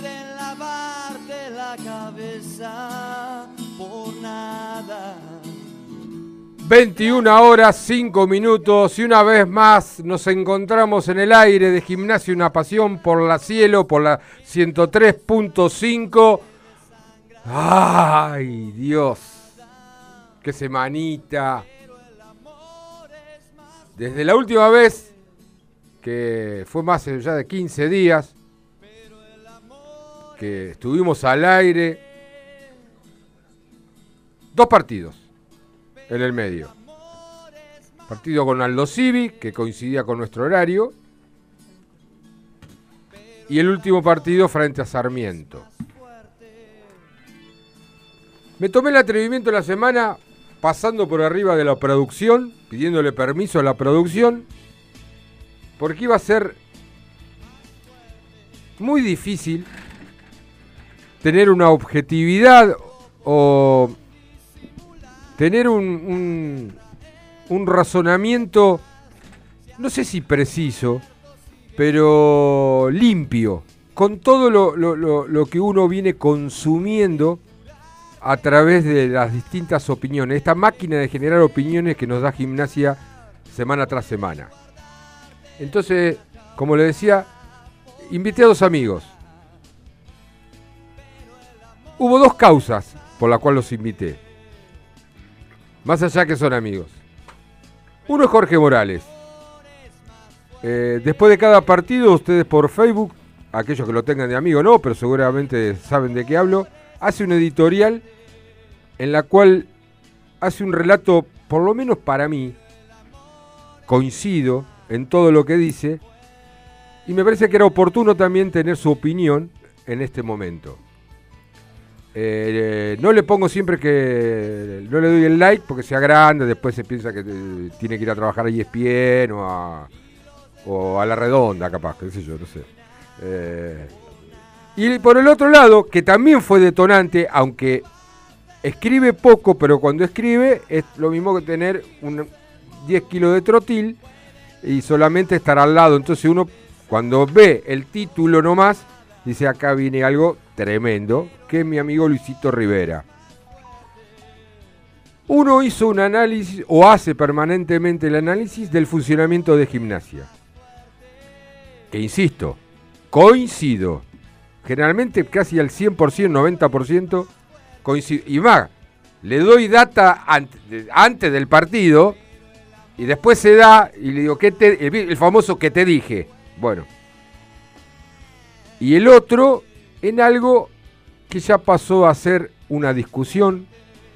pueden lavarte la cabeza por nada. 21 horas 5 minutos y una vez más nos encontramos en el aire de Gimnasio Una Pasión por la Cielo, por la 103.5. ¡Ay, Dios! ¡Qué semanita! Desde la última vez, que fue más allá de 15 días, que estuvimos al aire, dos partidos en el medio. Partido con Aldo Civi, que coincidía con nuestro horario. Y el último partido frente a Sarmiento. Me tomé el atrevimiento la semana pasando por arriba de la producción, pidiéndole permiso a la producción, porque iba a ser muy difícil tener una objetividad o tener un, un, razonamiento, no sé si preciso, pero limpio, con todo lo, lo, que uno viene consumiendo a través de las distintas opiniones, esta máquina de generar opiniones que nos da gimnasia semana tras semana. Entonces, como le decía, invité a dos amigos. Hubo dos causas por las cuales los invité. Más allá que son amigos. Uno es Jorge Morales. Eh, después de cada partido, ustedes por Facebook, aquellos que lo tengan de amigo no, pero seguramente saben de qué hablo, hace un editorial en la cual hace un relato, por lo menos para mí, coincido en todo lo que dice, y me parece que era oportuno también tener su opinión en este momento. Eh, no le pongo siempre que. No le doy el like porque sea grande, después se piensa que eh, tiene que ir a trabajar a ESPN o a, o a la redonda, capaz, qué sé yo, no sé. Eh, y por el otro lado, que también fue detonante, aunque escribe poco, pero cuando escribe es lo mismo que tener un 10 kilos de trotil y solamente estar al lado. Entonces uno, cuando ve el título nomás, dice acá viene algo tremendo, que es mi amigo Luisito Rivera. Uno hizo un análisis, o hace permanentemente el análisis del funcionamiento de gimnasia. Que insisto, coincido. Generalmente casi al 100%, 90% coincido. Y más, le doy data antes del partido y después se da y le digo, ¿qué te, el famoso que te dije. Bueno. Y el otro en algo que ya pasó a ser una discusión.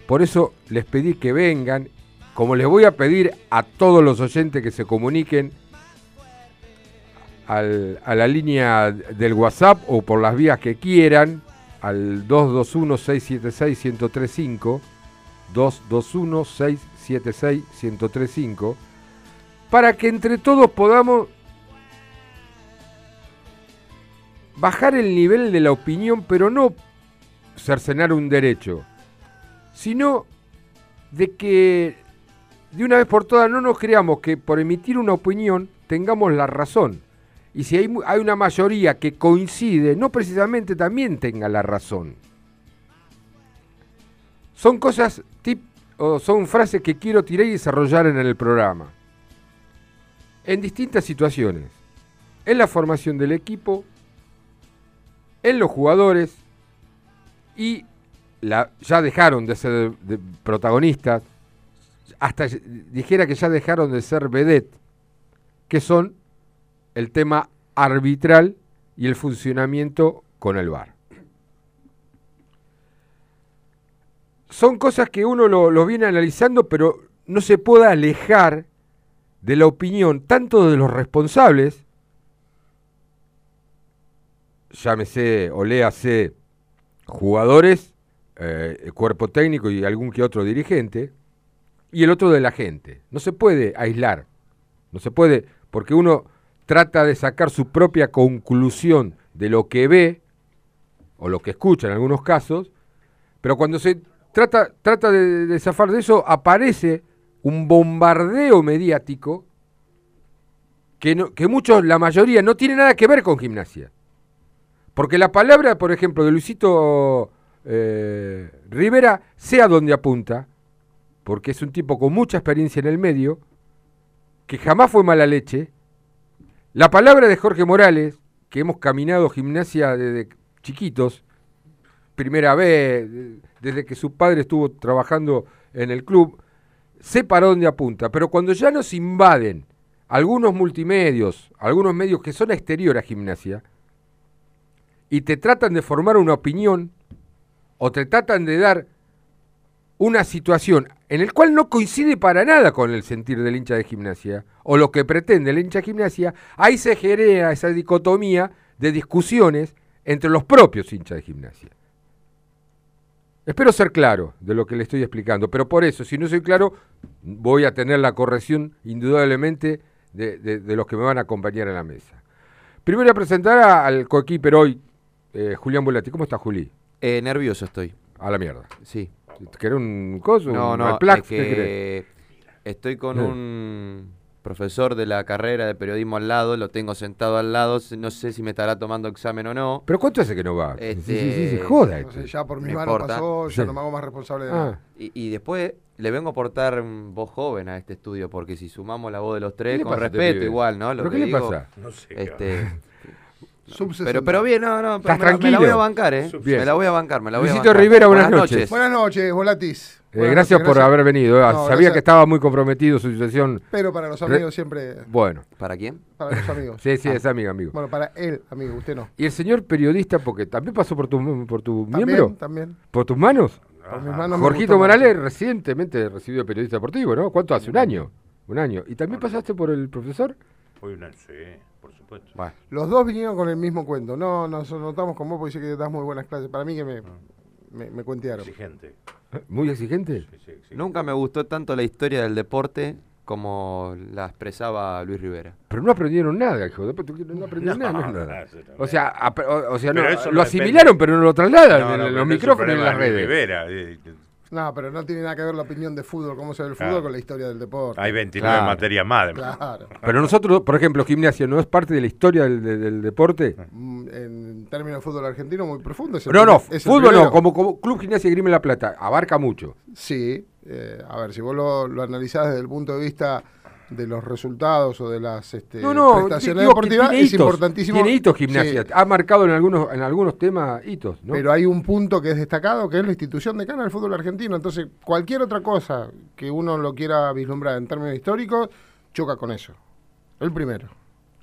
Por eso les pedí que vengan, como les voy a pedir a todos los oyentes que se comuniquen a la línea del WhatsApp o por las vías que quieran, al 221-676-1035, 221-676-1035, para que entre todos podamos bajar el nivel de la opinión, pero no cercenar un derecho, sino de que de una vez por todas no nos creamos que por emitir una opinión tengamos la razón. Y si hay, hay una mayoría que coincide, no precisamente también tenga la razón. Son cosas tip, o son frases que quiero tirar y desarrollar en el programa. En distintas situaciones. En la formación del equipo, en los jugadores y ya dejaron de ser protagonistas, hasta dijera que ya dejaron de ser vedette, que son el tema arbitral y el funcionamiento con el VAR. Son cosas que uno lo viene analizando, pero no se puede alejar de la opinión tanto de los responsables, llámese o léase jugadores, eh, cuerpo técnico y algún que otro dirigente, y el otro de la gente. No se puede aislar, no se puede, porque uno trata de sacar su propia conclusión de lo que ve o lo que escucha en algunos casos, pero cuando se trata, trata de, de zafar de eso, aparece un bombardeo mediático que, no- que muchos, la mayoría, no tiene nada que ver con gimnasia. Porque la palabra, por ejemplo, de Luisito eh, Rivera, sea donde apunta, porque es un tipo con mucha experiencia en el medio, que jamás fue mala leche. La palabra de Jorge Morales, que hemos caminado gimnasia desde chiquitos, primera vez, de- desde que su padre estuvo trabajando en el club, sé para dónde apunta. Pero cuando ya nos invaden algunos multimedios, algunos medios que son exterior a gimnasia, y te tratan de formar una opinión, o te tratan de dar una situación en el cual no coincide para nada con el sentir del hincha de gimnasia o lo que pretende el hincha de gimnasia, ahí se genera esa dicotomía de discusiones entre los propios hinchas de gimnasia. Espero ser claro de lo que le estoy explicando, pero por eso, si no soy claro, voy a tener la corrección indudablemente de, de- los que me van a acompañar en la mesa. Primero voy a presentar a- al coequiper hoy, eh, Julián Volati. ¿Cómo está, Juli? Eh, nervioso estoy, A la mierda. sí. ¿Querés un coso? No, un no, es que estoy con Eh. un profesor de la carrera de periodismo al lado, lo tengo sentado al lado, no sé si me estará tomando examen o no. ¿Pero cuánto hace que no va? Sí, sí, sí, sí, Este, joda. No sé, esto. ya por mis No manos importa. pasó, ya Sí. no me hago más responsable de Ah, nada. Y, y después le vengo a aportar voz joven a este estudio, porque si sumamos la voz de los ¿Qué tres, con este respeto igual, ¿no? Lo ¿Pero que qué le digo, pasa? No sé. Este, Sub pero, pero bien, no, no, ¿Estás me, la- me la tranquilo? voy a bancar, ¿eh? Bien. Me la voy a bancar, me la voy a bancar. Rivera, buenas noches. Buenas noches, Volatis. Eh, gracias por haber venido. eh. No, Sabía gracias. que estaba muy comprometido su situación. Pero para los Re- amigos siempre, Bueno, ¿Para quién? para los amigos. sí, sí, es amigo, amigo. Bueno, para él, amigo, usted no. ¿Y el señor periodista, porque también pasó por tu, por tu También, miembro? también. ¿Por tus manos? Por mis manos me Jorgito. Morales recientemente recibió periodista deportivo, ¿no? ¿Cuánto hace? ¿Un año? Un año. ¿Y también pasaste por el profesor? Fue una, sí, por supuesto. Bueno, Los dos vinieron con el mismo cuento. No, nos notamos con vos porque dice que das muy buenas clases. Para mí que me, me, me cuentearon. Exigente. ¿Muy exigente? Sí, sí, exigente. nunca me gustó tanto la historia del deporte como la expresaba Luis Rivera. Pero no aprendieron nada, hijo. No aprendieron No, nada, no es no, nada. O sea, o, o sea no, lo asimilaron, depende. pero no lo trasladan No, en los micrófonos y en las redes. Rivera. No, pero no tiene nada que ver la opinión de fútbol, cómo se ve el fútbol Claro. con la historia del deporte. Hay 29 Claro. materias más. además. Claro. Pero nosotros, por ejemplo, gimnasia, ¿no es parte de la historia del, del- del deporte? Mm, En términos de fútbol argentino, muy profundo. es el No, no, fútbol no, como, como Club Gimnasia y Grima La Plata, abarca mucho. Sí, eh, a ver, si vos lo, lo analizás desde el punto de vista de los resultados o de las este, No, no, prestaciones digo deportivas, tiene es hitos, importantísimo. Tiene hitos gimnasia, Sí, ha marcado en algunos, en algunos temas hitos, ¿no? Pero hay un punto que es destacado, que es la institución decana del fútbol argentino. Entonces, cualquier otra cosa que uno lo quiera vislumbrar en términos históricos, choca con eso. El primero.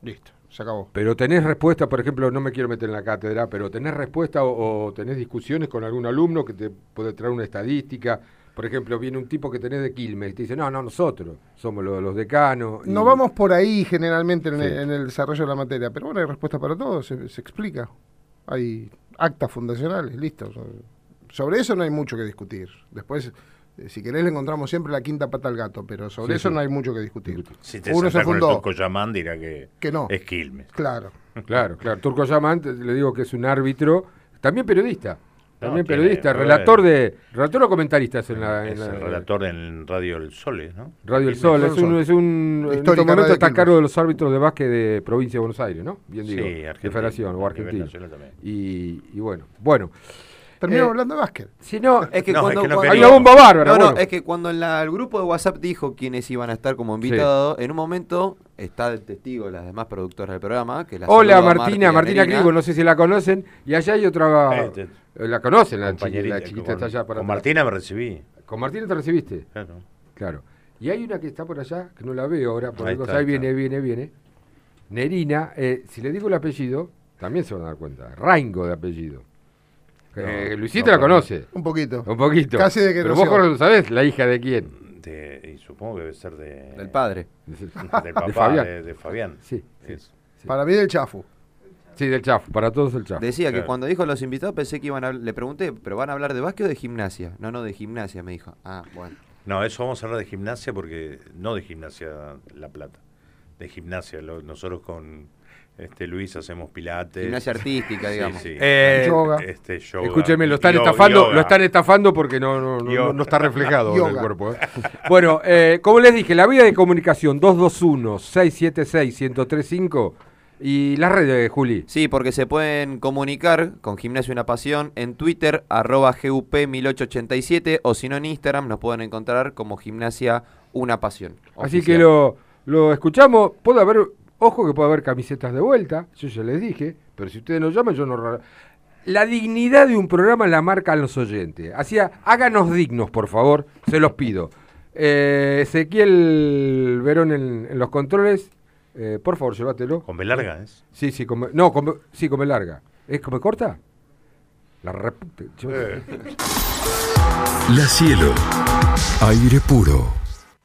Listo, se acabó. Pero tenés respuesta, por ejemplo, no me quiero meter en la cátedra, pero tenés respuesta o, o tenés discusiones con algún alumno que te puede traer una estadística. Por ejemplo, viene un tipo que tenés de Quilmes y te dice, no, no, nosotros somos los, los decanos. y- No vamos por ahí generalmente en, Sí. el, en el desarrollo de la materia, pero bueno, hay respuesta para todo, se, se explica. Hay actas fundacionales, listo. Sobre eso no hay mucho que discutir. Después, eh, si querés, le encontramos siempre la quinta pata al gato, pero sobre Sí, eso sí. no hay mucho que discutir. Si te Uno se sentás con el fundó, Turco Yamán dirá que, que no. es Quilmes. Claro. Claro, claro. Turco Yaman, te- le digo que es un árbitro, también periodista. También tiene- periodista, relator de. ¿Relator o comentarista en la, en Es la- el relator en Radio El Sole, ¿no? Radio El. Sol? Es un, Sol. es un, en Histórica este momento Radio está a cargo de los árbitros de básquet de provincia de Buenos Aires, ¿no? Bien Sí, digo. Argentina, de Federación o Argentina. Y, y bueno, bueno. Terminamos Eh, hablando de básquet. Si no, Es que No, cuando, es que no cuando- hay una bomba bárbara. No, no, bueno. es que cuando en la- el grupo de WhatsApp dijo quiénes iban a estar como invitados, en un momento está el testigo, las demás productoras del programa. Que la Hola Martina, Martina. Crigo, no sé si la conocen. Y allá hay otra. Este, la conocen, la, chiqui- compañerita, la chiquita con, está allá para con atrás. Martina me recibí. ¿Con Martina te recibiste? Claro. Claro. Y hay una que está por allá, que no la veo ahora, por Ahí está, ahí viene, viene, viene. Nerina, eh, si le digo el apellido, también se van a dar cuenta. Rango de apellido. Eh, Luisita no, la conoce. Un poquito. Un poquito. Casi de que Pero no vos. Jorge, lo sabés, la hija de quién. De- y supongo que debe ser de, Del padre. del papá, de Fabián. Fabián. De, Fabián. Sí, sí. Para mí del chafu. Sí, del chafo, para todos el chafo. Decía que cuando dijo los invitados pensé que iban a... Le pregunté, ¿pero van a hablar de básquet o de gimnasia? No, no, de gimnasia, me dijo. Ah, bueno. No, eso vamos a hablar de gimnasia porque no de gimnasia La Plata, de gimnasia. Lo- nosotros con este Luis hacemos pilates. Gimnasia artística, Sí, digamos. sí. Eh, Yoga. Este, yoga, Escúcheme, lo están yo- estafando, yoga. lo están estafando porque no, no, no- está reflejado en el cuerpo. ¿eh? Bueno, eh, como les dije, la vía de comunicación 221-676-1035 y las redes, Juli. Sí, porque se pueden comunicar con Gimnasio Una Pasión en Twitter, arroba GUP1887, o si no en Instagram nos pueden encontrar como Gimnasia Una Pasión. Así que lo, lo escuchamos. Puede haber, ojo que puede haber camisetas de vuelta, yo ya les dije, pero si ustedes nos llaman, yo no. La dignidad de un programa la marcan los oyentes. Así, háganos dignos, por favor, se los pido. Eh, Ezequiel Verón en, en los controles, eh, por favor, llévatelo. Con B larga, ¿es? Sí, sí, come, no, come, sí, come larga. ¿Es come corta? La reputa. llévatelo. La Cielo. Aire puro.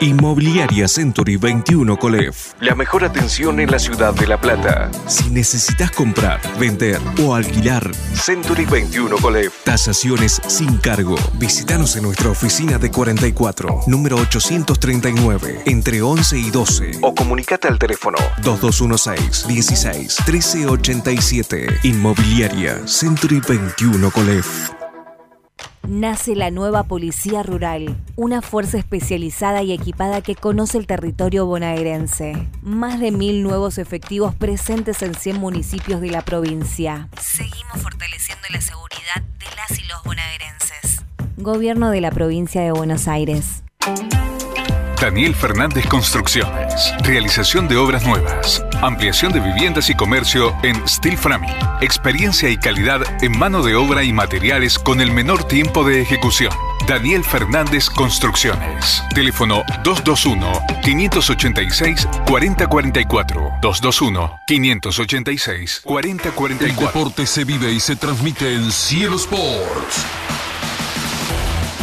Inmobiliaria Century 21 Colef. La mejor atención en la ciudad de La Plata. Si necesitas comprar, vender o alquilar, Century 21 Colef. Tasaciones sin cargo. Visítanos en nuestra oficina de 44, número 839, entre 11 y 12. O comunicate al teléfono 2216 16 1387. Inmobiliaria Century 21 Colef. Nace la nueva Policía Rural, una fuerza especializada y equipada que conoce el territorio bonaerense. Más de mil nuevos efectivos presentes en 100 municipios de la provincia. Seguimos fortaleciendo la seguridad de las y los bonaerenses. Gobierno de la provincia de Buenos Aires. Daniel Fernández Construcciones. Realización de obras nuevas. Ampliación de viviendas y comercio en Steel Framing. Experiencia y calidad en mano de obra y materiales con el menor tiempo de ejecución. Daniel Fernández Construcciones. Teléfono 221-586-4044. 221-586-4044. El deporte se vive y se transmite en Cielo Sports.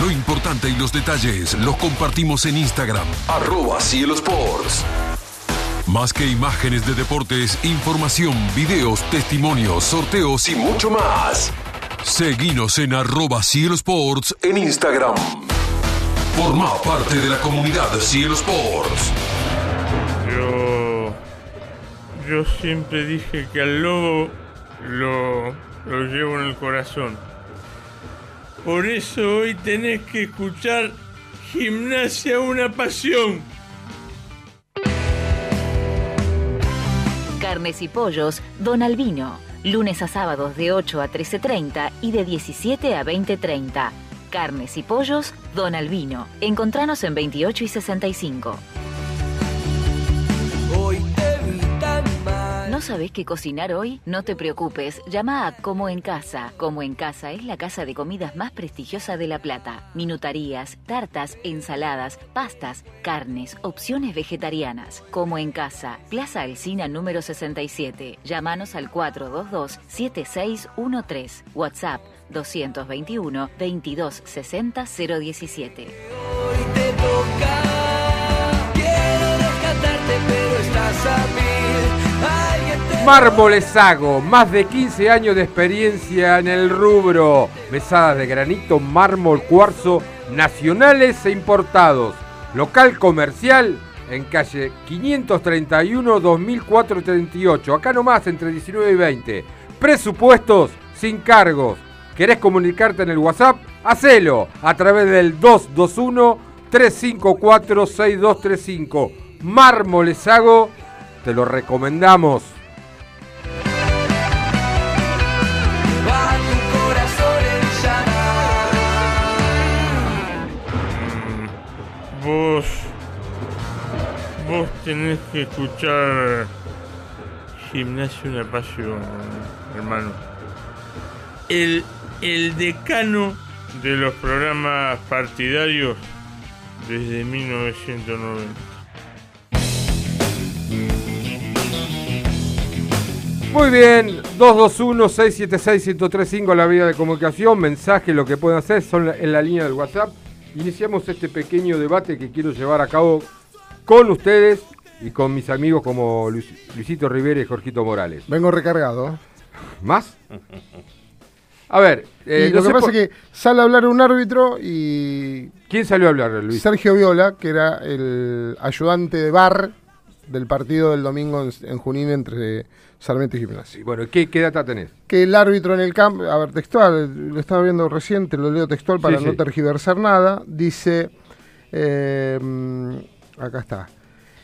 Lo importante y los detalles los compartimos en Instagram, arroba Cielo Sports. Más que imágenes de deportes, información, videos, testimonios, sorteos y mucho más. Seguinos en arroba Cielo Sports en Instagram. Forma parte de la comunidad Cielo Sports. Yo. Yo siempre dije que al lobo lo, lo llevo en el corazón. Por eso hoy tenés que escuchar Gimnasia una pasión. Carnes y pollos, Don Albino. Lunes a sábados de 8 a 13.30 y de 17 a 20.30. Carnes y pollos, Don Albino. Encontranos en 28 y 65. ¿No sabés qué cocinar hoy? No te preocupes, llama a Como en Casa. Como en Casa es la casa de comidas más prestigiosa de La Plata. Minutarías, tartas, ensaladas, pastas, carnes, opciones vegetarianas. Como en Casa, Plaza Alcina número 67. Llámanos al 422-7613. WhatsApp 221 2260 017. Hoy te toca. Quiero rescatarte, pero estás a mil. Alguien te Mármolesago, más de 15 años de experiencia en el rubro. Mesadas de granito, mármol, cuarzo, nacionales e importados. Local comercial en calle 531 2438. Acá nomás entre 19 y 20. Presupuestos sin cargos. ¿Querés comunicarte en el WhatsApp? Hacelo a través del 221 354 6235. Mármolesago, te lo recomendamos. Tenés que escuchar. Gimnasio una pasión, hermano. El, el decano de los programas partidarios desde 1990. Muy bien, 221-676-1035 la vía de comunicación, mensaje, lo que pueden hacer son la- en la línea del WhatsApp. Iniciamos este pequeño debate que quiero llevar a cabo con ustedes y con mis amigos como Luis- Luisito Rivera y Jorgito Morales. Vengo recargado. ¿Más? A ver, eh, y no lo que pasa por- es que sale a hablar un árbitro y ¿Quién salió a hablar, Luis? Sergio Viola, que era el ayudante de bar del partido del domingo en, en Junín entre Sarmiento y Gimnasia. Bueno, ¿qué, qué data tenés? Que el árbitro en el campo, a ver, textual, lo estaba viendo reciente, lo leo textual para Sí, no sí. tergiversar nada, dice, eh, acá está,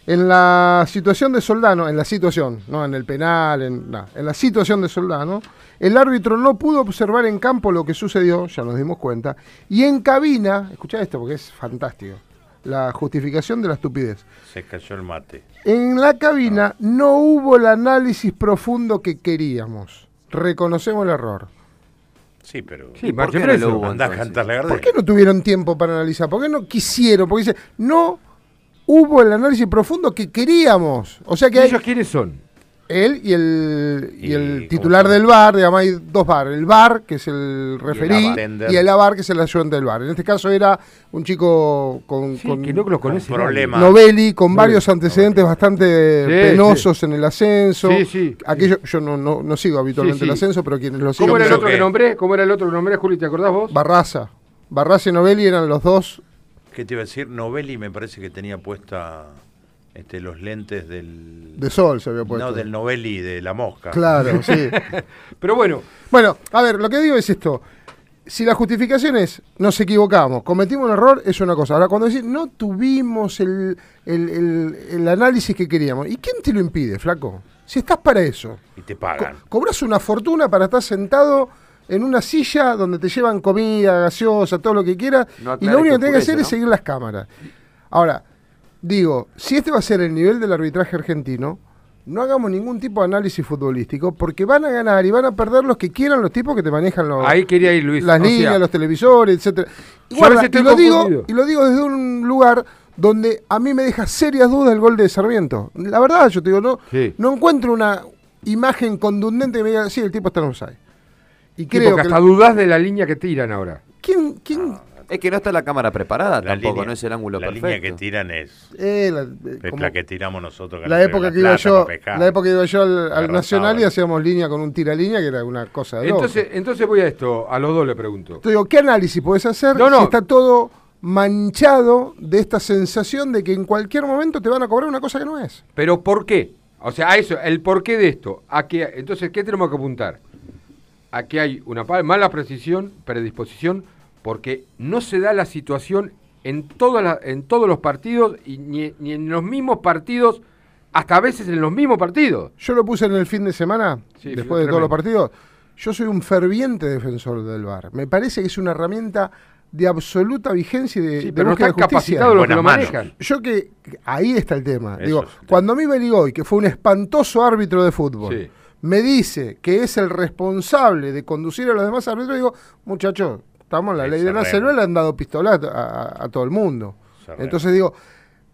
en la situación de Soldano, en la situación, no en el penal, en, no, en la situación de Soldano, el árbitro no pudo observar en campo lo que sucedió, ya nos dimos cuenta, y en cabina, escucha esto porque es fantástico, la justificación de la estupidez. Se cayó el mate. En la cabina no hubo el análisis profundo que queríamos. Reconocemos el error. Sí, pero. Sí, marche preso. Andá a cantarle a Gardel. ¿Por qué no tuvieron tiempo para analizar? ¿Por qué no quisieron? Porque dice, no hubo el análisis profundo que queríamos. O sea que ¿Y hay ellos quiénes son? él y el, y el titular del bar, digamos, hay dos bar. El bar, que es el referí, y el abar, que es el ayudante del bar. En este caso era un chico con, con- que no lo conoce Con problemas. Novelli, con Novelli. varios antecedentes bastante Sí, penosos en el ascenso. Sí, sí. Aquello, yo no, no, no sigo habitualmente Sí, sí. el ascenso, pero quienes lo siguen. ¿Cómo era el otro que- nombré? ¿Cómo era el otro que nombré, Juli? ¿Te acordás vos? Barraza. Barraza y Novelli eran los dos. ¿Qué te iba a decir? Novelli me parece que tenía puesta este, los lentes del. De sol se había puesto. No, del Novelli de la mosca. Claro, sí. Pero bueno, Bueno, a ver, lo que digo es esto. Si la justificación es nos equivocamos, cometimos un error, es una cosa. Ahora, cuando decís no tuvimos el, el- el- el análisis que queríamos, ¿y quién te lo impide, flaco? Si estás para eso. Y te pagan. Cobras una fortuna para estar sentado en una silla donde te llevan comida, gaseosa, todo lo que quieras, No y lo único que tenés que hacer es seguir las cámaras. Ahora, digo, si este va a ser el nivel del arbitraje argentino, no hagamos ningún tipo de análisis futbolístico, porque van a ganar y van a perder los que quieran los tipos que te manejan los, ahí quería ir Luis. las líneas, sea, los televisores, etcétera. Y, guarda, lo digo, y lo digo desde un lugar donde a mí me deja serias dudas el gol de Sarmiento. La verdad, yo te digo, no, Sí. no encuentro una imagen contundente que me diga, sí, el tipo está en offside. Y sí, creo porque que... hasta dudás de la línea que tiran ahora. ¿Quién, quién Es que no está la cámara preparada La tampoco, línea- no es el ángulo la perfecto. línea que tiran es, eh, la, eh, es como la que tiramos nosotros. la época que iba yo, pescar. la época que iba yo al, Nacional y hacíamos línea con un tira línea que era una cosa de loco. Entonces, entonces voy a esto, a los dos le pregunto. Te digo, ¿qué análisis puedes hacer No, no. si está todo manchado de esta sensación de que en cualquier momento te van a cobrar una cosa que no es? Pero ¿por qué? O sea, a eso, el porqué de esto. A que, entonces, ¿qué tenemos que apuntar? A que hay una mala precisión, predisposición, porque no se da la situación en, la- en todos los partidos y ni, ni en los mismos partidos, hasta a veces en los mismos partidos. Yo lo puse en el fin de semana, Sí, después de todos los partidos. Yo soy un ferviente defensor del VAR. Me parece que es una herramienta de absoluta vigencia y de, Sí, de pero no búsqueda están de justicia. capacitados los que lo manejan. Yo que ahí está el tema. Eso Digo, cuando a mí Beligoy, que fue un espantoso árbitro de fútbol, Sí. Me dice que es el responsable de conducir a los demás árbitros, digo, muchachos, estamos en la ley de la selva, le han dado pistola a, a- a todo el mundo. Entonces digo,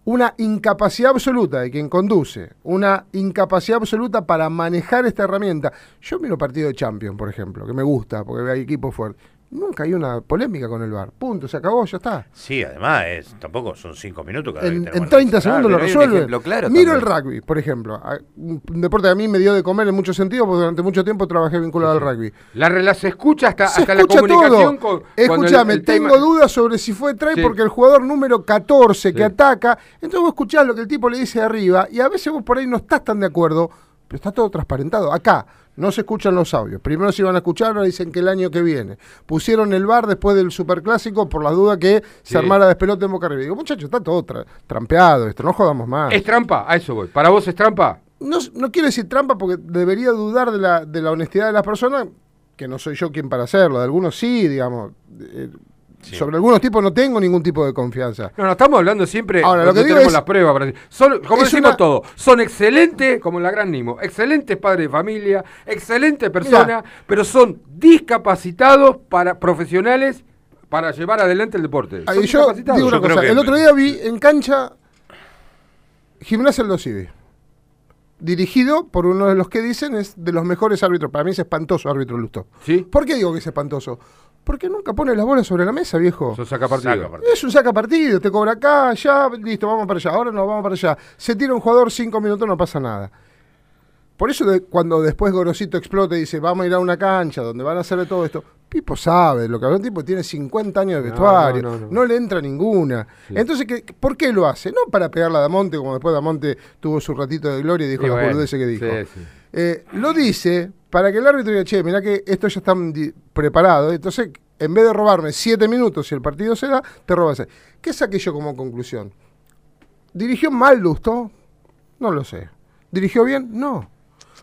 una incapacidad absoluta de quien conduce, una incapacidad absoluta para manejar esta herramienta. Yo miro partido de Champions, por ejemplo, que me gusta, porque hay equipos fuertes. Nunca hay una polémica con el VAR. Punto, se acabó, ya está. Sí, además, es, tampoco son cinco minutos cada vez En, que en tenemos 30 que segundos lo resuelve. claro Miro también. el rugby, por ejemplo. A- Un deporte que a mí me dio de comer en muchos sentidos, porque durante mucho tiempo trabajé vinculado al rugby. La, rela- se escucha hasta, Se hasta la escucha comunicación todo. con. tema- tengo dudas sobre si fue try Sí. porque el jugador número 14 que Sí. ataca, entonces vos escuchás lo que el tipo le dice de arriba y a veces vos por ahí no estás tan de acuerdo, está todo transparentado. Acá no se escuchan los audios. Primero se iban a escuchar, ahora dicen que el año que viene. Pusieron el bar después del superclásico por la duda que Sí. se armara despelote en Boca River. Digo, muchachos, está todo tra- trampeado esto, no jodamos más. ¿Es trampa? A eso voy. ¿Para vos es trampa? No, no quiero decir trampa porque debería dudar de la, de la honestidad de las personas, que no soy yo quien para hacerlo. De algunos sí, digamos. Eh, Sobre algunos tipos no tengo ningún tipo de confianza. No, no, estamos hablando siempre. Ahora, lo que digo tenemos es- las pruebas. para decir. Son, como decimos una- todo, son excelentes, como en la Gran Nimo, excelentes padres de familia, excelentes personas, pero son discapacitados para profesionales para llevar adelante el deporte. Ahí yo discapacitados. digo una Yo cosa. que- El otro día vi en cancha Gimnasia El Civi. Dirigido por uno de los que dicen es de los mejores árbitros. Para mí es espantoso árbitro Lustó. ¿Sí? ¿Por qué digo que es espantoso? Porque nunca pone las bolas sobre la mesa, viejo. Eso saca partido. Saca partido. Es un saca partido, te cobra acá, ya, listo, vamos para allá, ahora no, vamos para allá. Se tira un jugador cinco minutos, no pasa nada. Por eso de- cuando después Gorosito explota y dice, vamos a ir a una cancha donde van a hacer de todo esto, Pipo sabe lo que habla, un tipo tiene 50 años de vestuario, no, no, no, no. le entra ninguna. Entonces, ¿qué, ¿por qué lo hace? No para pegarle a Damonte, como después Damonte tuvo su ratito de gloria y dijo Y las bueno, boludeces que dijo. sí, sí. Eh, lo dice para que el árbitro diga, che, mirá que esto ya está di- preparado. Entonces, en vez de robarme siete minutos si el partido se da, te roba seis. ¿Qué saqué yo como conclusión? ¿Dirigió mal Lustó? No lo sé. ¿Dirigió bien? No.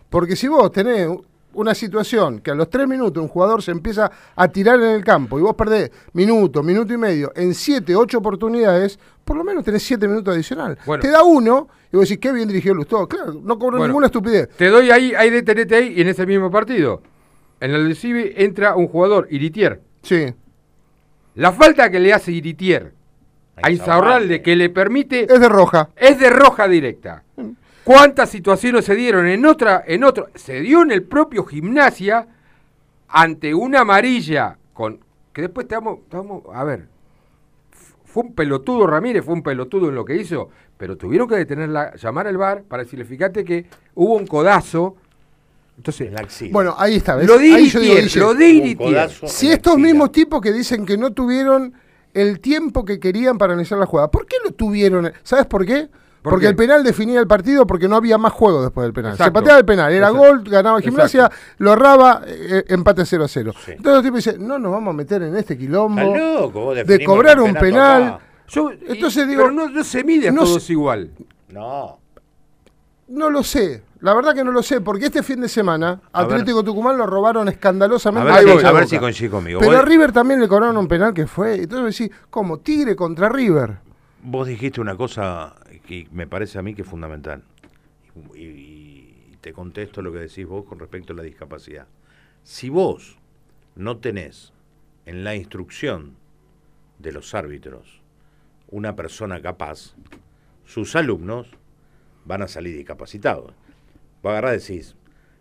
Porque si vos tenés una situación que a los tres minutos un jugador se empieza a tirar en el campo y vos perdés minuto, minuto y medio en siete, ocho oportunidades, por lo menos tenés siete minutos adicional. Bueno. Te da uno y vos decís, qué bien dirigió Lustó. Claro, no cobró Bueno. ninguna estupidez. Te doy ahí, ahí detenete ahí, y en ese mismo partido. En el de Civi entra un jugador, Iritier. Sí. La falta que le hace Iritier a A Insaurralde que le permite Es de roja. es de roja directa. ¿Cuántas situaciones se dieron en otra, en otro? Se dio en el propio gimnasia ante una amarilla con que después te vamos, te vamos- a ver. Fue un pelotudo Ramírez, fue un pelotudo en lo que hizo, pero tuvieron que detenerla, llamar al bar para decirle, fíjate que hubo un codazo. Entonces, En la axila. Bueno, ahí está. ¿ves? lo de Ahí yo digo, Iritier, lo de Iritier. Si estos mismos tipos que dicen que no tuvieron el tiempo que querían para analizar la jugada, ¿por qué lo tuvieron? ¿Sabes por qué? ¿Por porque qué? el penal definía el partido porque no había más juego después del penal. Se Exacto. pateaba el penal, era Exacto. gol, ganaba gimnasia, lo erraba, eh, empate 0 a 0. Sí. Entonces los tipos dicen, no nos vamos a meter en este quilombo loco, de cobrar el un penal. acá. Yo- Entonces y- digo, pero no, no se mide a no todos se- igual. No. No lo sé, la verdad que no lo sé, porque este fin de semana A ver. Atlético Tucumán lo robaron A escandalosamente. ver, a si, a ver si coincide conmigo. Pero a River también le cobraron un penal que fue. Entonces decís, ¿cómo? Tigre contra River. Vos dijiste una cosa que me parece a mí que es fundamental. Y, y te contesto lo que decís vos con respecto a la discapacidad. Si vos no tenés en la instrucción de los árbitros una persona capaz, sus alumnos van a salir discapacitados. Va a agarrar y decís,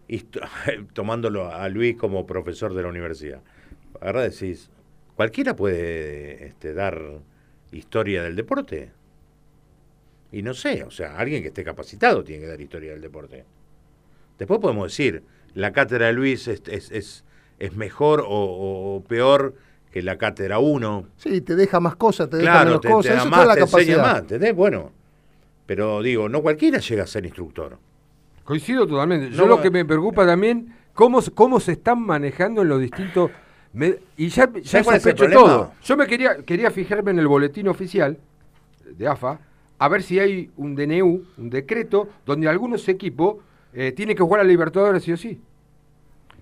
y tomándolo a Luis como profesor de la universidad, agarrar y decís, cualquiera puede este, dar historia del deporte. Y no sé, o sea, alguien que esté capacitado tiene que dar historia del deporte. Después podemos decir, la cátedra de Luis es, es, es, es mejor o, o peor que la cátedra 1. Sí, te deja más cosas, te deja Claro, menos te, te cosas. da Eso más, la te enseña capacidad. más, ¿entendés? Bueno, pero digo, no cualquiera llega a ser instructor. Coincido totalmente. Yo No, lo que me preocupa también, cómo, se- cómo se están manejando en los distintos... me- y ya, ya todo. Yo me quería, quería fijarme en el boletín oficial de AFA, a ver si hay un DNU, un decreto, donde algunos equipos eh, tienen que jugar a Libertadores sí o sí.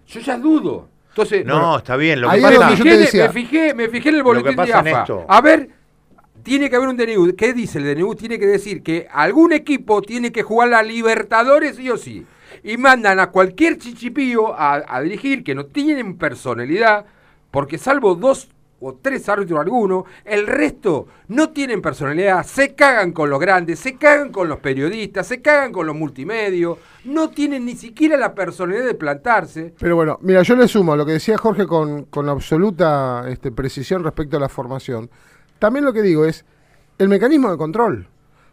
Yo ya dudo. Entonces, No, bueno, está bien. Lo que me, pasa, yo fijé, te de- decía. me fijé, me fijé en el Lo que boletín de AFA. esto- A ver, tiene que haber un DNU. ¿Qué dice el DNU? Tiene que decir que algún equipo tiene que jugar la Libertadores sí o sí. Y mandan a cualquier chichipío a, a dirigir que no tienen personalidad, porque salvo dos o tres árbitros alguno, el resto no tienen personalidad, se cagan con los grandes, se cagan con los periodistas, se cagan con los multimedios, no tienen ni siquiera la personalidad de plantarse. Pero bueno, mira, yo le sumo a lo que decía Jorge con, con absoluta este, precisión respecto a la formación. También lo que digo es el mecanismo de control.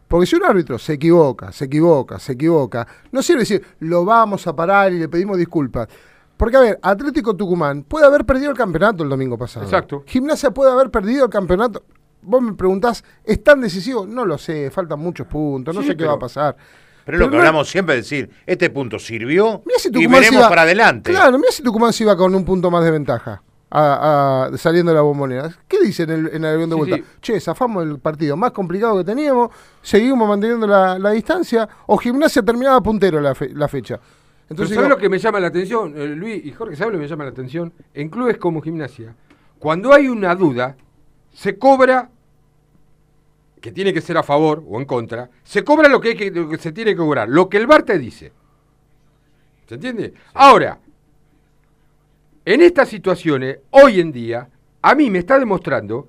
Porque si un árbitro se equivoca, se equivoca, se equivoca, no sirve decir, lo vamos a parar y le pedimos disculpas. Porque, a ver, Atlético Tucumán puede haber perdido el campeonato el domingo pasado. Exacto. Gimnasia puede haber perdido el campeonato. Vos me preguntás, ¿es tan decisivo? No lo sé, faltan muchos puntos, no Sí, sé qué pero- va a pasar. Pero es lo que no- hablamos siempre, es decir, este punto sirvió si y veremos iba- para adelante. Claro, mira si Tucumán se iba con un punto más de ventaja. a- a- saliendo de la bombonera. ¿Qué dicen en el, en el avión de Sí, vuelta? sí. Che, zafamos el partido más complicado que teníamos, seguimos manteniendo la, la distancia, o gimnasia terminaba puntero la, fe- la fecha. Entonces, ¿sabes lo que me llama la atención, eh, Luis y Jorge? ¿Sabes lo que me llama la atención? En clubes como gimnasia, cuando hay una duda, se cobra, que tiene que ser a favor o en contra, se cobra lo que, hay que, lo que se tiene que cobrar, lo que el VAR te dice. ¿Se entiende? Ahora, en estas situaciones, hoy en día, a mí me está demostrando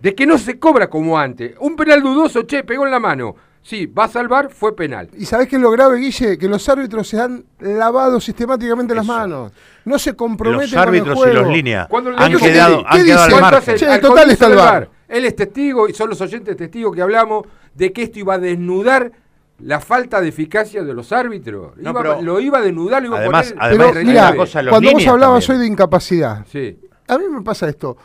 de que no se cobra como antes. Un penal dudoso, che, pegó en la mano. Sí, va a salvar, fue penal. ¿Y sabés qué es lo grave, Guille? Que los árbitros se han lavado sistemáticamente las manos. No se comprometen Los árbitros con y el los juego. líneas Cuando han entonces, quedado, ¿qué han quedado al margen. Che, total está el. Él es testigo y son los oyentes testigos que hablamos de que esto iba a desnudar la falta de eficacia de los árbitros. No, Iba- pero- lo iba a desnudar, lo iba Además- a poner además, Pero mira, cosa los cuando vos líneas hablabas también. hoy de incapacidad, Sí. a mí me pasa esto.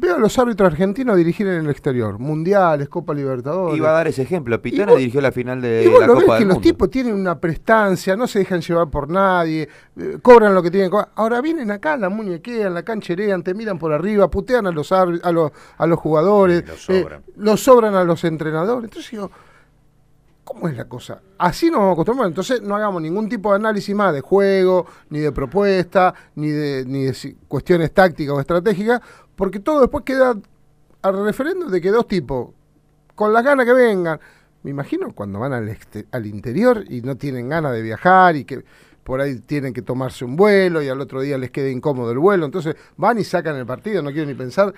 Veo a los árbitros argentinos dirigir en el exterior, mundiales, Copa Libertadores. Iba a dar ese ejemplo. Pitana vos- dirigió la final de Y vos la lo ves Copa que del los tipos tienen una prestancia, no se dejan llevar por nadie, eh, cobran lo que tienen que cobrar. Ahora vienen acá, la muñequean, la cancherean, te miran por arriba, putean a los a los, a los jugadores, los eh, sobran. los sobran a los entrenadores. Entonces digo, ¿cómo es la cosa? Así nos vamos a acostumbrar. Entonces no hagamos ningún tipo de análisis más de juego, ni de propuesta, ni de, ni de si- cuestiones tácticas o estratégicas, porque todo después queda al referéndum de que dos tipos, con las ganas que vengan, me imagino cuando van al, exte- al interior y no tienen ganas de viajar y que por ahí tienen que tomarse un vuelo y al otro día les queda incómodo el vuelo, entonces van y sacan el partido, no quiero ni pensar.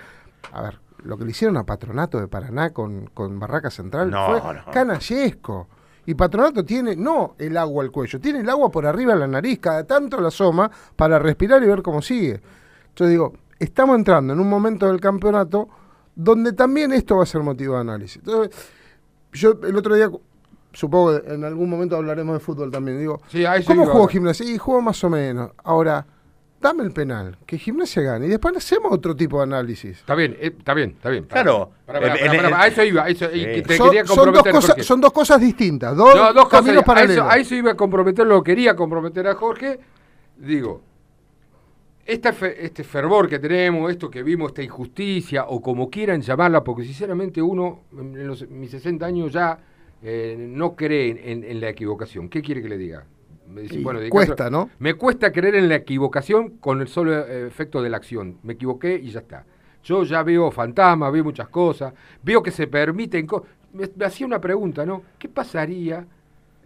A ver, lo que le hicieron a Patronato de Paraná con, con Barraca Central No, fue no. canallesco. Y Patronato tiene no el agua al cuello, tiene el agua por arriba de la nariz, cada tanto la asoma para respirar y ver cómo sigue. Entonces digo, estamos entrando en un momento del campeonato donde también esto va a ser motivo de análisis. Entonces, yo el otro día, supongo que en algún momento hablaremos de fútbol también, digo, Sí, ¿cómo jugó. Gimnasia? Y jugó más o menos. Ahora, dame el penal, que Gimnasia gane, y después hacemos otro tipo de análisis. Está bien, eh, está bien, está bien. Claro. A eso iba, a eso, y Sí. que te Son, quería son dos cosas, Jorge. son dos cosas distintas, dos, No, dos cosas. caminos a, paralelos. eso, a eso iba a comprometer, lo quería comprometer a Jorge. Digo, esta este fervor que tenemos, esto que vimos, esta injusticia, o como quieran llamarla, porque sinceramente uno, en los- mis 60 años ya, eh, no cree en, la equivocación. ¿Qué quiere que le diga? Me bueno, cuesta, caso- ¿no? Me cuesta creer en la equivocación con el solo eh, efecto de la acción. Me equivoqué y ya está. Yo ya veo fantasmas, veo muchas cosas, veo que se permiten cosas. Me, me hacía una pregunta, ¿no? ¿Qué pasaría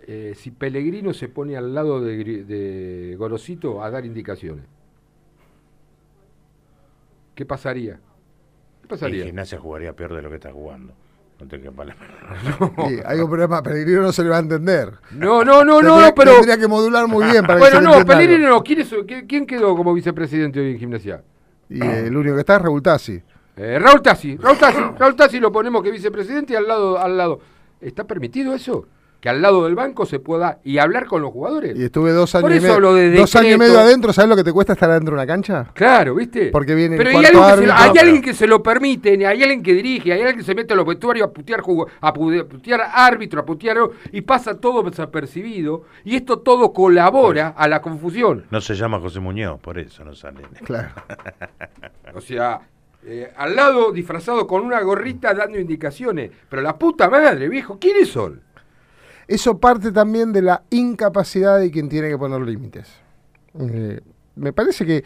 eh, si Pellegrino se pone al lado de Gorosito a dar indicaciones? ¿Qué pasaría? ¿Qué pasaría? gimnasia jugaría peor de lo que está jugando. No te quepa la. Sí, hay un problema, Pellegrino no se le va a entender. No, no, no, no, Tendría- no, pero... Tendría que modular muy bien para que Bueno, se le no. Pellegrino no. ¿Quién, es- quién- quién quedó como vicepresidente hoy en gimnasia? Y eh, el único que está es Raúl Tassi. Eh, Raúl Tassi, Raúl Tassi, Raúl Tassi lo ponemos que vicepresidente y al lado, al lado. ¿Está permitido eso? Que al lado del banco se pueda y hablar con los jugadores. Y estuve dos años, Por y, eso medio, hablo de dos años y medio adentro. ¿Sabes lo que te cuesta estar adentro de una cancha? Claro, ¿viste? Porque viene el Pero hay, algo que hay alguien que se lo permite, hay alguien que dirige, hay alguien que se mete a los vestuarios a putear, jugo- a putear árbitro, a putear y pasa todo desapercibido y esto todo colabora a la confusión. No se llama José Muñoz, por eso no sale. Claro. O sea, eh, al lado disfrazado con una gorrita dando indicaciones. Pero la puta madre, viejo, ¿quiénes son? Eso parte también de la incapacidad de quien tiene que poner límites. Eh, me parece que.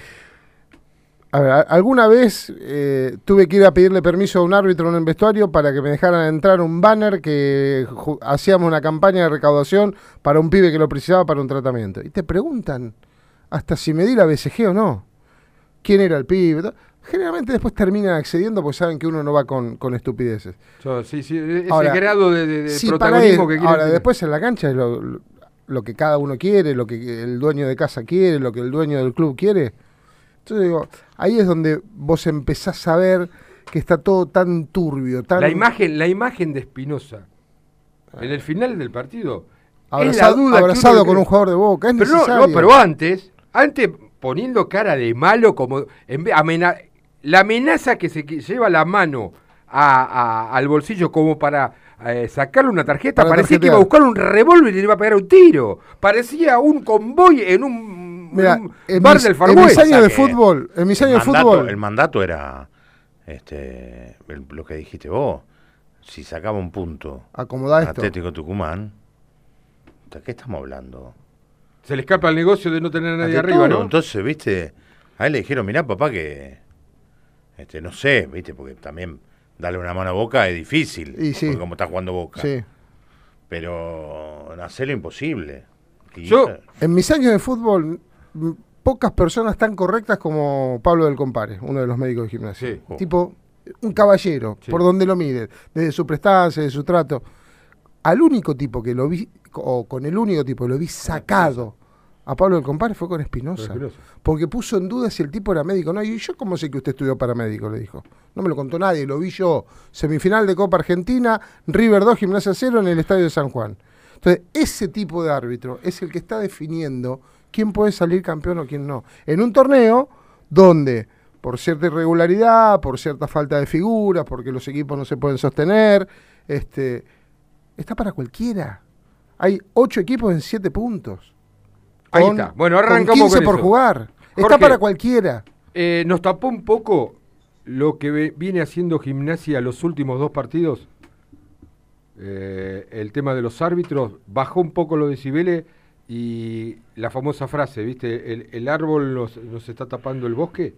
A ver, alguna vez eh, tuve que ir a pedirle permiso a un árbitro en el vestuario para que me dejaran entrar un banner que hacíamos una campaña de recaudación para un pibe que lo precisaba para un tratamiento. Y te preguntan hasta si me di la BCG o no. ¿Quién era el pibe? Generalmente después terminan accediendo porque saben que uno no va con, con estupideces. So, sí, sí, ese Ahora, grado de, de- para protagonismo él. que quiere Ahora, tener. después en la cancha es lo, lo- lo que cada uno quiere, lo que el dueño de casa quiere, lo que el dueño del club quiere. Entonces digo, ahí es donde vos empezás a ver que está todo tan turbio, tan La imagen, la imagen de Espinosa en el final del partido. es la abrazado, duda abrazado con un jugador de boca. Es pero no, pero antes, antes poniendo cara de malo, como en vez- amena- la amenaza que se lleva la mano a- a- al bolsillo como para eh, sacarle una tarjeta, Para parecía que iba a buscar un revólver y le iba a pegar un tiro. Parecía un convoy en un, en bar mis- del en mis años de fútbol, en mis el años de mandato- fútbol, El mandato era este el- lo que dijiste vos. Si sacaba un punto acomodá esto. Atlético Tucumán, ¿de qué estamos hablando? Se le escapa el negocio de no tener a nadie Ante arriba, todo, ¿no? Entonces, viste, a él le dijeron, mirá, papá, que este, no sé, viste, porque también darle una mano a Boca es difícil, Y sí. como está jugando Boca. Sí. Pero hacerlo imposible. Y Yo- En mis años de fútbol, pocas personas tan correctas como Pablo del Compare, uno de los médicos de gimnasia. Sí. Tipo, un caballero, Sí. por donde lo mire, desde su prestancia, de su trato. Al único tipo que lo vi, o con el único tipo que lo vi sacado a Pablo del Compare fue con Espinosa. Porque puso en duda si el tipo era médico o no. Y yo, ¿cómo sé que usted estudió paramédico? Le dijo. No me lo contó nadie, lo vi yo. Semifinal de Copa Argentina, River 2, Gimnasia 0 en el Estadio de San Juan. Entonces, ese tipo de árbitro es el que está definiendo quién puede salir campeón o quién no. En un torneo donde, por cierta irregularidad, por cierta falta de figuras, porque los equipos no se pueden sostener, este, está para cualquiera. Hay ocho equipos en siete puntos. Ahí Con- está. Bueno, con arrancamos 15 con por eso. jugar. Está para cualquiera. Eh, nos tapó un poco lo que viene haciendo gimnasia los últimos dos partidos. Eh, el tema de los árbitros bajó un poco los decibeles y la famosa frase, ¿viste? El, el árbol nos, nos está tapando el bosque.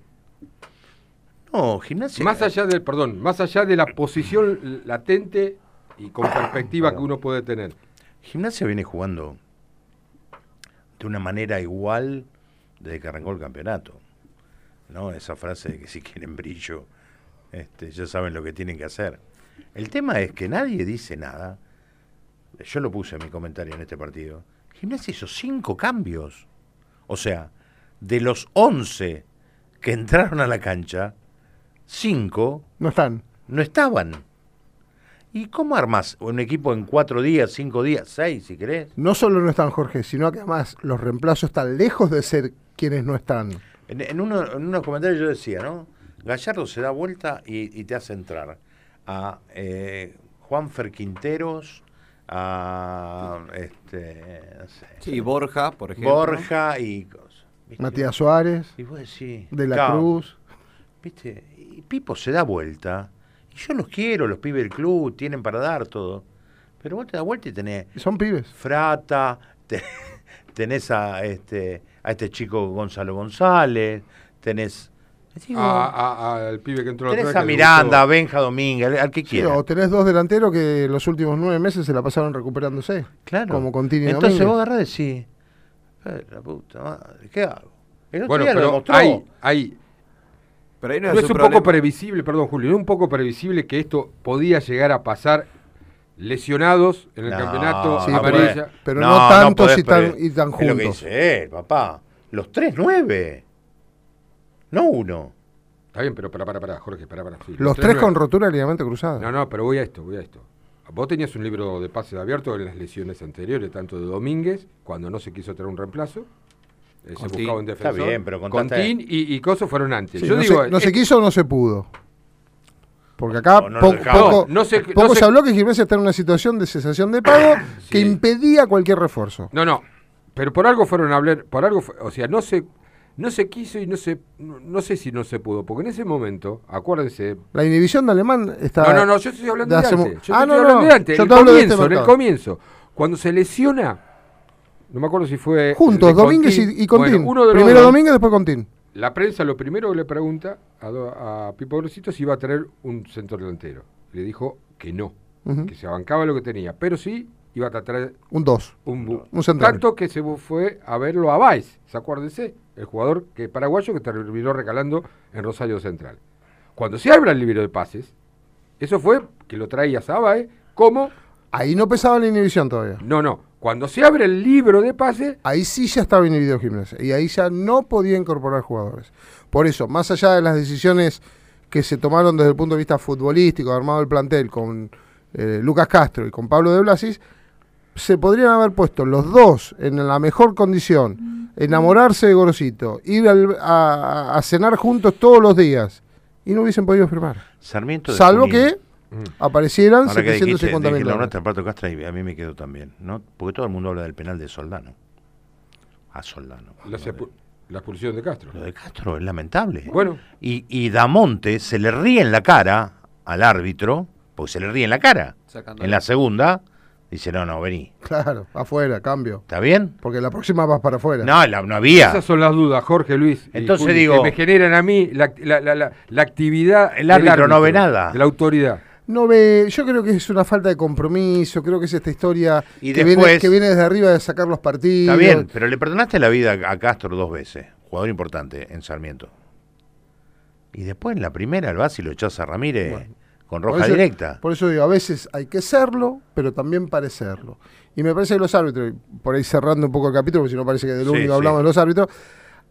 No, gimnasia. Más allá del, perdón, más allá de la posición latente y con perspectiva que uno puede tener. Gimnasia viene jugando de una manera igual desde que arrancó el campeonato. ¿No? Esa frase de que si quieren brillo, este, ya saben lo que tienen que hacer. El tema es que nadie dice nada. Yo lo puse en mi comentario en este partido. Gimnasia hizo cinco cambios. O sea, de los 11 que entraron a la cancha, cinco No están. no estaban. ¿Y cómo armas un equipo en cuatro días, cinco días, seis, si querés? No solo no están Jorge, sino que además los reemplazos están lejos de ser quienes no están. En, en uno- en unos comentarios yo decía, ¿no? Gallardo se da vuelta y, y te hace entrar a eh, Juanfer Quinteros, a este, no sé, Sí, Borja, por ejemplo. Borja y. Matías Suárez, Y vos decís, De la claro, Cruz. ¿Viste? Y Pipo se da vuelta. Yo los quiero, los pibes del club, tienen para dar todo. Pero vos te das vuelta y tenés Son pibes. Frata, te- tenés a este, a este chico Gonzalo González, tenés, digo, A- a- Al pibe que entró la tenés otra a Miranda, a. Benja Domínguez, al, al que Sí, quiera. o tenés dos delanteros que los últimos nueve meses se la pasaron recuperándose. claro. Como Contini Entonces Domínguez. vos agarrás y decís, "Eh, la puta madre, ¿qué hago? El otro Bueno, día lo pero demostró. hay, hay Pero ahí no, No es es un un poco previsible, perdón Julio, no es un poco previsible que esto podía llegar a pasar lesionados en el No, campeonato, Sí, amarilla. pero- pero no tantos podés y tan- pre- y tan Es lo que juntos. dice él, papá. Los tres nueve. No uno. Está bien, pero para, para, para, Jorge, para, para. sí, Los tres con rotura de ligamento cruzado. No, no, pero voy a esto, voy a esto. Vos tenías un libro de pases abierto en las lesiones anteriores, tanto de Domínguez, cuando no se quiso tener un reemplazo. Eh, se Contín. buscaba un Está bien, pero contaste- Contín y, y Coso fueron antes. Sí, Yo no, digo, se, no eh, se quiso o no se pudo. Porque acá No, poco, No, se- poco no se se- habló que Gimnasia está en una situación de cesación de pago que Sí. impedía cualquier refuerzo. No, no. Pero por algo fueron a hablar, por algo, o sea, no se, no se quiso y no se, no, no sé si no se pudo, porque en ese momento, acuérdense. La inhibición de Alemán está. No, no, no, yo estoy hablando de, antes. Yo Ah, estoy no, hablando no, de antes. yo el hablo de este comienzo, en el comienzo. Cuando se lesiona, no me acuerdo si fue. Juntos, Domínguez Contín. y, y Contín. Bueno, uno de los Primero dos. Domínguez, después Contín. La prensa lo primero que le pregunta a, a Pipo Grosito si iba a tener un centro delantero. Le dijo que no, que se bancaba lo que tenía, pero sí iba a tratar Un 2. un, Un central. Tanto que se fue a verlo a Vice, ¿se acuérdense? el jugador que paraguayo que terminó recalando en Rosario Central. Cuando se abre el libro de pases, eso fue que lo traía Sabae como... Ahí no pesaba la inhibición todavía. No, no. Cuando se abre el libro de pases... Ahí sí ya estaba inhibido Gimnasia. Y ahí ya no podía incorporar jugadores. Por eso, más allá de las decisiones que se tomaron desde el punto de vista futbolístico, armado el plantel con eh, Lucas Castro y con Pablo de Blasis, se podrían haber puesto los dos en la mejor condición, enamorarse de Gorosito, ir al- a, a cenar juntos todos los días y no hubiesen podido firmar. Sarmiento de Salvo Junín. que aparecieran que dijiste, 750 dije mil la dólares. nuestra, Pato Castro, y a mí me quedó también, ¿no? Porque todo el mundo habla del penal de Soldano. A Soldano. La, sepu- la expulsión de Castro. Lo de Castro es lamentable. Bueno. Y, y Damonte se le ríe en la cara al árbitro, porque se le ríe en la cara. Sacándole. En la segunda, dice, no, no, vení. Claro, afuera, cambio. ¿Está bien? Porque la próxima vas para afuera. No, la- no había. Esas son las dudas, Jorge Luis. Entonces Juli, digo- Que me generan a mí la, la- la- la- la actividad. El del árbitro no ve nada. De la autoridad. No ve, yo creo que es una falta de compromiso, creo que es esta historia Y que, después- viene, que viene desde arriba de sacar los partidos. Está bien, pero le perdonaste la vida a Castro dos veces, jugador importante en Sarmiento. Y después en la primera, el vas y lo echás a Ramírez con Por roja eso- directa. Por eso digo, a veces hay que serlo, pero también parecerlo. Y me parece que los árbitros, por ahí cerrando un poco el capítulo, porque si no parece que de lo Sí, único sí. hablamos de los árbitros,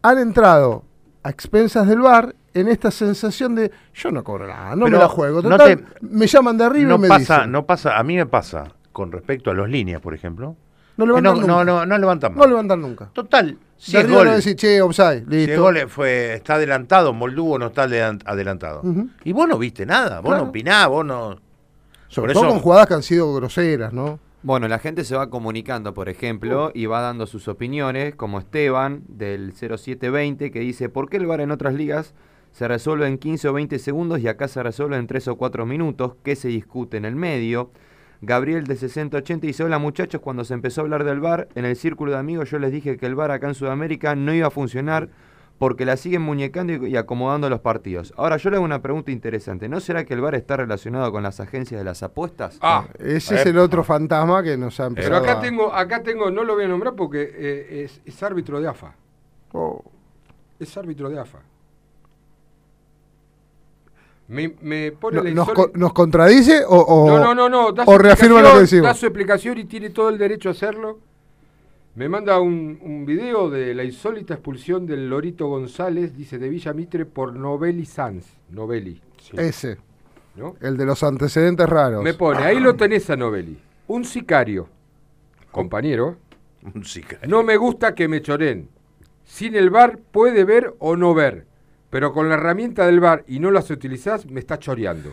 han entrado a expensas del bar en esta sensación de yo no cobro nada, no Pero me la juego. no Total, te- me llaman de arriba no y me pasa, dicen. no pasa, a mí me pasa con respecto a los líneas, por ejemplo. No levantan no, nunca. no, no, no levantan No más. levantan nunca. Total, si de es arriba gol, no decís, che, offside, si el gol fue, está adelantado, Moldugo no está adelan- adelantado. Y vos no viste nada, vos Claro. no opinás, vos no... Sobre por todo eso- con jugadas que han sido groseras, ¿no? Bueno, la gente se va comunicando, por ejemplo, y va dando sus opiniones, como Esteban del 0720, que dice, ¿por qué el VAR en otras ligas se resuelve en 15 o 20 segundos y acá se resuelve en 3 o 4 minutos? ¿Qué se discute en el medio? Gabriel de 6080 dice, hola muchachos, cuando se empezó a hablar del VAR, en el círculo de amigos yo les dije que el VAR acá en Sudamérica no iba a funcionar porque la siguen muñecando y acomodando los partidos. Ahora yo le hago una pregunta interesante, ¿no será que el VAR está relacionado con las agencias de las apuestas? Ah, Ese es el otro fantasma que nos ha pero empezado acá a- tengo, acá tengo, no lo voy a nombrar porque eh, es, es árbitro de AFA. Oh. Es árbitro de AFA. Me, me pone No- nos, insólita- co- ¿Nos contradice o, o- No, no, no, no. da o su reafirma lo que decimos? Da su explicación y tiene todo el derecho a hacerlo. Me manda un, un video de la insólita expulsión del Lorito González, dice, de Villa Mitre por Novelli Sanz. Novelli. Ese, ¿no? el de los antecedentes raros. Me pone, ahí lo tenés a Novelli. Un sicario, compañero, Un sicario. no me gusta que me choren. Sin el bar puede ver o no ver, pero con la herramienta del bar y no las utilizás, me está choreando.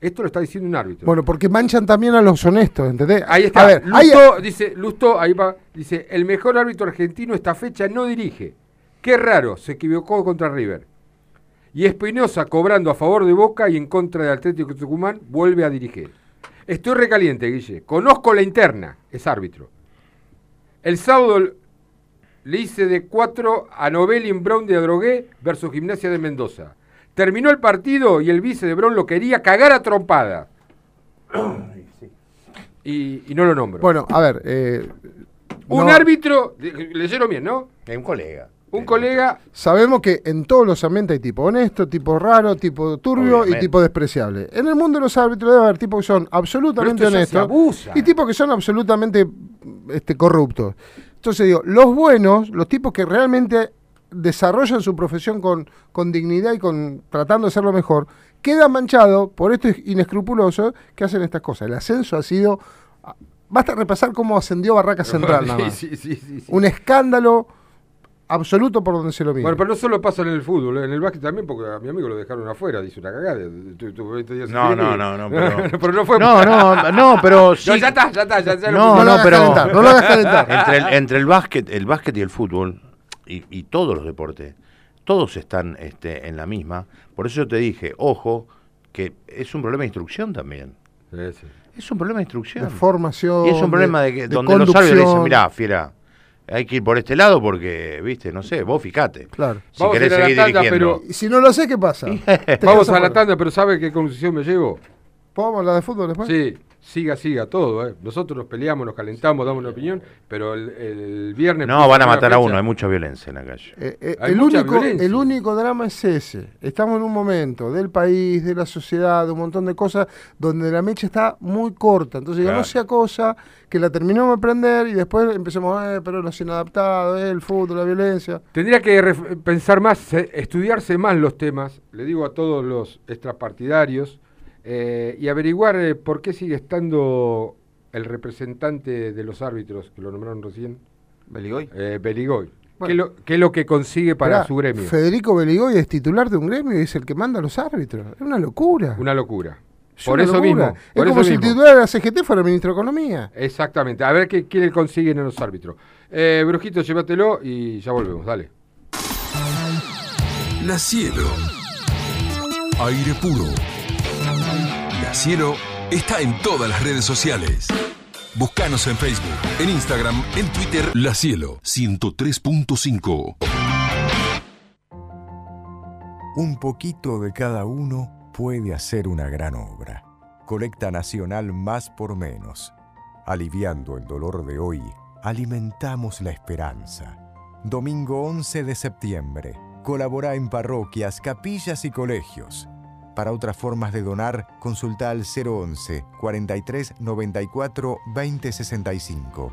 Esto lo está diciendo un árbitro. Bueno, porque manchan también a los honestos, ¿entendés? Ahí está. A ver, Lustó, dice, Lustó, ahí va, dice, el mejor árbitro argentino esta fecha no dirige. Qué raro, se equivocó contra River. Y Espinosa cobrando a favor de Boca y en contra de Atlético Tucumán vuelve a dirigir. Estoy recaliente, Guille. Conozco la interna, es árbitro. El sábado le hice de 4 a Novelli en Brown de Adrogué versus Gimnasia de Mendoza. Terminó el partido y el vice de Brown lo quería cagar a trompada. Y, y no lo nombro. Bueno, a ver. eh, Un no- árbitro, leyeron bien, ¿no? Es un colega. Un colega, Sabemos que en todos los ambientes hay tipo honesto, tipo raro, tipo turbio Obviamente. y tipo despreciable. En el mundo de los árbitros debe haber tipos que son absolutamente Pero esto ya se honestos abusa. y tipos que son absolutamente este, corruptos. Entonces digo, los buenos, los tipos que realmente desarrollan su profesión con, con dignidad y con tratando de hacerlo mejor, quedan manchados por estos inescrupulosos que hacen estas cosas. El ascenso ha sido... Basta repasar cómo ascendió Barraca Central. nada más. Sí, sí, sí, sí. Un escándalo absoluto por donde se lo mira. Bueno, pero no solo pasa en el fútbol, en el básquet también, porque a mi amigo lo dejaron afuera, dice una cagada. tu- tu- 20 días sin No, no, no, no, pero- pero no fue. No, no, no, pero sí. No, ya está, ya está, ya, ya lo No, pusimos. no, pero calentar, no lo hagas calentar. entre el, entre el básquet, el básquet y el fútbol y, y todos los deportes, todos están este, en la misma. Por eso yo te dije, ojo, que es un problema de instrucción también. Sí, sí. Es un problema de instrucción. de formación. y es un problema de, que, donde los árbitros dicen, mirá, fiera, hay que ir por este lado porque, viste, no sé, vos fijate. Claro. Si Vamos querés a ir a la seguir tanda, dirigiendo. Y si no lo sé, ¿qué pasa? Vamos a la tanda, pero ¿sabe qué conclusión me llevo? ¿Podemos hablar de fútbol después? Sí, siga, siga todo. ¿eh? Nosotros nos peleamos, nos calentamos, damos una opinión, pero el, el viernes... No, van a matar a uno, hay mucha violencia en la calle. Eh, eh, Hay el, mucha único, violencia. el único drama es ese. Estamos en un momento del país, de la sociedad, de un montón de cosas donde la mecha está muy corta. Entonces, Claro. no sea cosa que la terminamos de aprender y después empecemos, eh, pero los inadaptados, eh, el fútbol, la violencia. Tendría que pensar más, eh, estudiarse más los temas, le digo a todos los extrapartidarios, eh, y averiguar eh, por qué sigue estando el representante de los árbitros, que lo nombraron recién. ¿Beligoy? Eh, Beligoy. Bueno. ¿Qué, es lo, qué es lo que consigue para su gremio? Federico Beligoy es titular de un gremio y es el que manda a los árbitros. Es una locura. Una locura. Es Por una eso locura. mismo. Es por como eso si el titular de la CGT fuera el ministro de Economía. Exactamente. A ver qué, qué le consiguen a los árbitros. Eh, Brujito, llévatelo y ya volvemos. Dale. La Cielo. Aire puro. La Cielo está en todas las redes sociales. Búscanos en Facebook, en Instagram, en Twitter. La Cielo 103.5. Un poquito de cada uno puede hacer una gran obra. Colecta Nacional Más por Menos. Aliviando el dolor de hoy, alimentamos la esperanza. Domingo 11 de septiembre. Colabora en parroquias, capillas y colegios. Para otras formas de donar, consulta al 011 43 94 20 65.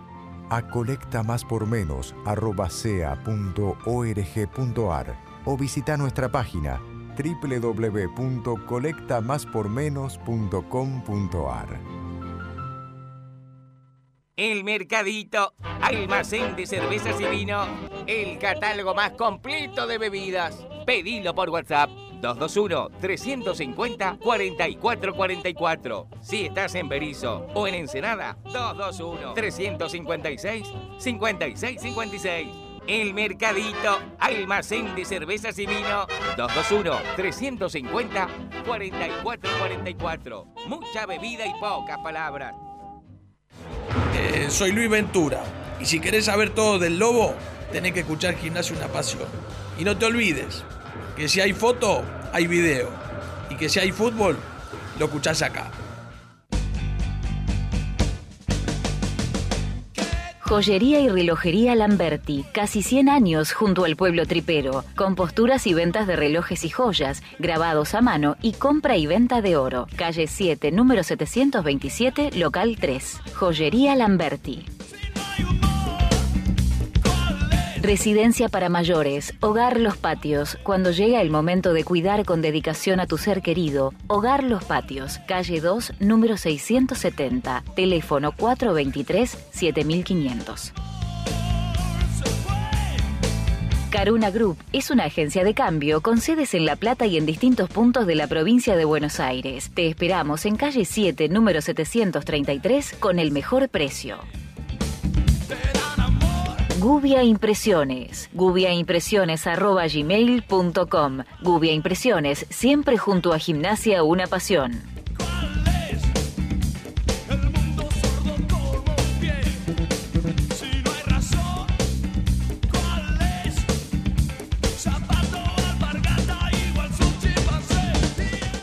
A colectamáspormenos.org.ar o visita nuestra página www.colectamáspormenos.com.ar. El Mercadito, almacén de cervezas y vino, el catálogo más completo de bebidas. Pedilo por WhatsApp 221-350-4444. Si estás en Berizo o en Ensenada, 221-356-5656. El Mercadito, almacén de cervezas y vino, 221-350-4444. Mucha bebida y pocas palabras. Eh, soy Luis Ventura. Y si querés saber todo del lobo, tenés que escuchar Gimnasio Una Pasión. Y no te olvides que si hay foto, hay video. Y que si hay fútbol, lo escuchás acá. Joyería y relojería Lamberti, casi 100 años junto al pueblo tripero, con posturas y ventas de relojes y joyas, grabados a mano y compra y venta de oro. Calle 7, número 727, local 3. Joyería Lamberti. Residencia para mayores, Hogar Los Patios. Cuando llega el momento de cuidar con dedicación a tu ser querido, Hogar Los Patios, calle 2, número 670, teléfono 423-7500. Caruna Group es una agencia de cambio con sedes en La Plata y en distintos puntos de la provincia de Buenos Aires. Te esperamos en calle 7, número 733, con el mejor precio. Gubia Impresiones. gubiaimpresiones.gmail.com Gubia Impresiones, siempre junto a Gimnasia Una Pasión.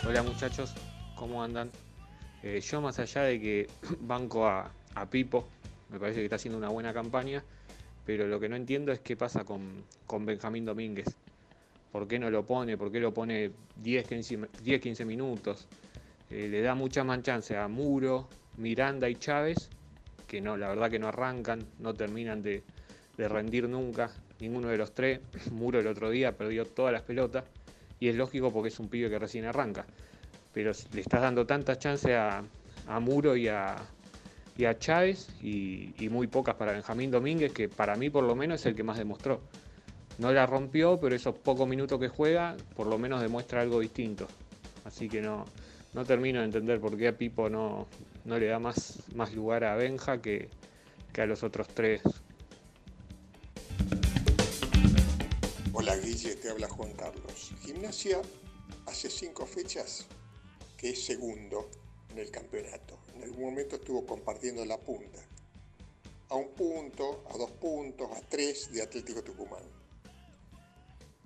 Hola muchachos, ¿cómo andan? Eh, yo más allá de que banco a, a Pipo, me parece que está haciendo una buena campaña, pero lo que no entiendo es qué pasa con, con Benjamín Domínguez. ¿Por qué no lo pone? ¿Por qué lo pone 10, 15, 10, 15 minutos? Eh, le da mucha más chance a Muro, Miranda y Chávez, que no, la verdad que no arrancan, no terminan de, de rendir nunca, ninguno de los tres. Muro el otro día perdió todas las pelotas y es lógico porque es un pibe que recién arranca. Pero le estás dando tanta chance a, a Muro y a, y a Chávez y, muy pocas para Benjamín Domínguez, que para mí por lo menos es el que más demostró. No la rompió, pero esos pocos minutos que juega por lo menos demuestra algo distinto. Así que no, no termino de entender por qué a Pipo no, no le da más, más lugar a Benja que, que a los otros tres. Hola Guille, te habla Juan Carlos. Gimnasia hace cinco fechas que es segundo en el campeonato. En algún momento estuvo compartiendo la punta. A un punto, a dos puntos, a tres de Atlético Tucumán.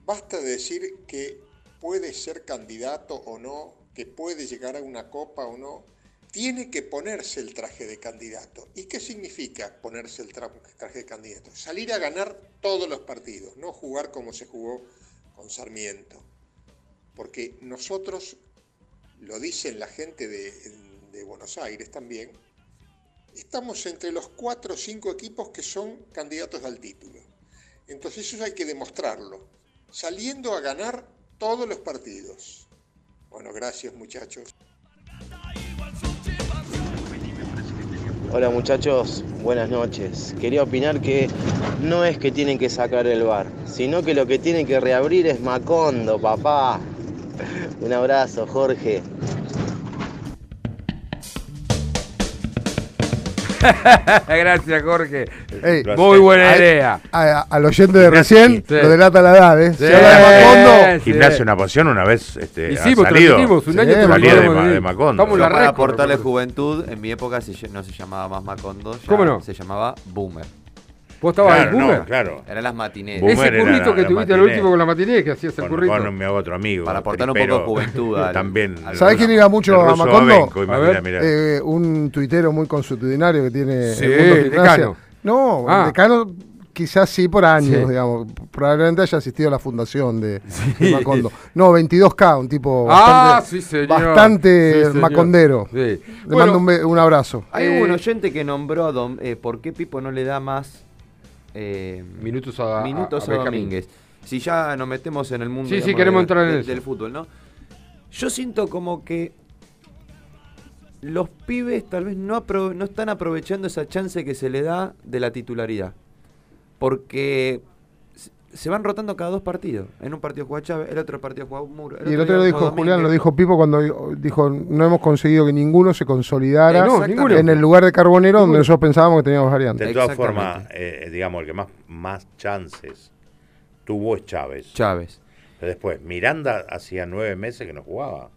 Basta decir que puede ser candidato o no, que puede llegar a una copa o no. tiene que ponerse el traje de candidato. ¿Y qué significa ponerse el tra- traje de candidato? Salir a ganar todos los partidos, no jugar como se jugó con Sarmiento. Porque nosotros, lo dicen la gente de, de Buenos Aires también, estamos entre los cuatro o cinco equipos que son candidatos al título. Entonces eso hay que demostrarlo, saliendo a ganar todos los partidos. Bueno, gracias muchachos. Hola muchachos, buenas noches. Quería opinar que no es que tienen que sacar el bar, sino que lo que tienen que reabrir es Macondo, papá. Un abrazo, Jorge. Gracias, Jorge. Ey, Muy buena a- idea. a- al oyente de recién Sí. lo delata la edad, ¿eh? Sí. Se habla de Macondo. Sí. Gimnasia una pasión una vez este, Y ha sí, pues salido. un año de, Ma- de- Macondo. Estamos la Para nosotros. juventud, en mi época se no se llamaba más Macondo, ya ¿Cómo no? se llamaba Boomer. ¿Vos estabas Claro, en no, claro. Eran las matineras. Boomer Ese la- que la tuviste al último con la matiné, que hacías el currito. con mi otro amigo. Para aportar un poco de juventud al- También. al- ¿Sabés quién iba mucho a Macondo? Babenco, A imagina, ver. mirá. Eh, un tuitero muy consuetudinario que tiene Sí, el mundo el gimnasia. decano. No, Ah. el decano quizás sí por años, Sí. digamos. Probablemente haya asistido a la fundación de, de Macondo. No, 22K, un tipo Ah, bastante, sí, señor. bastante Sí, señor. macondero. Sí. Le Bueno, mando un, abrazo. Hay Eh, un oyente que nombró a Dom, eh, por qué Pipo no le da más eh, Minutos a- minutos a- a, a Benjamín. Domínguez. Si ya nos metemos en el mundo Sí, sí, digamos, queremos de- entrar en de- del fútbol, ¿no? Yo siento como que los pibes tal vez no, no están aprovechando esa chance que se le da de la titularidad. Porque se- van rotando cada dos partidos. En un partido juega Chávez, el otro partido juega Muro. Y el otro lo dijo Julián, lo dijo Pipo cuando dijo, no hemos conseguido que ninguno se consolidara Eh, no, ninguno. en el lugar de Carbonero donde nosotros pensábamos que teníamos variantes. De todas formas, eh, digamos, el que más, más chances tuvo es Chávez. Chávez. Pero después, Miranda hacía nueve meses que no jugaba.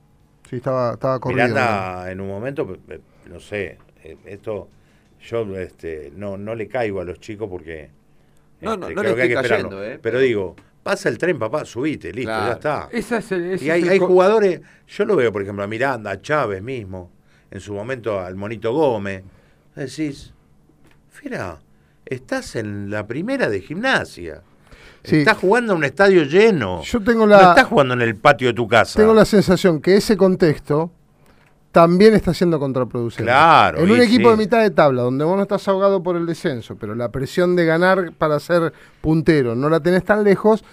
Sí, estaba, estaba corrido. Miranda en un momento, eh, no sé, eh, esto yo este, no, no le caigo a los chicos porque No, este, no, no le que que estoy esperarlo. cayendo, eh, Pero digo, pasa el tren, papá, subite, listo, Claro. ya está. Esa es el- ese y es hay, el hay jugadores, yo lo veo, por ejemplo, a Miranda, a Chávez mismo, en su momento al Monito Gómez. Decís, Fira, estás en la primera de gimnasia. Sí. Estás jugando en un estadio lleno. Yo tengo la- No estás jugando en el patio de tu casa. Tengo la sensación que ese contexto también está siendo contraproducente. Claro, En un equipo sí. de mitad de tabla, donde vos no estás ahogado por el descenso, pero la presión de ganar para ser puntero no la tenés tan lejos,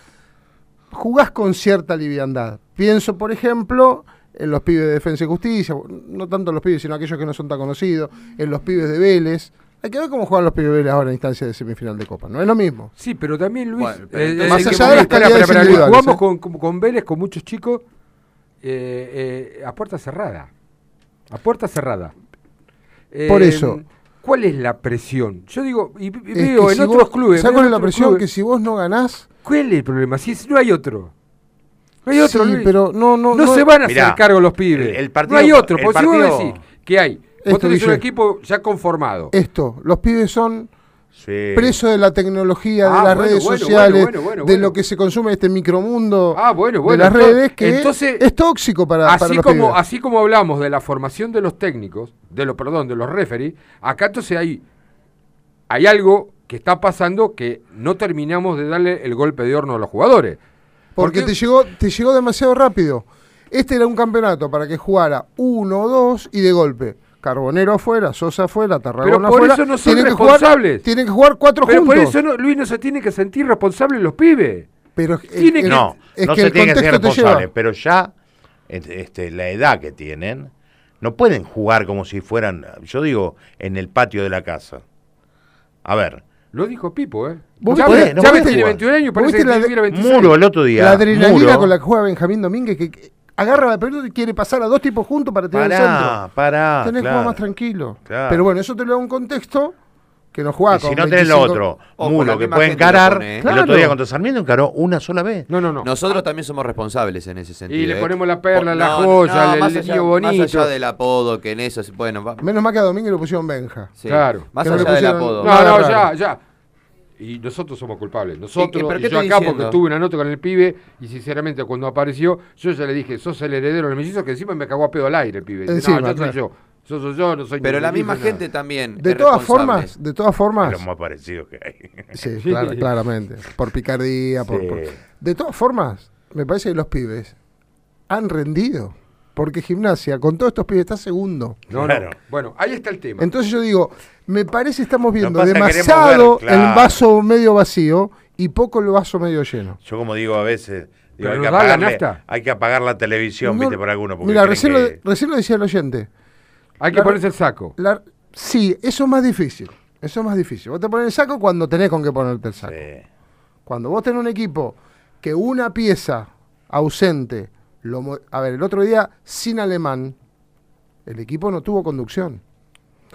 jugás con cierta liviandad. Pienso, por ejemplo, en los pibes de Defensa y Justicia, no tanto los pibes, sino aquellos que no son tan conocidos, en los pibes de Vélez. Hay que ver cómo juegan los pibes de Vélez ahora en instancia de semifinal de Copa. No es lo mismo. Sí, pero también Luis. Bueno, pero eh, eh, Más ¿en qué allá de las calidades espera, espera, Luis, individuales, Jugamos ¿eh? con, con- con Vélez, con muchos chicos, eh, eh, a puerta cerrada. A puerta cerrada. Por Eh, eso. ¿Cuál es la presión? Yo digo, y, y Es veo que en si otros vos- clubes. ¿Sabes cuál es la presión? clubes- Que si vos no ganás, ¿Cuál es el problema? Si es- no hay otro. No hay otro, Sí, Luis. pero no, no, No, no- se van a Mirá, hacer cargo los pibes. el- el partido- no hay otro. Porque si vos decís que hay, vos Esto, tenés un equipo ya conformado. esto, los pibes son Sí. presos de la tecnología, de Ah, las bueno, redes bueno, sociales, bueno, de lo que se consume este micromundo Ah, de las entonces- redes, que entonces, es tóxico para, para así los como pibes. así como hablamos de la formación de los técnicos, de los perdón, de los referees, acá entonces hay hay algo que está pasando que no terminamos de darle el golpe de horno a los jugadores. Porque te llegó, te llegó demasiado rápido. Este era un campeonato para que jugara uno o dos y de golpe. Carbonero afuera, Sosa afuera, Tarragona Pero por afuera. eso no son tienen que jugar- responsables. tienen que jugar cuatro Pero por juntos. eso no- Luis no se tiene que sentir responsable los pibes. Pero Tiene que- No, es no que se el tienen que ser responsables, lleva. pero ya et- este, la edad que tienen, no pueden jugar como si fueran, yo digo, en el patio de la casa. A ver, Lo dijo Pipo, ¿eh? ¿Vos Chávez, viste- no Chávez podés tiene jugar. 21 años, ¿Vos parece viste que la- tuviera 26. Muro el otro día. La adrenalina Muro, con la que juega Benjamín Domínguez, que, que agarra la pelota y quiere pasar a dos tipos juntos para tener el Pará, centro. pará, Tenés claro. jugar más tranquilo. Claro. Pero bueno, eso te lo da un contexto que no juega Y si con no tenés lo 25 otro, O Muro, con la que puede lo encarar, pone, ¿eh? el otro día contra Sarmiento encaró una sola vez. No, no, no. Nosotros también somos responsables en ese sentido. Y le ¿eh? ponemos la perla, la joya, no, el- más el allá, lío bonito. Más allá del apodo, que en eso, se- bueno, va- Menos mal que a Domínguez le pusieron Benja. sí. Claro. Más allá del apodo. No, no, ya, ya. Y nosotros somos culpables. Nosotros, ¿Y qué- pero y qué yo acá porque tuve una nota con el pibe y sinceramente cuando apareció, yo ya le dije, sos el heredero del mellizo, que encima me cagó a pedo al aire el pibe. Encima, no, yo soy claro. yo. Yo soy yo, no soy Pero la misma nada. gente también. De es todas formas, de todas formas. Lo más parecido que hay. Sí, clara- claramente. Por picardía, por- De todas formas, me parece que los pibes han rendido. Porque gimnasia, con todos estos pibes, está segundo. No, Claro. no. Bueno, ahí está el tema. Entonces yo digo, me parece estamos viendo demasiado ver, claro. el vaso medio vacío y poco el vaso medio lleno. Yo como digo a veces, digo, hay, que la apagarle- nafta. hay que apagar la televisión, No, viste, por alguno. Porque Mira, recién, que- lo, recién lo decía el oyente. Hay que La- ponerse el saco. La- sí, eso es más difícil. Eso es más difícil. Vos te pones el saco cuando tenés con qué ponerte el saco. Cuando vos tenés un equipo que una pieza ausente, lo a ver, el otro día sin alemán, el equipo no tuvo conducción.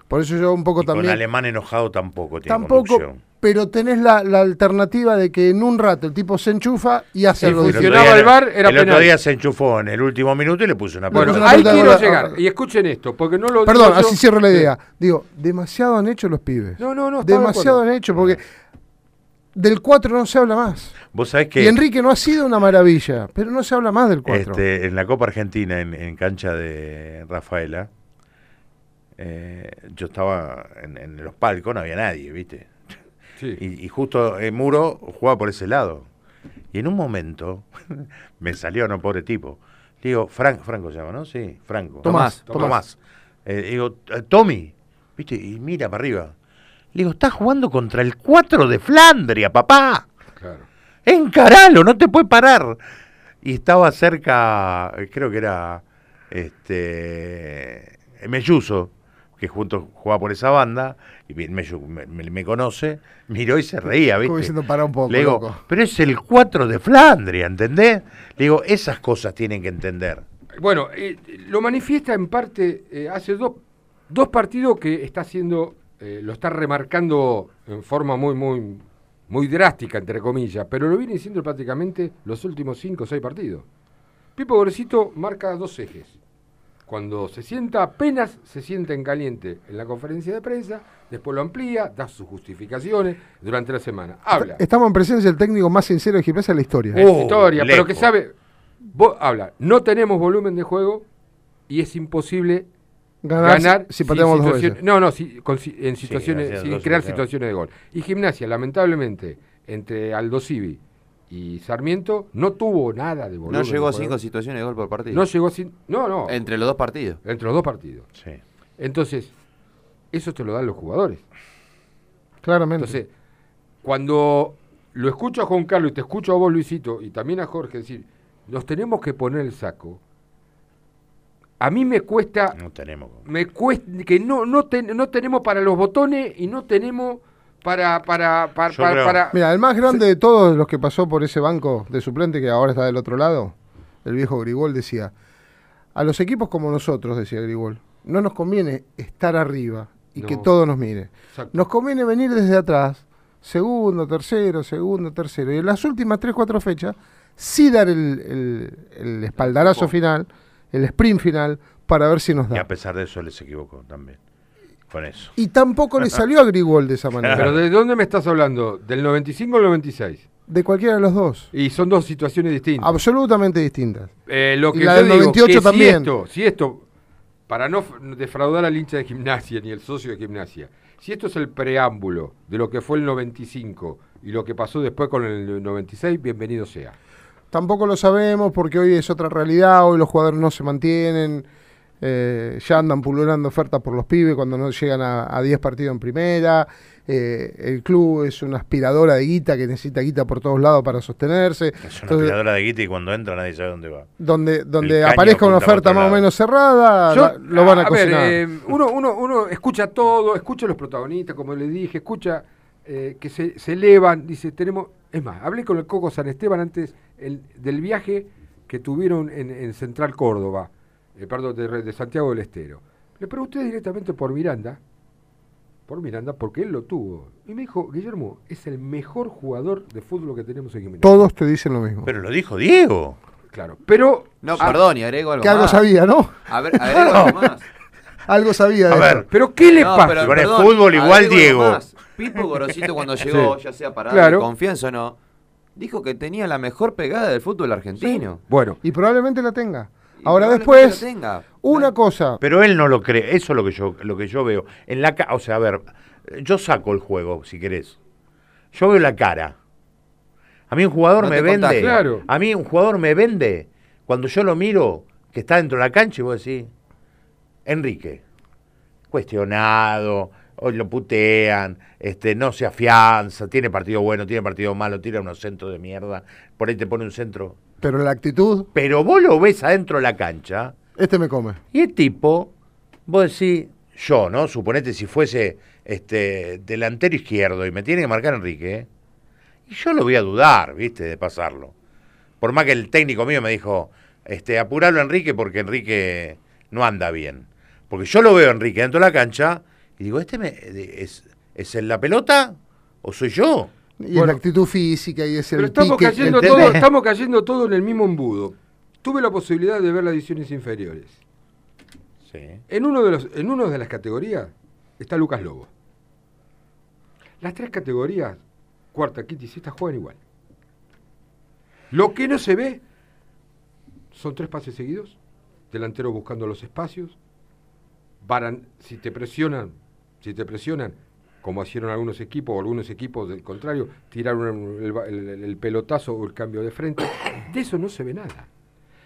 Por eso yo un poco y con también... alemán enojado tampoco tiene Tampoco, conducción. pero tenés la, la alternativa de que en un rato el tipo se enchufa y hace algo El otro distinto. día- el era el otro día se enchufó en el último minuto y le puso una Bueno, pelota. ahí pelota quiero llegar. Y escuchen esto, porque no lo Perdón, digo yo- así cierro la Sí. idea. Digo, demasiado han hecho los pibes. No, no, no. de demasiado han hecho, porque del 4 no se habla más. Vos sabés que Y Enrique no ha sido una maravilla, pero no se habla más del 4. este, en la Copa Argentina, en, en cancha de Rafaela, eh, yo estaba en, en los palcos, no había nadie, ¿viste? Sí. Y, y justo el muro jugaba por ese lado. Y en un momento me salió, no, pobre tipo. Le digo, Franco, Franco se llama, ¿no? Sí, Franco. Tomás, Tomás. Tomás. Eh, digo, "Eh, Tommy, ¿viste? Y mira para arriba. Le digo, estás jugando contra el 4 de Flandria, papá. Claro. Encaralo, no te puede parar. Y estaba cerca, eh, creo que era este Melluso, que junto jugaba por esa banda, y me, me- me conoce, miró y se reía, ¿viste? Como diciendo, "Pará un poco, Le digo, loco". pero es el 4 de Flandria, ¿entendés? Le digo, esas cosas tienen que entender. Bueno, eh, lo manifiesta en parte eh, hace dos, dos partidos que está haciendo, eh, lo está remarcando en forma muy, muy, muy drástica, entre comillas, pero lo viene diciendo prácticamente los últimos cinco o seis partidos. Pipo Gorosito marca dos ejes. Cuando se sienta, apenas se sienta en caliente en la conferencia de prensa, después lo amplía, da sus justificaciones durante la semana. Habla. Estamos en presencia del técnico más sincero de gimnasia de la historia. Es historia, pero que sabe. Vos habla, no tenemos volumen de juego y es imposible Ganar ganar, si pateamos dos veces. No, no, si- con si- en situaciones, haciendo sin crear situaciones. situaciones de gol. Y Gimnasia, lamentablemente, entre Aldo Civi y Sarmiento, no tuvo nada de volumen. No llegó a cinco situaciones de gol por partido. No llegó a No, no. Entre los dos partidos. Entre los dos partidos. Sí. Entonces, eso te lo dan los jugadores. Claramente. Entonces, cuando lo escucho a Juan Carlos y te escucho a vos, Luisito, y también a Jorge decir, nos tenemos que poner el saco, a mí me cuesta, No tenemos. me cuesta que no, no, ten- no tenemos para los botones y no tenemos para, para, para, Yo para- creo- para- Mira, el más grande de todos los que pasó por ese banco de suplente que ahora está del otro lado, el viejo Grigol decía, a los equipos como nosotros, decía Grigol, no nos conviene estar arriba y No. que todo nos mire. Exacto. Nos conviene venir desde atrás, segundo, tercero, segundo, tercero. Y en las últimas tres, cuatro fechas, sí dar el, el- el espaldarazo final, el sprint final, para ver si nos Y da. a pesar de eso, él se equivocó también. Con eso. Y tampoco le salió a Grigol de esa manera. Pero ¿de dónde me estás hablando? ¿Del 95 o el 96? De cualquiera de los dos. Y son dos situaciones distintas. Absolutamente distintas. Eh, lo Y que la yo del digo, 98 que si también. esto, si esto, para no defraudar al hincha de gimnasia ni el socio de gimnasia, si esto es el preámbulo de lo que fue el 95 y lo que pasó después con el 96, bienvenido sea. Tampoco lo sabemos porque hoy es otra realidad, hoy los jugadores no se mantienen, eh, ya andan pululando ofertas por los pibes cuando no llegan a, a 10 partidos en primera, eh, el club es una aspiradora de guita que necesita guita por todos lados para sostenerse. Es una Entonces, aspiradora de guita y cuando entra nadie sabe dónde va. donde donde aparezca una oferta más o menos cerrada, Yo- la- lo van a, cocinar. eh, uno, uno, uno escucha todo, escucha a los protagonistas, como le dije, escucha eh, que se, se elevan, dice, tenemos... Es más, hablé con el Coco San Esteban antes el- del viaje que tuvieron en, en Central Córdoba, eh, perdón, de, de Santiago del Estero. Le pregunté directamente por Miranda, por Miranda, porque él lo tuvo. Y me dijo, Guillermo, es el mejor jugador de fútbol que tenemos en Gimnasia. Todos te dicen lo mismo. Pero lo dijo Diego. Claro, pero... No, Ah, perdón, y agrego algo que algo sabía, ¿no? A ver, agrego algo más. Algo sabía de A eso. ver, Pero ¿qué le No, pasa? pero, Con el perdón, fútbol igual Diego. más. Pipo Gorosito cuando llegó, Sí. ya sea para Claro. darle confianza o no, dijo que tenía la mejor pegada del fútbol argentino. Bueno, Y probablemente la tenga. Ahora después, tenga. una cosa. Pero él no lo cree, eso es lo que yo, lo que yo veo. En la ca- o sea, a ver, yo saco el juego, si querés. Yo veo la cara. A mí un jugador No me vende. Claro. A mí un jugador me vende cuando yo lo miro, que está dentro de la cancha y vos decís, Enrique, cuestionado, hoy lo putean, este, no se afianza, tiene partido bueno, tiene partido malo, tira unos centros de mierda, por ahí te pone un centro. Pero la actitud, Pero vos lo ves adentro de la cancha este me come. y el tipo, vos decís, yo, ¿no? Suponete si fuese este delantero izquierdo y me tiene que marcar Enrique, ¿eh? y yo lo voy a dudar, ¿viste? De pasarlo. Por más que el técnico mío me dijo, este, apuralo a Enrique porque Enrique no anda bien. Porque yo lo veo a Enrique dentro de la cancha y digo, ¿este me, es, es en la pelota o soy yo? Y es la actitud física y es el Pero estamos pique. cayendo, ¿entendés? todo, estamos cayendo todo en el mismo embudo. Tuve la posibilidad de ver las ediciones inferiores. Sí. En uno de los, en una de las categorías está Lucas Lobo. Las tres categorías, cuarta, quinta y sexta, juegan igual. Lo que no se ve son tres pases seguidos, delantero buscando los espacios, Varan, si te presionan, si te presionan, como hicieron algunos equipos o algunos equipos del contrario, tiraron el, el- el pelotazo o el cambio de frente. De eso no se ve nada.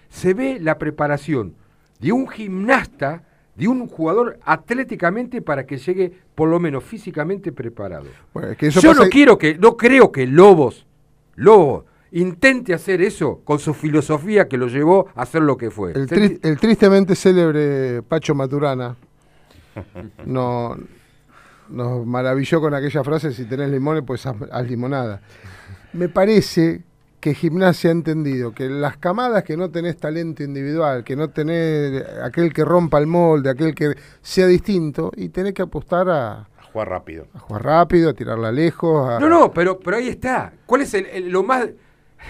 Se ve la preparación de un gimnasta, de un jugador atléticamente para que llegue por lo menos físicamente preparado. Bueno, es que eso Yo pasa- no quiero que, no creo que Lobos, Lobos, intente hacer eso con su filosofía que lo llevó a hacer lo que fue. El, Se tri- el tristemente célebre Pacho Maturana no, nos maravilló con aquella frase, si tenés limones, pues haz, haz limonada. Me parece que Gimnasia ha entendido que las camadas que no tenés talento individual, que no tenés aquel que rompa el molde, aquel que sea distinto, y tenés que apostar a, Jugar rápido. a jugar rápido, a tirarla lejos. a- No, no, pero, pero ahí está. ¿Cuál es el, el- lo más,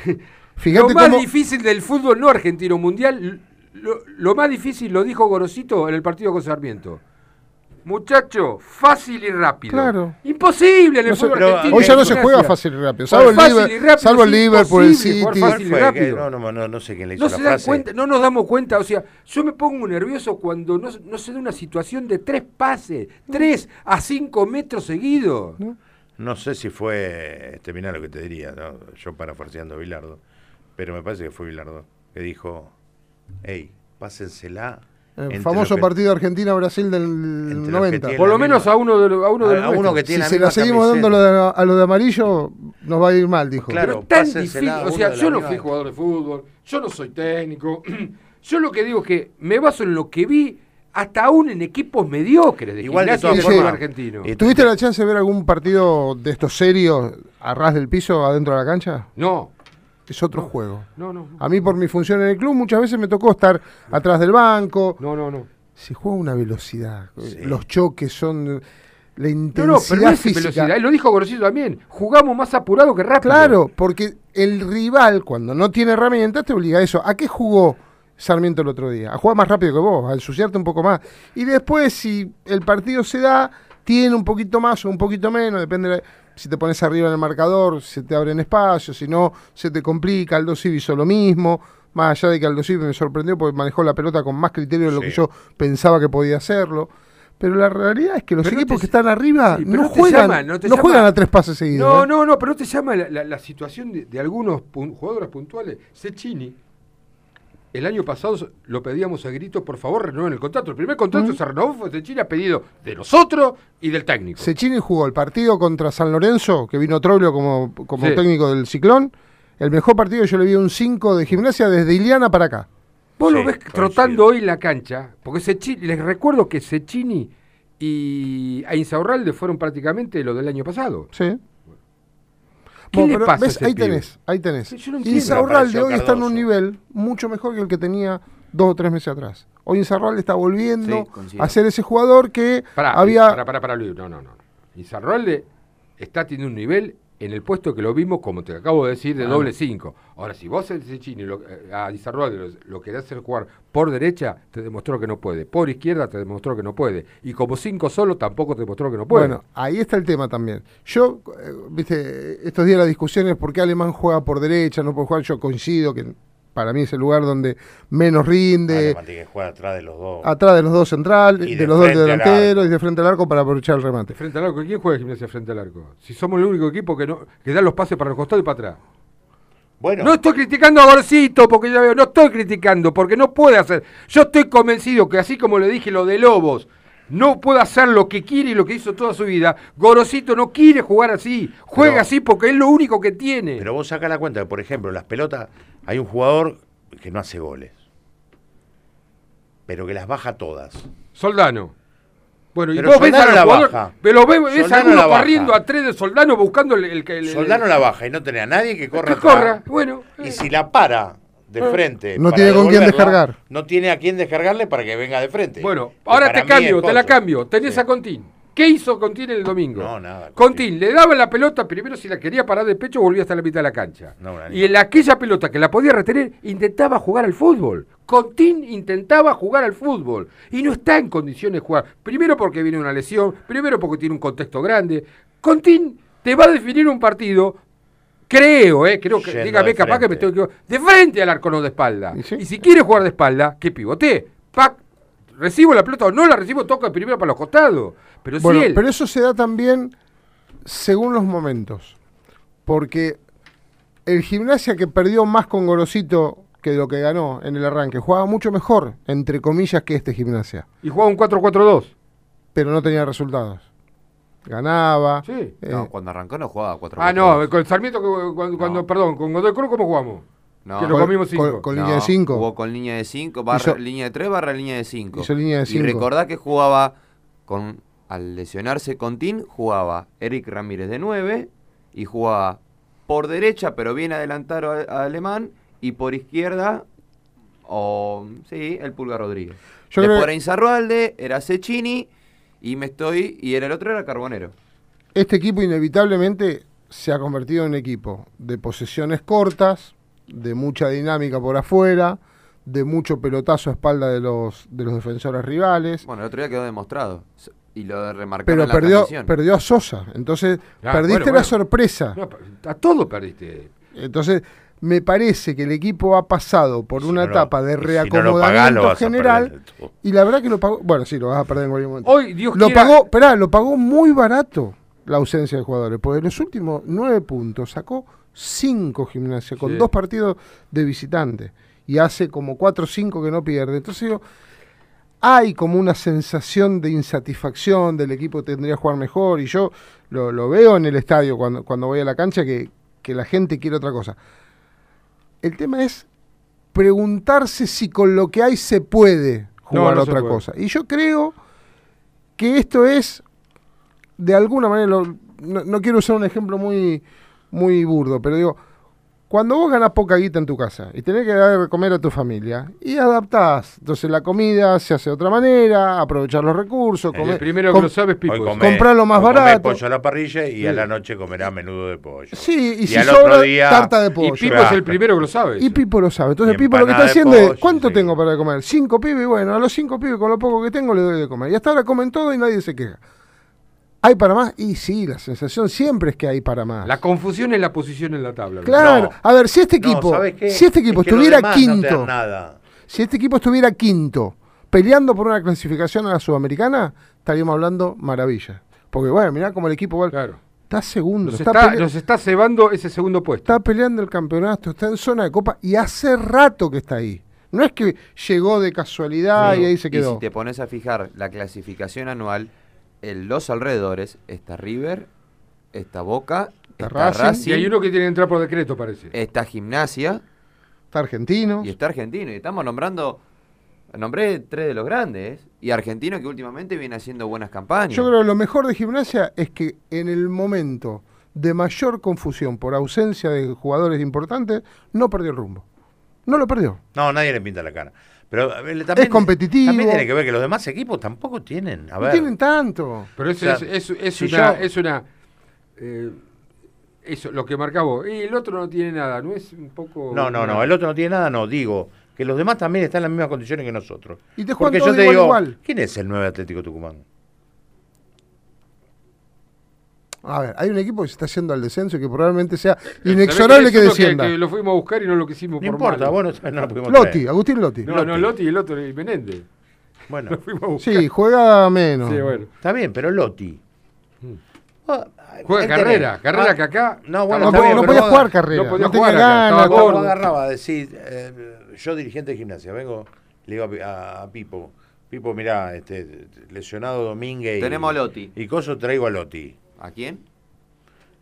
Fíjate lo más cómo- difícil del fútbol no argentino mundial? Lo, lo más difícil lo dijo Gorosito en el partido con Sarmiento. Muchacho, fácil y rápido. Claro. Imposible en el No fútbol argentino. hoy ya no se juega fácil y rápido. Salvo el fácil Liver- y rápido salvo el Liverpool, el City. fácil y rápido. no, no, no, no sé quién le hizo No la se dan frase. cuenta, no nos damos cuenta, o sea, yo me pongo nervioso cuando no, no se da una situación de tres pases, tres a cinco metros seguidos. No sé si fue, este, mirá lo que te diría, ¿no? yo parafarseando a Bilardo, pero me parece que fue Bilardo, que dijo, hey, pásensela. El entre famoso los partido Argentina-Brasil del los que 90. tienen Por lo menos a uno de, lo- a uno de a- los a uno que Si tiene la se la seguimos dando a lo, de, a lo de amarillo, nos va a ir mal, dijo. Claro, Pero es tan difícil, o sea, yo no fui jugador de fútbol, yo no soy técnico, yo lo que digo es que me baso en lo que vi hasta aún en equipos mediocres de Igual de todas formas, argentino. eh, ¿Tuviste la chance de ver algún partido de estos serios a ras del piso adentro de la cancha? No, Es otro juego. no, no, A mí por mi función en el club muchas veces me tocó estar atrás del banco. no, no, no. Se juega a una velocidad. Los choques son la No, intensidad no, pero no es física. velocidad, lo dijo Gorosito también, jugamos más apurado que rápido. Claro, porque el rival cuando no tiene herramientas te obliga a eso. ¿A qué jugó Sarmiento el otro día? A jugar más rápido que vos, a ensuciarte un poco más. Y después si el partido se da, tiene un poquito más o un poquito menos, depende de la- si te pones arriba en el marcador, se te abren espacios, si no, se te complica. Aldo Civi hizo lo mismo, más allá de que Aldo Civi me sorprendió porque manejó la pelota con más criterio de lo Sí. que yo pensaba que podía hacerlo. Pero la realidad es que los Pero equipos te- que están arriba Sí, no, juegan, llama, no juegan a tres pases seguidos. No, ¿eh? no, no, pero no te llama la, la- la situación de, de algunos pun- jugadores puntuales. Cecchini, el año pasado lo pedíamos a grito, por favor, renueven el contrato. El primer contrato se renovó fue Cecchini a pedido de nosotros y del técnico. Cecchini jugó el partido contra San Lorenzo, que vino Troglio como, como Sí. técnico del Ciclón. El mejor partido yo le vi un 5 de gimnasia desde Iliana para acá. Vos lo ves coincido. trotando hoy en la cancha, porque Cecchini, les recuerdo que Cecchini y a Insaurralde fueron prácticamente lo del año pasado. Sí. ¿Qué Bueno, le pero pasa a ves, ese ahí pibe? tenés, ahí tenés. Sí, yo no entiendo. Insaurralde hoy está en un nivel mucho mejor que el que tenía dos o tres meses atrás. Hoy Insaurralde está volviendo Sí, a ser ese jugador que Pará, había... Pará, pará, pará, Luis. No, no, no. Insaurralde está teniendo un nivel en el puesto que lo vimos, como te acabo de decir, de Ah. doble 5. Ahora, si vos el Cecchini lo, eh, a Izarralde lo, lo querés hacer jugar por derecha, te demostró que no puede. Por izquierda, te demostró que no puede. Y como 5 solo, tampoco te demostró que no puede. Bueno, ahí está el tema también. Yo, eh, viste, estos días la discusión es por qué Alemán juega por derecha, no puede jugar, yo coincido que para mí es el lugar donde menos rinde, que jugar atrás de los dos. atrás de los dos centrales, Y de, de los dos delanteros y de frente al arco para aprovechar el remate. Frente al arco, ¿quién juega gimnasia frente al arco? Si somos el único equipo que no que da los pases para los costados y para atrás. Bueno. No estoy criticando a Gorcito, porque ya veo, no estoy criticando, porque no puede hacer. Yo estoy convencido que así como le dije lo de Lobos, no puede hacer lo que quiere y lo que hizo toda su vida. Gorosito no quiere jugar así, juega Pero- así porque es lo único que tiene. Pero vos sacás la cuenta que, por ejemplo, las pelotas, hay un jugador que no hace goles. Pero que las baja todas. Soldano. Bueno, y Pero vos ves Soldano a la baja. pero ves, ves a baja. corriendo a tres de Soldano buscando el, el, el- el- Soldano la baja y no tenés a nadie que corra. Que atrás. corra, bueno. Y si la para de Eh. frente. No tiene con quién descargar. No tiene a quién descargarle para que venga de frente. Bueno, ahora te cambio, te la cambio. Tenés a Contín. ¿Qué hizo Contín el domingo? No, nada. Contín le daba la pelota, primero si la quería parar de pecho, volvía hasta la mitad de la cancha. No, una y en aquella pelota que la podía retener, intentaba jugar al fútbol. Contín intentaba jugar al fútbol. Y no está en condiciones de jugar. Primero porque viene una lesión, primero porque tiene un contexto grande. Contín te va a definir un partido, creo, eh, creo que, Yendo dígame, capaz que me tengo que de frente al arco, no de espalda. Y, si quiere jugar de espalda, que pivotee. Pac, recibo la pelota o no la recibo, toca primero para los costados. Pero Bueno, si él. pero eso se da también según los momentos. Porque el gimnasia que perdió más con Gorosito que lo que ganó en el arranque, jugaba mucho mejor, entre comillas, que este gimnasia. Y jugaba un 4-4-2. Pero no tenía resultados. Ganaba. Sí. eh, No, cuando arrancó no jugaba 4 Ah, no, con Sarmiento, que- cuando, cuando- perdón, con Godoy Cruz, ¿cómo jugamos? No. Que lo comimos cinco. No, Jugó con línea de 5, barra, Hizo- línea de 3 barra línea de 5. hizo línea de Y cinco. recordá que jugaba con al lesionarse Contín, jugaba Eric Ramírez de 9 y jugaba por derecha, pero bien adelantado a, a Alemán, y por izquierda, o sí, el Pulga Rodríguez. Yo Después creo- era Inzarrualde, era Cecchini, y me estoy, y era el otro era Carbonero. Este equipo inevitablemente se ha convertido en un equipo de posesiones cortas, de mucha dinámica por afuera, de mucho pelotazo a espalda de los, de los defensores rivales. Bueno, el otro día quedó demostrado. Y lo remarcaron Pero en la perdió, transmisión. perdió a Sosa. Entonces, Ah, perdiste bueno, la bueno. sorpresa. No, a todo perdiste. Entonces, me parece que el equipo ha pasado por una no lo- etapa de si no reacomodamiento pagás, general. y la verdad que lo pagó. Bueno, sí, lo vas a perder en cualquier momento. Hoy, Dios lo quiera- pagó, esperá, lo pagó muy barato la ausencia de jugadores. Porque en los últimos nueve puntos sacó cinco gimnasia con Sí. dos partidos de visitante. Y hace como cuatro o cinco que no pierde. Entonces digo, hay como una sensación de insatisfacción del equipo que tendría que jugar mejor. Y yo lo, lo veo en el estadio cuando, cuando voy a la cancha que, que la gente quiere otra cosa. El tema es preguntarse si con lo que hay se puede jugar no otra cosa. Y yo creo que esto es, de alguna manera, lo- no, no quiero usar un ejemplo muy, muy burdo, pero digo, cuando vos ganás poca guita en tu casa y tenés que dar de comer a tu familia y adaptás, entonces la comida se hace de otra manera, aprovechar los recursos, El comer- primero que lo sabe es Pipo. Hoy comé- comprar lo más barato. pollo a la parrilla y Sí. a la noche comerá menudo de pollo. Sí, y, si al sobra, otro día. tarta de pollo. Y Pipo es el primero que lo sabe. Y Pipo lo sabe. Entonces Y Pipo lo que está haciendo es, ¿cuánto sí. tengo para comer? Cinco pibes, bueno, a los cinco pibes con lo poco que tengo le doy de comer. Y hasta ahora comen todo y nadie se queja. ¿Hay para más? Y sí, la sensación siempre es que hay para más. La confusión es la posición en la tabla. Claro, No. a ver, si este No, equipo, ¿sabes qué? si este equipo Es estuviera no quinto, nada. si este equipo estuviera quinto, peleando por una clasificación a la Sudamericana, estaríamos hablando maravilla. Porque bueno, mirá cómo el equipo va- Claro. está segundo, Nos está, está, pele- nos está cebando ese segundo puesto. está peleando el campeonato, está en zona de copa y hace rato que está ahí. No es que llegó de casualidad y ahí se Y quedó. si te pones a fijar la clasificación anual, en los alrededores está River, está Boca, está, Racing. Racing, Y hay uno que tiene que entrar por decreto, parece. está Gimnasia Está argentino. y está Argentino. Y estamos nombrando, nombré tres de los grandes. Y Argentino que últimamente viene haciendo buenas campañas. Yo creo que lo mejor de gimnasia es que en el momento de mayor confusión por ausencia de jugadores importantes, no perdió el rumbo. No lo perdió. No, nadie le pinta la cara. Pero también, Es competitivo. También tiene que ver que los demás equipos tampoco tienen. A No ver. tienen tanto. Pero eso O sea, es, es, es si una. yo- Es una eh, eso, lo que marca vos. Y el otro no tiene nada, ¿no es un poco.? No, no, no. El otro no tiene nada, no. Digo que los demás también están en las mismas condiciones que nosotros. Y te Porque yo te igual, digo, igual. ¿quién es el nuevo Atlético Tucumán? A ver, hay un equipo que se está yendo al descenso y que probablemente sea inexorable que uno descienda. Que, lo fuimos a buscar y no lo quisimos No por importa, malo. bueno, no lo pudimos Lotti, traer. Agustín Lotti. No, no, Lotti y el otro y Menéndez. Bueno. Lo fuimos a buscar. Sí, juega menos. Sí, bueno. Está bien, pero Lotti. Ah, Juega él Carrera, tenés- Carrera ah, que acá. No, bueno, No bien, no podía jugar Carrera, No podía no jugar acá, ganas, gordo. agarraba decir, eh, yo dirigente de gimnasia, vengo, le digo a Pi- a, a Pipo, Pipo, mirá, este, lesionado Domínguez y, Tenemos a Lotti. y Coso traigo a Lotti. ¿A quién?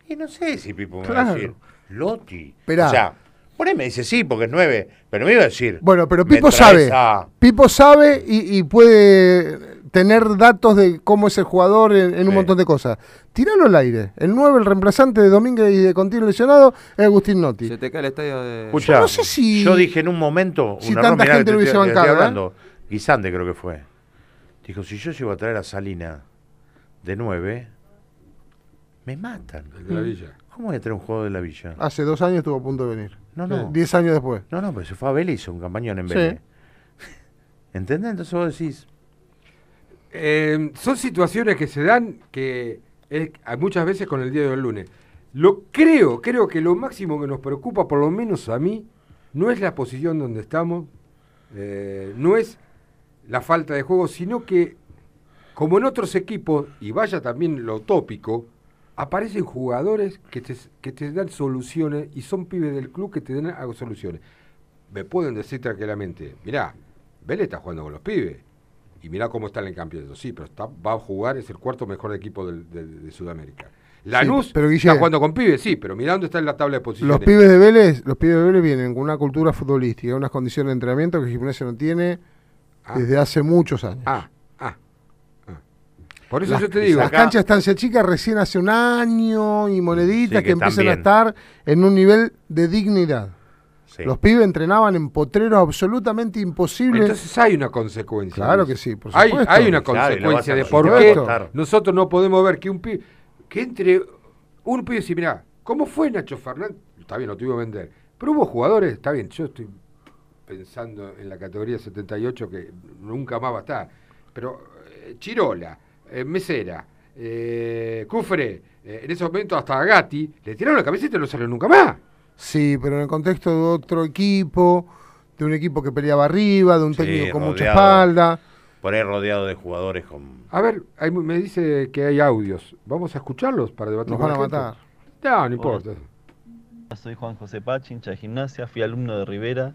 Y no sé si Pipo me va a decir, Lotti. Esperá. O sea, por ahí me dice sí, porque es nueve, pero me iba a decir. Bueno, pero Pipo sabe. a- Pipo sabe y, y puede tener datos de cómo es el jugador en, en un montón de cosas. Tiralo al aire. El 9, el reemplazante de Domínguez y de Continuo lesionado, es Agustín Notti. Se te cae el estadio de. Escuchá, Yo no sé si- yo dije en un momento, si un tanta gente lo hubiese bancado, ¿eh? Guisante creo que fue. Dijo, si yo llego a traer a Salina de nueve, me matan. El de la Villa. ¿Cómo voy a traer un juego de la Villa? Hace dos años estuvo a punto de venir. No, no. Diez años después. No, no, pero se fue a Vélez hizo un campañón en Sí. Vélez. ¿Entendés? Entonces vos decís, Eh, son situaciones que se dan que es- muchas veces con el día del lunes. Lo creo, creo que lo máximo que nos preocupa, por lo menos a mí, no es la posición donde estamos, eh, no es la falta de juego, sino que como en otros equipos, y vaya también lo tópico, aparecen jugadores que te, que te dan soluciones y son pibes del club que te dan soluciones. Me pueden decir tranquilamente, mirá, Vélez está jugando con los pibes y mirá cómo está en el campeonato. Sí, pero está, va a jugar, es el cuarto mejor equipo del- de, de Sudamérica. Lanús pero, Guille, está jugando con pibes, sí, pero mirá dónde está en la tabla de posiciones. Los pibes de Vélez, los pibes de Vélez vienen con una cultura futbolística, unas condiciones de entrenamiento que Gimnasia no tiene Ah. desde hace muchos años. Ah. Por eso Las, yo te digo, las canchas de estancia chica recién hace un año y moneditas Sí, que, que empiezan a estar en un nivel de dignidad. sí. Los pibes entrenaban en potreros absolutamente imposibles. entonces hay una consecuencia. Claro que sí, por supuesto. hay una Claro, consecuencia de por qué nosotros no podemos ver que un pibe, que entre un pibe y dice, mirá, ¿cómo fue Nacho Fernández? Está bien, lo tuvimos que vender. Pero hubo jugadores, está bien, yo estoy pensando en la categoría 78 que nunca más va a estar. Pero eh, Chirola, eh, Mesera, eh, Cufre, eh, en ese momento hasta a Gatti, le tiraron la camiseta y no salió nunca más. Sí, pero en el contexto de otro equipo, de un equipo que peleaba arriba, de un Sí, técnico con mucha espalda. por ahí rodeado de jugadores con... A ver, hay me dice que hay audios. Vamos a escucharlos para debatir Nos con van a matar. No, no importa. Soy Juan José Pachi, hincha de gimnasia, fui alumno de Rivera,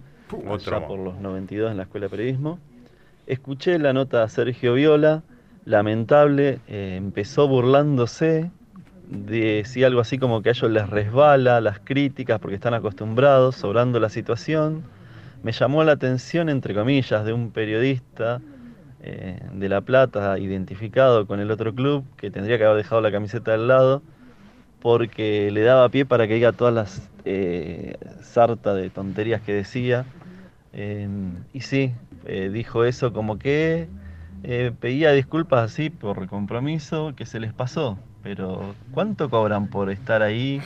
otro allá más. por los 92 en la Escuela de Periodismo. Escuché la nota de Sergio Viola, lamentable, eh, empezó burlándose, decía algo así como que a ellos les resbala las críticas porque están acostumbrados, sobrando la situación. Me llamó la atención, entre comillas, de un periodista eh, de La Plata identificado con el otro club, que tendría que haber dejado la camiseta al lado, porque le daba pie para que diga todas las eh, sarta de tonterías que decía. Eh, y sí, dijo eso como que eh, pedía disculpas así por compromiso que se les pasó. Pero ¿cuánto cobran por estar ahí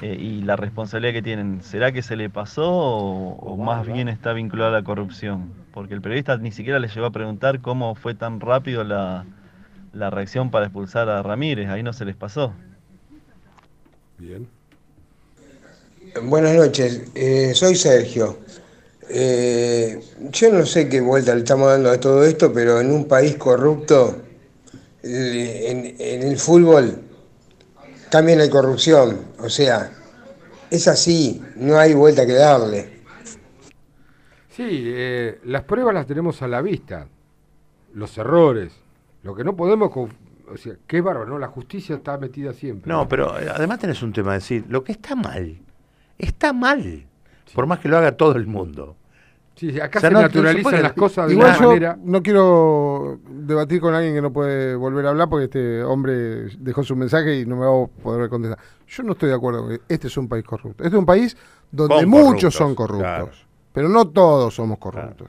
eh, y la responsabilidad que tienen? ¿Será que se le pasó o, o más bien está vinculado a la corrupción? Porque el periodista ni siquiera le llegó a preguntar cómo fue tan rápido la, la reacción para expulsar a Ramírez. Ahí no se les pasó. Bien. Buenas noches, eh, soy Sergio. Eh, yo no sé qué vuelta le estamos dando a todo esto, pero en un país corrupto, eh, en, en el fútbol también hay corrupción. O sea, es así, no hay vuelta que darle. Sí, eh, las pruebas las tenemos a la vista. Los errores. Lo que no podemos... O sea, qué bárbaro, ¿no? La justicia está metida siempre. No, pero además tenés un tema de decir, lo que está mal, está mal. Por más que lo haga todo el mundo. Sí, acá O sea, se no, naturalizan las cosas de Igual una yo manera... no quiero debatir con alguien que no puede volver a hablar porque este hombre dejó su mensaje y no me va a poder contestar. Yo no estoy de acuerdo con que este es un país corrupto. Este es un país donde muchos son corruptos, claro. pero no todos somos corruptos.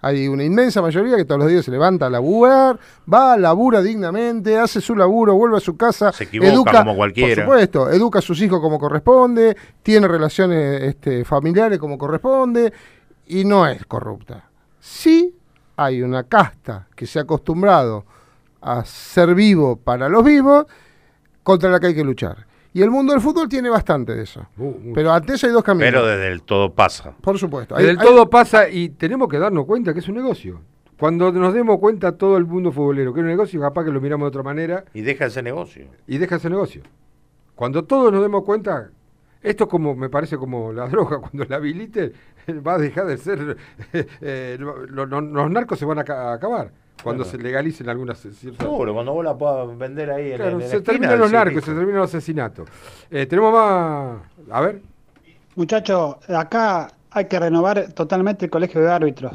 Hay una inmensa mayoría que todos los días se levanta a laburar, va, labura dignamente, hace su laburo, vuelve a su casa, Se equivoca como cualquiera. Por supuesto, educa a sus hijos como corresponde, tiene relaciones este, familiares como corresponde y no es corrupta. Sí hay una casta que se ha acostumbrado a ser vivo para los vivos contra la que hay que luchar. Y el mundo del fútbol tiene bastante de eso. Pero ante eso hay dos caminos. Pero desde el todo pasa. Por supuesto. Del todo pasa y tenemos que darnos cuenta que es un negocio. Cuando nos demos cuenta todo el mundo futbolero que es un negocio, capaz que lo miramos de otra manera Y deja ese negocio. y deja ese negocio. Cuando todos nos demos cuenta, esto es como, me parece como la droga, cuando la habilite va a dejar de ser, eh, lo- lo- los narcos se van a, ca- a acabar cuando Claro. se legalicen algunas ciertas... Seguro, cuando vos la puedas vender ahí en, en la se esquina, terminan los narcos, se terminan los asesinatos. Eh, tenemos más... A ver. Muchachos, acá hay que renovar totalmente el colegio de árbitros.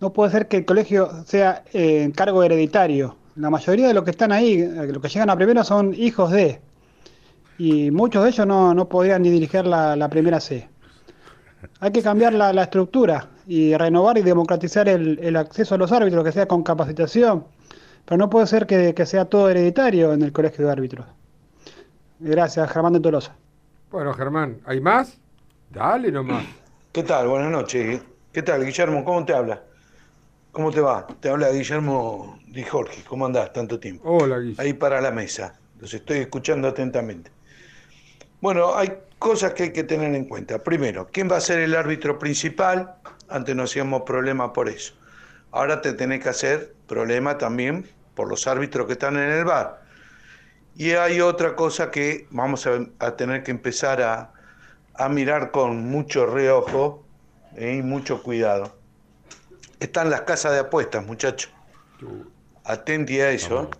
No puede ser que el colegio sea eh, en cargo hereditario. La mayoría de los que están ahí, eh, los que llegan a primero, son hijos de. Y muchos de ellos no, no podrían ni dirigir la, la primera C. Hay que cambiar la, la estructura y renovar y democratizar el, el acceso a los árbitros, que sea con capacitación. Pero no puede ser que, que sea todo hereditario en el colegio de árbitros. Gracias, Germán de Tolosa. Bueno, Germán, ¿hay más? Dale nomás. ¿Qué tal? Buenas noches. ¿Qué tal, Guillermo? ¿Cómo te habla? ¿Cómo te va? Te habla Guillermo Di Jorge. ¿Cómo andás? Tanto tiempo. Hola, Guillermo. Ahí para la mesa. Los estoy escuchando atentamente. Bueno, hay cosas que hay que tener en cuenta. Primero, ¿quién va a ser el árbitro principal? Antes no hacíamos problema por eso. Ahora te tenés que hacer problema también por los árbitros que están en el bar. Y hay otra cosa que vamos a, a tener que empezar a, a mirar con mucho reojo eh, y mucho cuidado. Están las casas de apuestas, muchachos. Atenti a eso.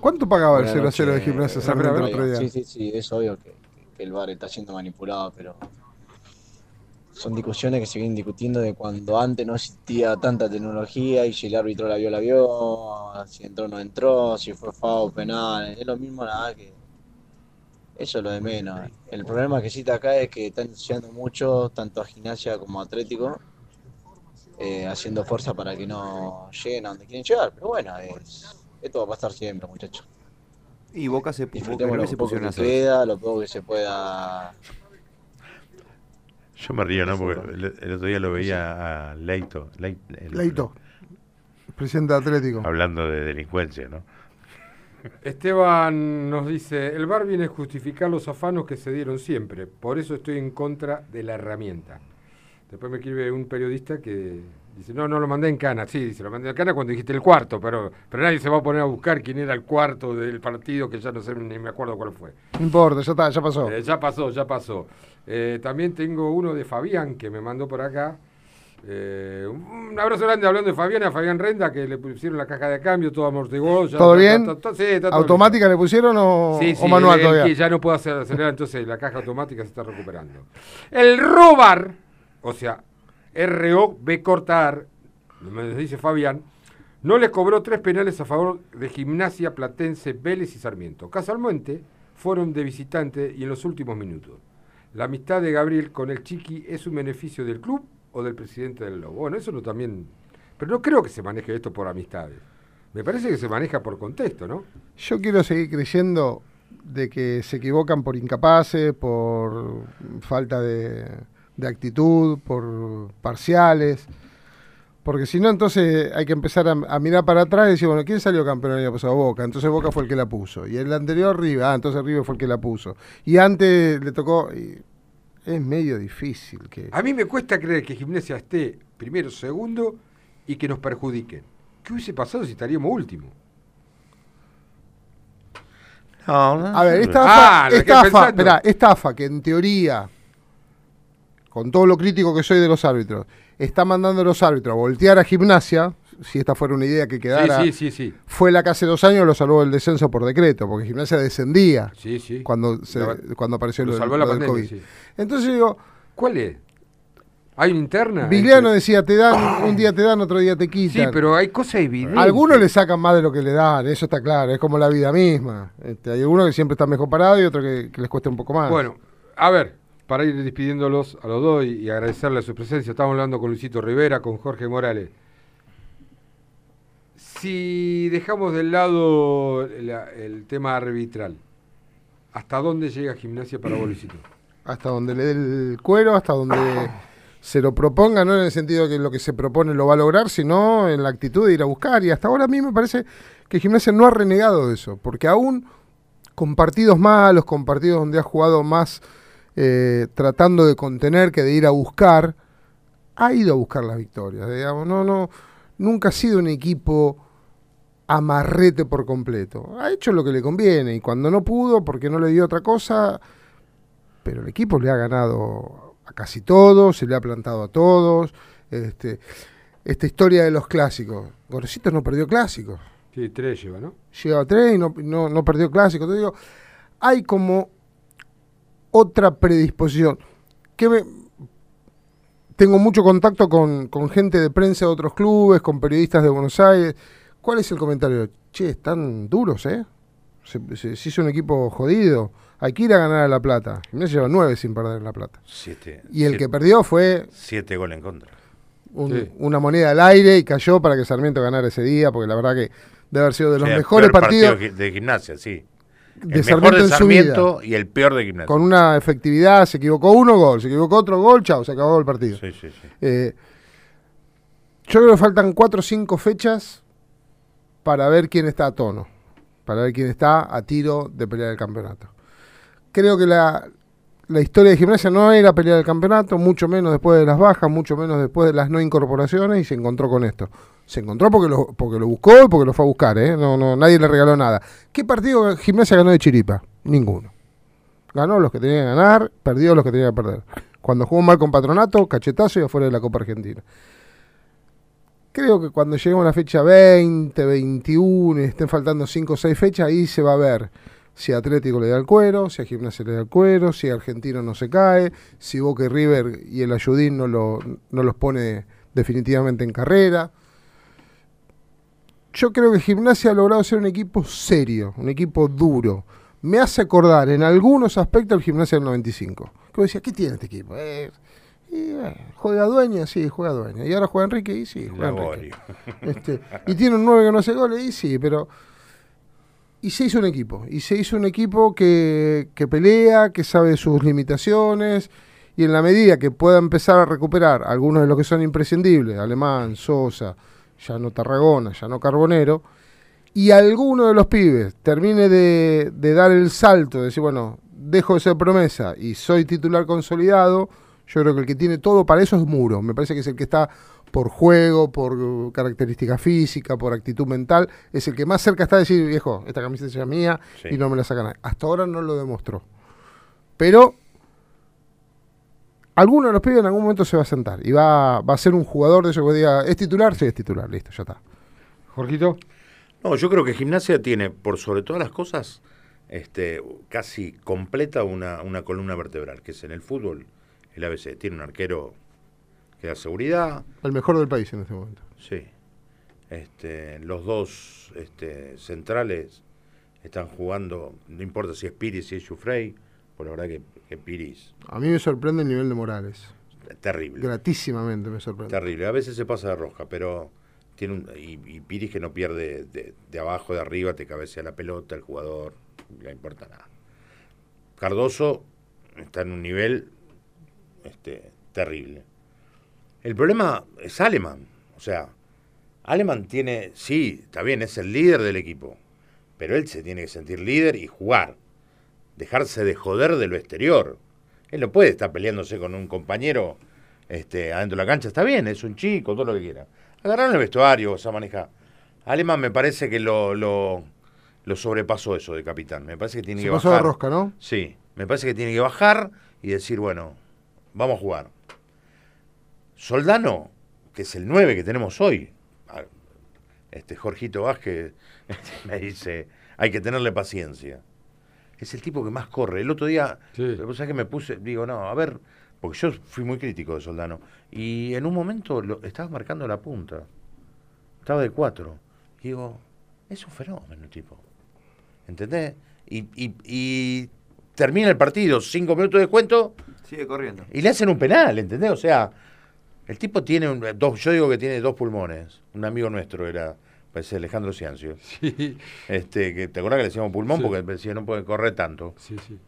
¿Cuánto pagaba el Buenas 0 a 0 de. Gimnasia Eh, Sarmiento el otro día? Sí, sí, sí, es obvio que, que el VAR está siendo manipulado, pero son discusiones que se vienen discutiendo de cuando antes no existía tanta tecnología y si el árbitro la vio, la vio, si entró, no entró, si fue FAO, penal, es lo mismo nada que... Eso es lo de menos. El problema que existe acá es que están ensuciando mucho, tanto a gimnasia como a atlético, eh, haciendo fuerza para que no lleguen a donde quieren llegar. Pero bueno, es, esto va a pasar siempre, muchachos. Y Boca se, Boca lo se poco que queda, lo poco que se pueda. Yo me río, ¿no? Porque el, el otro día lo veía a Leito. El- Leito, presidente de Atlético. Hablando de delincuencia, ¿no? Esteban nos dice, el VAR viene a justificar los afanos que se dieron siempre, por eso estoy en contra de la herramienta. Después me escribe un periodista que dice, no, no lo mandé en cana, sí, dice, lo mandé en cana cuando dijiste el cuarto, pero, pero nadie se va a poner a buscar quién era el cuarto del partido, que ya no sé ni me acuerdo cuál fue. No importa, ya está, ya pasó. Eh, ya pasó, ya pasó. Eh, también tengo uno de Fabián que me mandó por acá. Eh, un abrazo grande hablando de Fabián, a Fabián Renda, que le pusieron la caja de cambio, todo amortiguado. ya ¿Todo bien? está- está- sí, está todo ¿Automática le pusieron o, Sí, o sí, manual él- todavía? que ya no puedo acelerar, entonces la caja automática se está recuperando. El robar, o sea, R-O-B cortar, me dice Fabián, no les cobró tres penales a favor de Gimnasia, Platense, Vélez y Sarmiento. Casualmente fueron de visitante y en los últimos minutos. La amistad de Gabriel con el Chiqui es un beneficio del club o del presidente del Lobo. Bueno, eso no también... Pero no creo que se maneje esto por amistades. Me parece que se maneja por contexto, ¿no? Yo quiero seguir creyendo de que se equivocan por incapaces, por falta de, de actitud, por parciales. Porque si no, entonces hay que empezar a, a mirar para atrás y decir, bueno, ¿quién salió campeón el año pasado? Boca. Entonces Boca fue el que la puso. Y el anterior River. Ah, entonces River fue el que la puso. Y antes le tocó... y es medio difícil que... A mí me cuesta creer que Gimnasia esté primero, segundo y que nos perjudiquen. ¿Qué hubiese pasado si estaríamos último? A ver, esta Ah, AFA, lo que esta AFA, pensando. esperá, esta AFA, que en teoría, con todo lo crítico que soy de los árbitros, está mandando a los árbitros a voltear a gimnasia, si esta fuera una idea que quedara, Sí, sí, sí, sí. fue la que hace dos años lo salvó el descenso por decreto, porque gimnasia descendía Sí, sí. cuando, se- Lo- cuando apareció lo lo, salvó lo la del pandemia, COVID. sí. Entonces digo, ¿Cuál es? ¿Hay una interna? Vigliano decía, te dan, un día te dan, otro día te quitan. Sí, pero hay cosas evidentes. Algunos le sacan más de lo que le dan, eso está claro, es como la vida misma. Este, hay algunos que siempre están mejor parados y otros que, que les cuesta un poco más. Bueno, a ver, para ir despidiéndolos a los dos y, agradecerle su presencia, estamos hablando con Luisito Rivera, con Jorge Morales. Si dejamos de lado la- el tema arbitral, ¿hasta dónde llega gimnasia para vos, Luisito? hasta donde le dé el cuero, hasta donde se lo proponga, no en el sentido de que lo que se propone lo va a lograr, sino en la actitud de ir a buscar. Y hasta ahora a mí me parece que Gimnasia no ha renegado de eso, porque aún con partidos malos, con partidos donde ha jugado más eh, tratando de contener que de ir a buscar, ha ido a buscar las victorias. Digamos, no, no, nunca ha sido un equipo amarrete por completo. Ha hecho lo que le conviene y cuando no pudo, porque no le dio otra cosa, pero el equipo le ha ganado a casi todos, se le ha plantado a todos. Este, esta historia de los clásicos. Gorosito no perdió clásicos. Sí, tres lleva, ¿no? Lleva tres y no, no, no perdió clásicos. Te digo, hay como otra predisposición. Que me, tengo mucho contacto con, con gente de prensa de otros clubes, con periodistas de Buenos Aires. ¿Cuál es el comentario? Che, están duros, ¿eh? Se, se- se hizo un equipo jodido. Hay que ir a ganar a La Plata. Gimnasia lleva nueve sin perder en La Plata. Siete, Y el siete- que perdió fue Siete goles en contra. un- Sí. una moneda al aire y cayó para que Sarmiento ganara ese día, porque la verdad que debe haber sido de los mejores partidos partido de gimnasia, sí. De el mejor Sarmiento de en su Sarmiento vida. y el peor de gimnasia. Con una efectividad, se equivocó uno, gol, se equivocó otro, gol, chao, se acabó el partido. Sí, sí, sí. Eh, yo creo que faltan cuatro o cinco fechas para ver quién está a tono, para ver quién está a tiro de pelear el campeonato. Creo que la, la historia de gimnasia no era pelear el campeonato, mucho menos después de las bajas, mucho menos después de las no incorporaciones y se encontró con esto. Se encontró porque lo, porque lo buscó y porque lo fue a buscar, ¿eh? no, no, nadie le regaló nada. ¿Qué partido gimnasia ganó de Chiripa? Ninguno. Ganó los que tenía que ganar, perdió los que tenía que perder. Cuando jugó mal con Patronato, cachetazo y afuera de la Copa Argentina. Creo que cuando lleguemos a la fecha 20, 21 y estén faltando 5 o 6 fechas, ahí se va a ver si Atlético le da el cuero, si a Gimnasia le da el cuero, si Argentino no se cae, si Boca y River y el Ayudín no, lo, no los pone definitivamente en carrera. Yo creo que Gimnasia ha logrado ser un equipo serio, un equipo duro. Me hace acordar en algunos aspectos el Gimnasia del 95. Que decía, ¿qué tiene este equipo? Eh, y, bueno, juega dueña, sí, juega dueña. Y ahora juega Enrique, y sí, juega Enrique. Este, y tiene un 9 que no hace goles, y sí, pero. Y se hizo un equipo. Y se hizo un equipo que, que pelea, que sabe sus limitaciones. Y en la medida que pueda empezar a recuperar algunos de los que son imprescindibles, Alemán, Sosa, Llano Tarragona, Llano Carbonero, y alguno de los pibes termine de, de dar el salto, de decir, bueno, dejo de ser promesa y soy titular consolidado, yo creo que el que tiene todo para eso es Muro. Me parece que es el que está por juego, por característica física, por actitud mental, es el que más cerca está de decir, viejo, esta camiseta es mía Sí. y no me la sacan. nadie". Hasta ahora no lo demostró. Pero alguno de los pibes en algún momento se va a sentar y va, va a ser un jugador de eso que diga, ¿es titular? Sí, es titular, listo, ya está. Jorgito. No, yo creo que gimnasia tiene, por sobre todas las cosas, este, casi completa una, una columna vertebral, que es en el fútbol, el ABC. Tiene un arquero que da seguridad. El mejor del país en este momento. Sí. Este, los dos este, centrales están jugando, no importa si es Piris, si es Jufrey, por la verdad que, que Piris, A mí me sorprende el nivel de Morales. terrible. Gratísimamente me sorprende. Terrible. A veces se pasa de roja, pero tiene un, y, y Piris que no pierde de, de abajo, de arriba, te cabecea la pelota, el jugador, no importa nada. Cardoso está en un nivel este, terrible. El problema es Aleman. O sea, Aleman tiene, sí, está bien, es el líder del equipo, pero él se tiene que sentir líder y jugar. Dejarse de joder de lo exterior. Él no puede estar peleándose con un compañero este, adentro de la cancha. Está bien, es un chico, todo lo que quiera. Agarraron el vestuario, o sea, maneja. Aleman me parece que lo, lo, lo sobrepasó eso de capitán. Me parece que tiene Se que pasó bajar. de rosca, ¿no? Sí, me parece que tiene que bajar y decir, bueno, vamos a jugar. Soldano, que es el 9 que tenemos hoy, este Jorgito Vázquez me dice, hay que tenerle paciencia. Es el tipo que más corre. El otro día, vos sabés que me puse, digo, no, a ver, porque yo fui muy crítico de Soldano, y en un momento lo, estaba marcando la punta, estaba de 4. Digo, es un fenómeno el tipo. ¿Entendés? Y, y- y termina el partido, cinco minutos de cuento, Sigue corriendo. y le hacen un penal, ¿entendés? O sea, el tipo tiene un- dos, yo digo que tiene dos pulmones. Un amigo nuestro era, parece Alejandro Ciancio. Sí. Este, que te acuerdas que le decíamos pulmón Sí. porque decía no puede correr tanto. Sí, sí.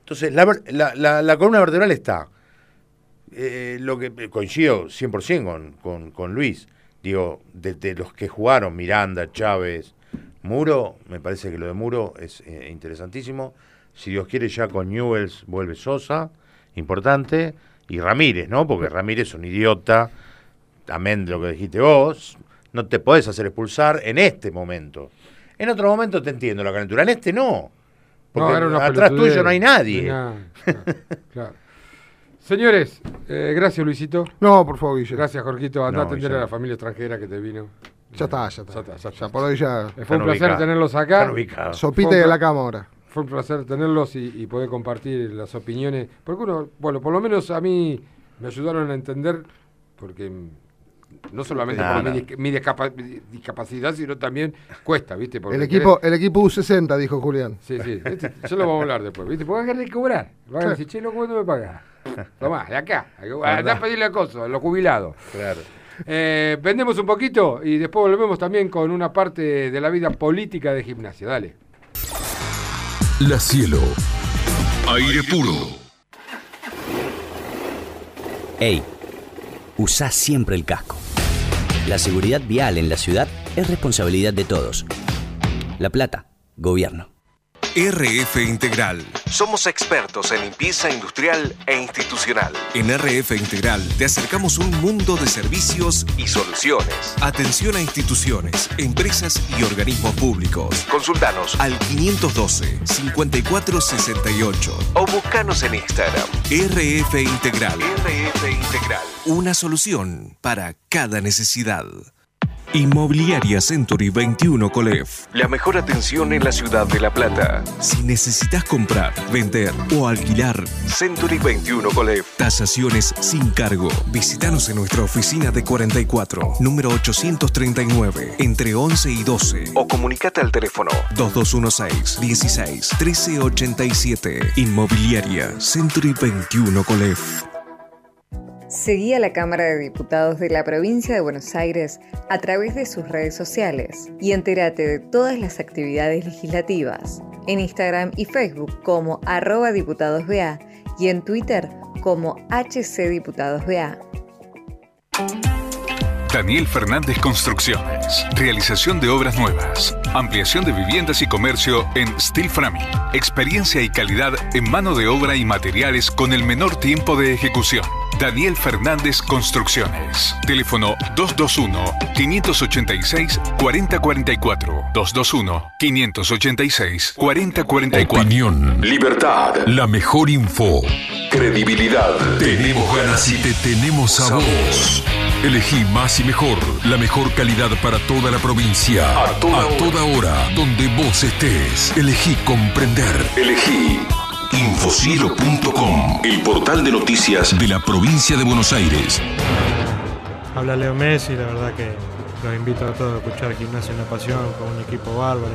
Entonces, la, la, la- la columna vertebral está. eh, lo que coincido 100% con, con, con Luis. Digo, desde los que jugaron, Miranda, Chávez, Muro, me parece que lo de Muro es eh, interesantísimo. Si Dios quiere, ya con Newells vuelve Sosa, importante. Y Ramírez, ¿no? Porque Ramírez es un idiota, amén de lo que dijiste vos. No te podés hacer expulsar en este momento. En otro momento te entiendo la calentura, en este no. Porque una atrás tuyo no hay nadie. Claro, claro. Señores, eh, gracias Luisito. No, por favor, Guille. Gracias Jorgito. Anda No, a atender a la familia extranjera que te vino. Ya está, ya está. Ya está, ya está. Ya por hoy ya. Eh, Fue un placer tenerlos acá. Un de la cama ahora. Fue un placer tenerlos y, y poder compartir las opiniones. Porque uno, bueno, por lo menos a mí me ayudaron a entender, porque no solamente por mi, dis- mi discapa- mi discapacidad, sino también cuesta, ¿viste? Porque El equipo, querés- el equipo U60, dijo Julián. Sí, sí, ¿viste? ya lo vamos a hablar después, ¿viste? Porque hay que cobrar. Van a decir, che, loco, ¿cuánto me pagas? Tomá, de acá. Andá a pedirle a coso, a los jubilados. Claro. Eh, vendemos un poquito y después volvemos también con una parte de la vida política de gimnasia. Dale. La Cielo. Aire puro. Ey, usá siempre el casco. La seguridad vial en la ciudad es responsabilidad de todos. La Plata, gobierno. RF Integral. Somos expertos en limpieza industrial e institucional. En RF Integral te acercamos un mundo de servicios y soluciones. Atención a instituciones, empresas y organismos públicos. Consultanos al 512-5468 o buscanos en Instagram. RF Integral. RF Integral. Una solución para cada necesidad. Inmobiliaria Century 21 Colef. La mejor atención en la ciudad de La Plata. Si necesitas comprar, vender o alquilar, Century 21 Colef. Tasaciones sin cargo. Visítanos en nuestra oficina de 44, número 839, entre 11 y 12. O comunicate al teléfono 2216 16 1387. Inmobiliaria Century 21 Colef. Seguí a la Cámara de Diputados de la Provincia de Buenos Aires a través de sus redes sociales y entérate de todas las actividades legislativas en Instagram y Facebook como arroba diputadosBA y en Twitter como HCDiputadosBA. Daniel Fernández Construcciones. Realización de obras nuevas. Ampliación de viviendas y comercio en Steel Framing. Experiencia y calidad en mano de obra y materiales con el menor tiempo de ejecución. Daniel Fernández Construcciones. Teléfono 221-586-4044. 221-586-4044. Opinión, libertad, la mejor info, credibilidad. Tenemos ganas y te tenemos a vos. Elegí más y mejor, la mejor calidad para toda la provincia. A toda, hora. Donde vos estés. Elegí comprender. Elegí infocielo.com, el portal de noticias de la provincia de Buenos Aires. Habla Leo Messi, la verdad que los invito a todos a escuchar Gimnasia Una Pasión con un equipo bárbaro.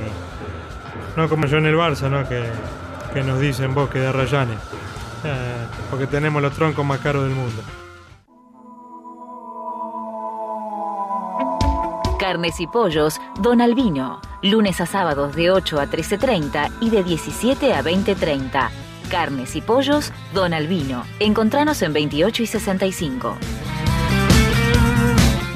No como yo en el Barça, ¿no? Que, que nos dicen bosque de Rayanes. Eh, porque tenemos los troncos más caros del mundo. Carnes y pollos, Don Albino. Lunes a sábados de 8 a 13.30 y de 17 a 20.30. Carnes y pollos, Don Albino. Encontranos en 28 y 65.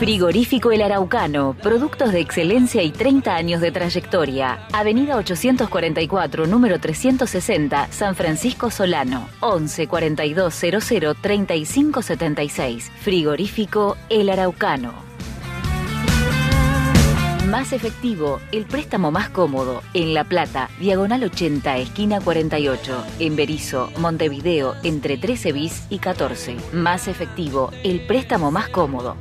Frigorífico El Araucano, productos de excelencia y 30 años de trayectoria. Avenida 844, número 360, San Francisco Solano. 11 42 00 35 76. Frigorífico El Araucano. Más efectivo, el préstamo más cómodo. En La Plata, diagonal 80, esquina 48. En Berizo, Montevideo, entre 13 bis y 14. Más efectivo, el préstamo más cómodo.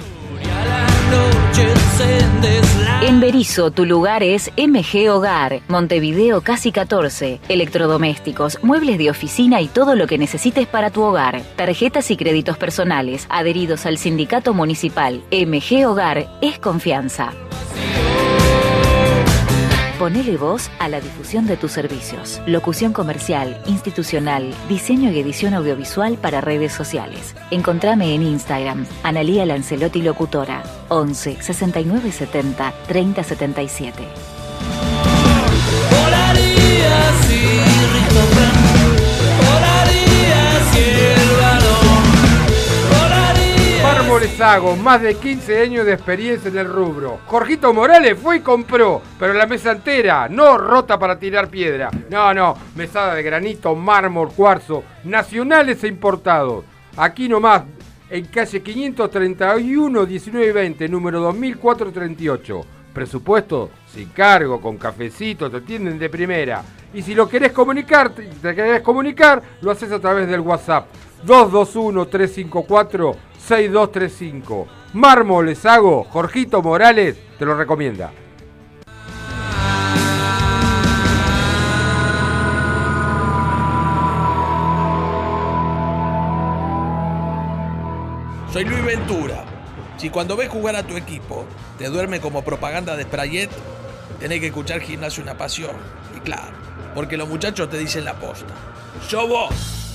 En Berizo, tu lugar es MG Hogar, Montevideo Casi 14. Electrodomésticos, muebles de oficina y todo lo que necesites para tu hogar. Tarjetas y créditos personales, adheridos al sindicato municipal. MG Hogar es confianza. Ponele voz a la difusión de tus servicios. Locución comercial, institucional, diseño y edición audiovisual para redes sociales. Encontrame en Instagram, Analía Lancelotti Locutora, 11 69 70 30 77. Volaría si Richthofen Hago, más de 15 años de experiencia en el rubro. Jorgito Morales fue y compró, pero la mesa entera, no rota para tirar piedra. No, no, mesada de granito, mármol, cuarzo, nacionales e importados. Aquí nomás, en calle 531 1920, número 2438. Presupuesto sin cargo, con cafecito, te atienden de primera. Y si lo querés comunicar, te querés comunicar, lo haces a través del WhatsApp 221-354-6235. Mármoles Hago, Jorgito Morales, te lo recomienda. Soy Luis Ventura. Si cuando ves jugar a tu equipo te duerme como propaganda de Sprayet, tenés que escuchar Gimnasio Una Pasión. Y claro, porque los muchachos te dicen la posta. ¡Yo vos!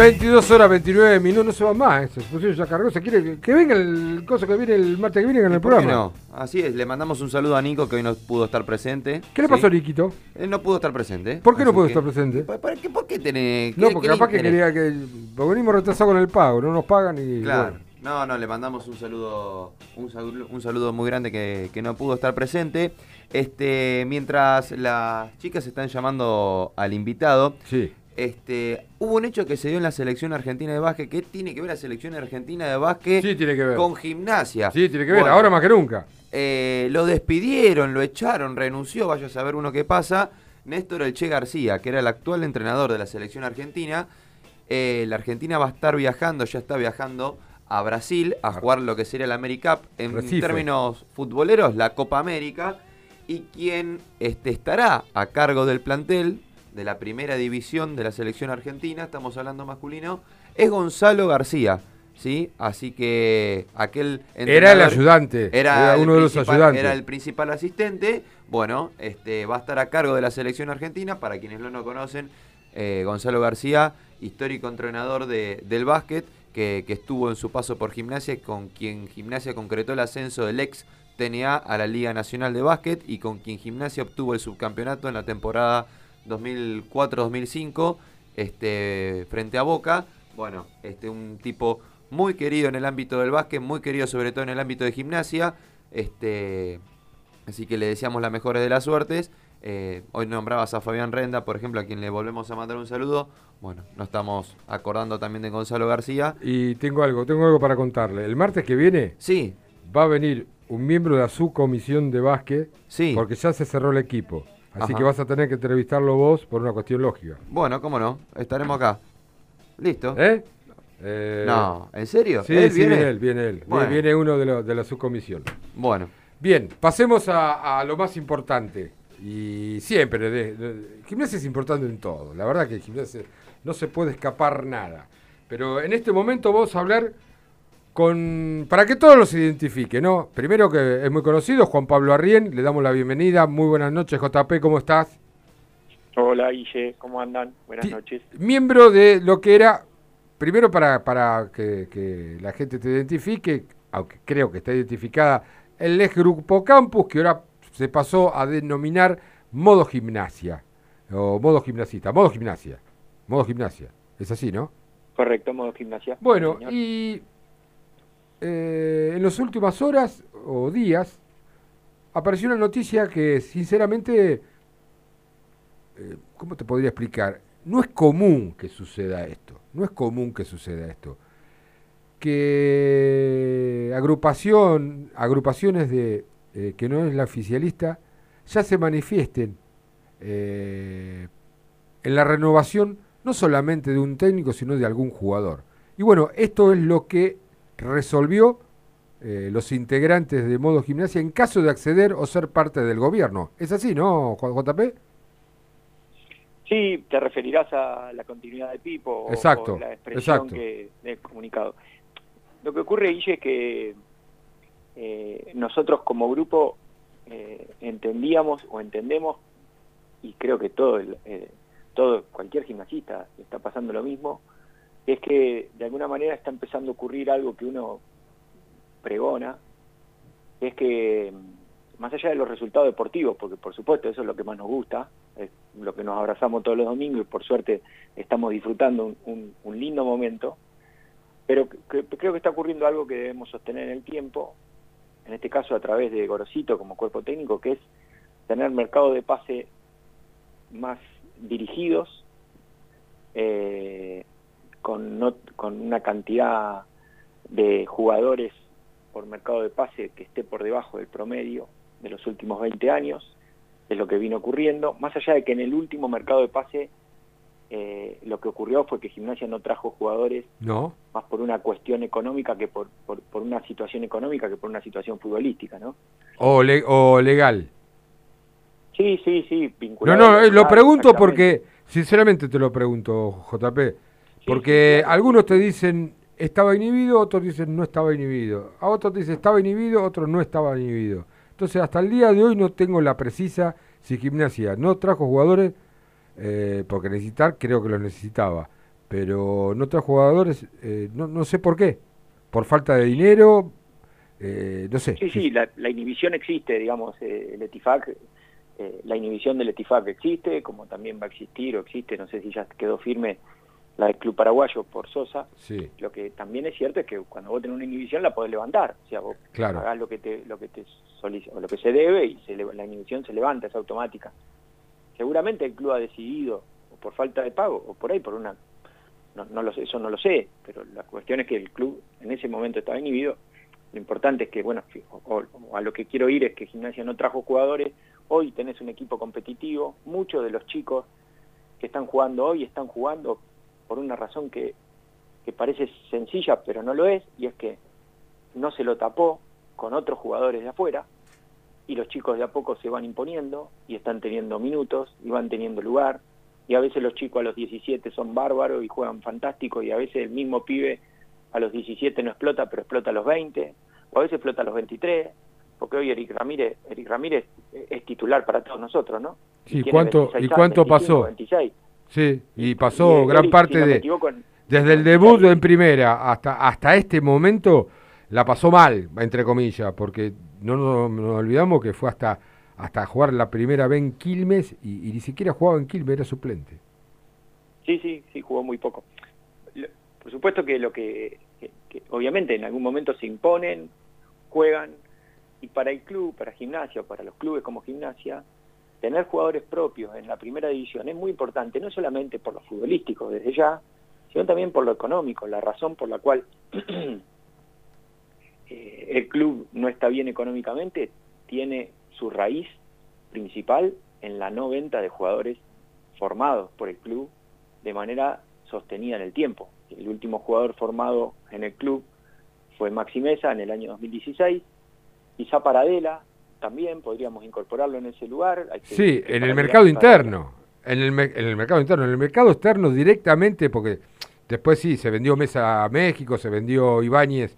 22 horas 29 minutos, no se va más. Este, pusieron ya cargó, se quiere que, que venga el cosa que viene el martes que viene en el ¿Por qué programa. no? Así es, le mandamos un saludo a Nico que hoy no pudo estar presente. ¿Qué le pasó a Niquito? Él no pudo estar presente. ¿Por qué no pudo que- estar presente? ¿Para qué, ¿Por qué tenés.? No, porque capaz que quería que. Venimos retrasados con el pago, no nos pagan y. Claro. bueno. No, no, le mandamos un saludo, un saludo, un saludo muy grande que, que no pudo estar presente. Este, mientras las chicas están llamando al invitado, Sí. Este, hubo un hecho que se dio en la selección argentina de básquet. ¿Qué tiene que ver la selección argentina de básquet Sí, tiene que ver. con gimnasia? Sí, tiene que ver, Bueno, ahora más que nunca. eh, lo despidieron, lo echaron, renunció, vaya a saber uno qué pasa. Néstor Elche García, que era el actual entrenador de la selección argentina. Eh, la Argentina va a estar viajando, ya está viajando a Brasil a jugar lo que sería la AmeriCup en Recife. términos futboleros, la Copa América. Y quien este, estará a cargo del plantel de la primera división de la selección argentina, estamos hablando masculino, es Gonzalo García. ¿Sí? Así que aquel Era el ayudante, era uno de los ayudantes. Era el principal asistente. Bueno, este va a estar a cargo de la selección argentina. Para quienes no lo conocen, eh, Gonzalo García, histórico entrenador de- del básquet, que, que estuvo en su paso por gimnasia, con quien gimnasia concretó el ascenso del ex TNA a la Liga Nacional de Básquet y con quien gimnasia obtuvo el subcampeonato en la temporada 2004-2005 este, frente a Boca. Bueno, este, un tipo muy querido en el ámbito del básquet, muy querido sobre todo en el ámbito de gimnasia. Este, así que le deseamos las mejores de las suertes. Eh, hoy nombrabas a Fabián Renda, por ejemplo, a quien le volvemos a mandar un saludo. Bueno, nos estamos acordando también de Gonzalo García. Y tengo algo, tengo algo para contarle. El martes que viene sí. va a venir un miembro de su comisión de básquet Sí. porque ya se cerró el equipo. Así Ajá. que vas a tener que entrevistarlo vos por una cuestión lógica. Bueno, cómo no, estaremos acá. Listo. ¿Eh? Eh, No, ¿en serio? Sí, ¿Él sí, viene? él, viene él. Bueno. Viene uno de, lo- de la subcomisión. Bueno. Bien, pasemos a, a lo más importante. Y siempre, de, de- gimnasia es importante en todo. La verdad que gimnasia no se puede escapar nada. Pero en este momento vamos a hablar con. para que todos los identifiquen, ¿no? Primero que es muy conocido, Juan Pablo Arrién, le damos la bienvenida. Muy buenas noches, JP, ¿cómo estás? Hola Guille, ¿cómo andan? Buenas noches. Miembro de lo que era, primero para, para que, que la gente te identifique, aunque creo que está identificada, el ex Grupo Campus, que ahora se pasó a denominar modo gimnasia, o modo gimnasista, modo gimnasia, modo gimnasia, es así, ¿no? Correcto, modo gimnasia. Bueno, señor. y eh, en las últimas horas o días apareció una noticia que sinceramente, eh, ¿cómo te podría explicar? no es común que suceda esto, no es común que suceda esto. Que agrupación, agrupaciones de eh, que no es la oficialista ya se manifiesten en la renovación no solamente de un técnico, sino de algún jugador. Y bueno, esto es lo que resolvió eh, los integrantes de Modo Gimnasia en caso de acceder o ser parte del gobierno. ¿Es así, no, Juan JP? Sí, te referirás a la continuidad de Pipo o- Exacto, o la expresión exacto. que del comunicado. Lo que ocurre, Guille, es que eh, nosotros como grupo eh, entendíamos o entendemos, y creo que todo, el, eh, todo cualquier gimnasista está pasando lo mismo, es que de alguna manera está empezando a ocurrir algo que uno pregona, es que mm, más allá de los resultados deportivos, porque por supuesto eso es lo que más nos gusta, es lo que nos abrazamos todos los domingos y por suerte estamos disfrutando un, lindo momento, pero creo que está ocurriendo algo que debemos sostener en el tiempo, en este caso a través de Gorosito como cuerpo técnico, que es tener mercado de pase más dirigidos, eh, con, no- con una cantidad de jugadores por mercado de pase que esté por debajo del promedio de los últimos 20 años, es lo que vino ocurriendo, más allá de que en el último mercado de pase eh, lo que ocurrió fue que Gimnasia no trajo jugadores No. más por una cuestión económica que por, por, por una situación económica que por una situación futbolística, ¿no? O, le- o legal. Sí, sí, sí, No, vinculado. no, al eh, lo pregunto porque, sinceramente te lo pregunto, JP, porque algunos te dicen estaba inhibido, otros dicen no estaba inhibido, a otros te dicen estaba inhibido, otros no estaba inhibido. Entonces, hasta el día de hoy no tengo la precisa si Gimnasia no trajo jugadores, eh, porque necesitar creo que los necesitaba, pero no trajo jugadores, eh, no, no sé por qué, por falta de dinero, eh, no sé. Sí, sí, la, la inhibición existe, digamos, eh, el ETIFAC, eh, la inhibición del ETIFAC existe, como también va a existir o existe, no sé si ya quedó firme la del Club Paraguayo por Sosa. Sí. Lo que también es cierto es que cuando vos tenés una inhibición la podés levantar, o sea, vos Claro. pagás lo que te, lo que te solic- o lo que se debe y se la inhibición se levanta, es automática. Seguramente el club ha decidido, o por falta de pago, o por ahí por una no, no lo sé, eso no lo sé, pero la cuestión es que el club en ese momento estaba inhibido. Lo importante es que, bueno, o a lo que quiero ir es que Gimnasia no trajo jugadores. Hoy tenés un equipo competitivo. Muchos de los chicos que están jugando hoy están jugando por una razón que, que parece sencilla, pero no lo es, y es que no se lo tapó con otros jugadores de afuera, y los chicos de a poco se van imponiendo y están teniendo minutos y van teniendo lugar y a veces los chicos a los 17 son bárbaros y juegan fantástico y a veces el mismo pibe a los 17 no explota pero explota a los 20 o a veces explota a los 23 porque hoy Eric Ramírez Eric Ramírez es titular para todos nosotros ¿no? Tiene ¿cuánto, 26 ¿y cuánto 25, pasó? 26 Sí, y pasó y gran parte si no me de... en- Desde el debut en primera hasta, hasta este momento la pasó mal, entre comillas, porque no nos, nos olvidamos que fue hasta, hasta jugar la primera vez en Quilmes y, y ni siquiera jugaba en Quilmes, era suplente. Sí, sí, sí, jugó muy poco. Lo- Por supuesto que lo que, que- que obviamente en algún momento se imponen, juegan, y para el club, para gimnasia, o para los clubes como gimnasia, tener jugadores propios en la primera división es muy importante, no solamente por lo futbolístico desde ya, sino también por lo económico, la razón por la cual eh, el club no está bien económicamente tiene su raíz principal en la no venta de jugadores formados por el club de manera sostenida en el tiempo. El último jugador formado en el club fue Maxi Mesa en el año 2016, quizá Paradela también podríamos incorporarlo en ese lugar. Hay que- Sí, en el mercado interno. En el, en el mercado interno. En el mercado externo directamente, porque después sí, se vendió Mesa a México, se vendió Ibáñez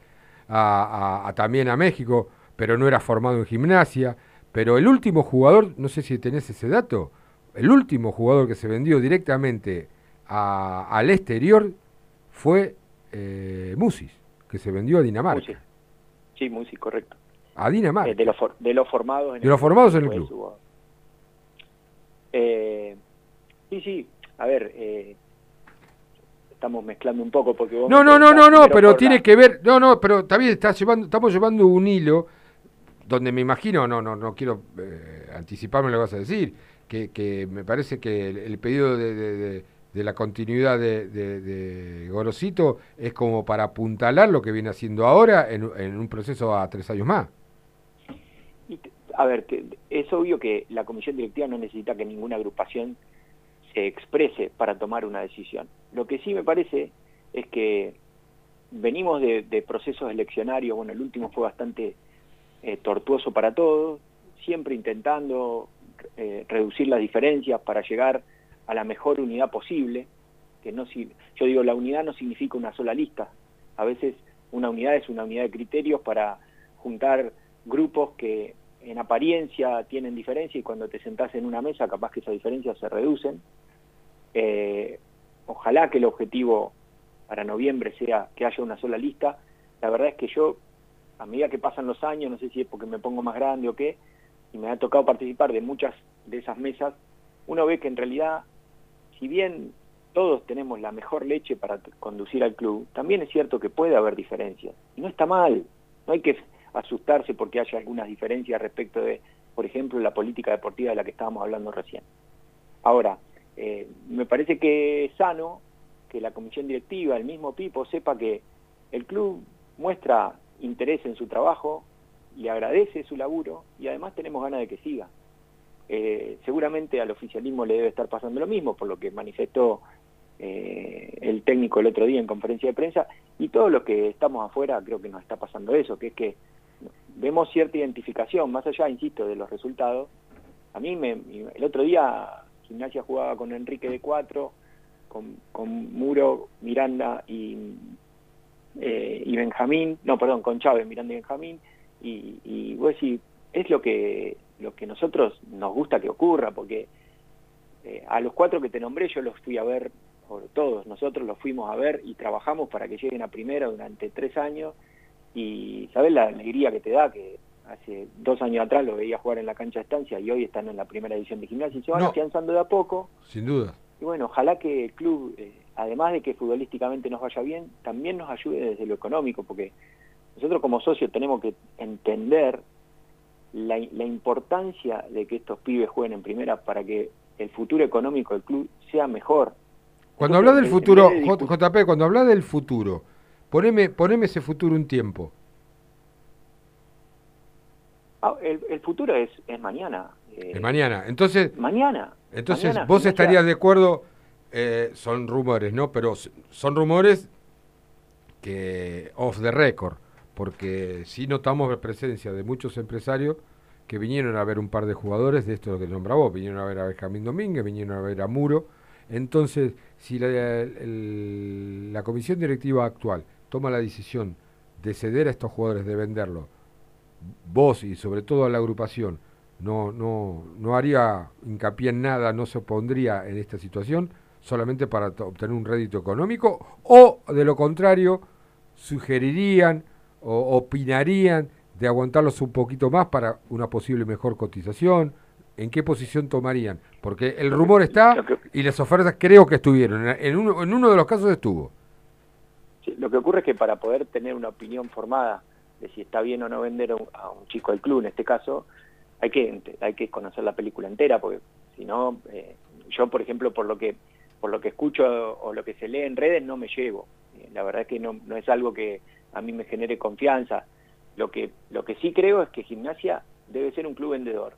a, a- a- también a México, pero no era formado en gimnasia. Pero el último jugador, no sé si tenés ese dato, el último jugador que se vendió directamente a- al exterior fue eh, Musis, que se vendió a Dinamarca. Sí, Musi, correcto. A Dinamarca. Eh, de, los for- de los formados en De los formados en el Después club. hubo- Eh, sí, sí, a ver, eh, estamos mezclando un poco porque vos No, no, no, no, no, pero tiene la- que ver, no, no, pero también está llevando, estamos llevando un hilo donde me imagino, no, no, no quiero eh, anticiparme lo que vas a decir, que, que me parece que el, el pedido de, de- de- de la continuidad de, de, de Gorosito es como para apuntalar lo que viene haciendo ahora en, en un proceso a tres años más. A ver, es obvio que la comisión directiva no necesita que ninguna agrupación se exprese para tomar una decisión. Lo que sí me parece es que venimos de, procesos eleccionarios, bueno, el último fue bastante eh, tortuoso para todos, siempre intentando eh, reducir las diferencias para llegar a la mejor unidad posible, que no yo digo la unidad no significa una sola lista, a veces una unidad es una unidad de criterios para juntar grupos que en apariencia tienen diferencia y cuando te sentás en una mesa capaz que esas diferencias se reducen. Eh, ojalá que el objetivo para noviembre sea que haya una sola lista. La verdad es que yo, a medida que pasan los años, no sé si es porque me pongo más grande o qué, y me ha tocado participar de muchas de esas mesas, uno ve que en realidad, si bien todos tenemos la mejor leche para conducir al club, también es cierto que puede haber diferencias. Y no está mal, no hay que asustarse porque haya algunas diferencias respecto de, por ejemplo, la política deportiva de la que estábamos hablando recién. Ahora, eh, me parece que es sano que la comisión directiva, el mismo Pipo, sepa que el club muestra interés en su trabajo, le agradece su laburo y además tenemos ganas de que siga. Eh, seguramente al oficialismo le debe estar pasando lo mismo, por lo que manifestó eh, el técnico el otro día en conferencia de prensa, y todos los que estamos afuera creo que nos está pasando eso, que es que vemos cierta identificación, más allá, insisto, de los resultados. A mí me, el otro día Gimnasia jugaba con Enrique de Cuatro, con, con Muro, Miranda y, eh, y Benjamín, no, perdón, con Chávez, Miranda y Benjamín, y, y vos decís, es lo que, lo que nosotros nos gusta que ocurra, porque eh, a los cuatro que te nombré yo los fui a ver, por todos. Nosotros los fuimos a ver y trabajamos para que lleguen a primera durante tres años, y sabes la alegría que te da que hace dos años atrás lo veía jugar en la cancha de estancia y hoy están en la primera edición de gimnasia y se van No. afianzando de a poco Sin duda. y bueno, ojalá que el club, eh, además de que futbolísticamente nos vaya bien, también nos ayude desde lo económico, porque nosotros como socios tenemos que entender la, la importancia de que estos pibes jueguen en primera para que el futuro económico del club sea mejor. Cuando hablas del futuro, JP, cuando hablas del futuro, poneme, poneme ese futuro un tiempo. Ah, el, el futuro es, es mañana. eh, De mañana. Entonces, mañana. entonces mañana, vos estarías de acuerdo, eh, son rumores, ¿no? Pero son rumores que off the record, porque sí notamos la presencia de muchos empresarios que vinieron a ver un par de jugadores de esto que nombra vos, vinieron a ver a Benjamín Domínguez, vinieron a ver a Muro. Entonces, si la, el- la comisión directiva actual toma la decisión de ceder a estos jugadores, de venderlos, vos y sobre todo a la agrupación no, no, no haría hincapié en nada, no se opondría en esta situación solamente para obtener un rédito económico o de lo contrario sugerirían o opinarían de aguantarlos un poquito más para una posible mejor cotización. ¿En qué posición tomarían? Porque el rumor está y las ofertas creo que estuvieron. En uno, en uno de los casos estuvo. Lo que ocurre es que para poder tener una opinión formada de si está bien o no vender a un, chico del club, en este caso, hay que hay que conocer la película entera, porque si no, eh, yo por ejemplo por lo que por lo que escucho o lo que se lee en redes no me llevo. Eh, La verdad es que no, no es algo que a mí me genere confianza. Lo que lo que sí creo es que Gimnasia debe ser un club vendedor,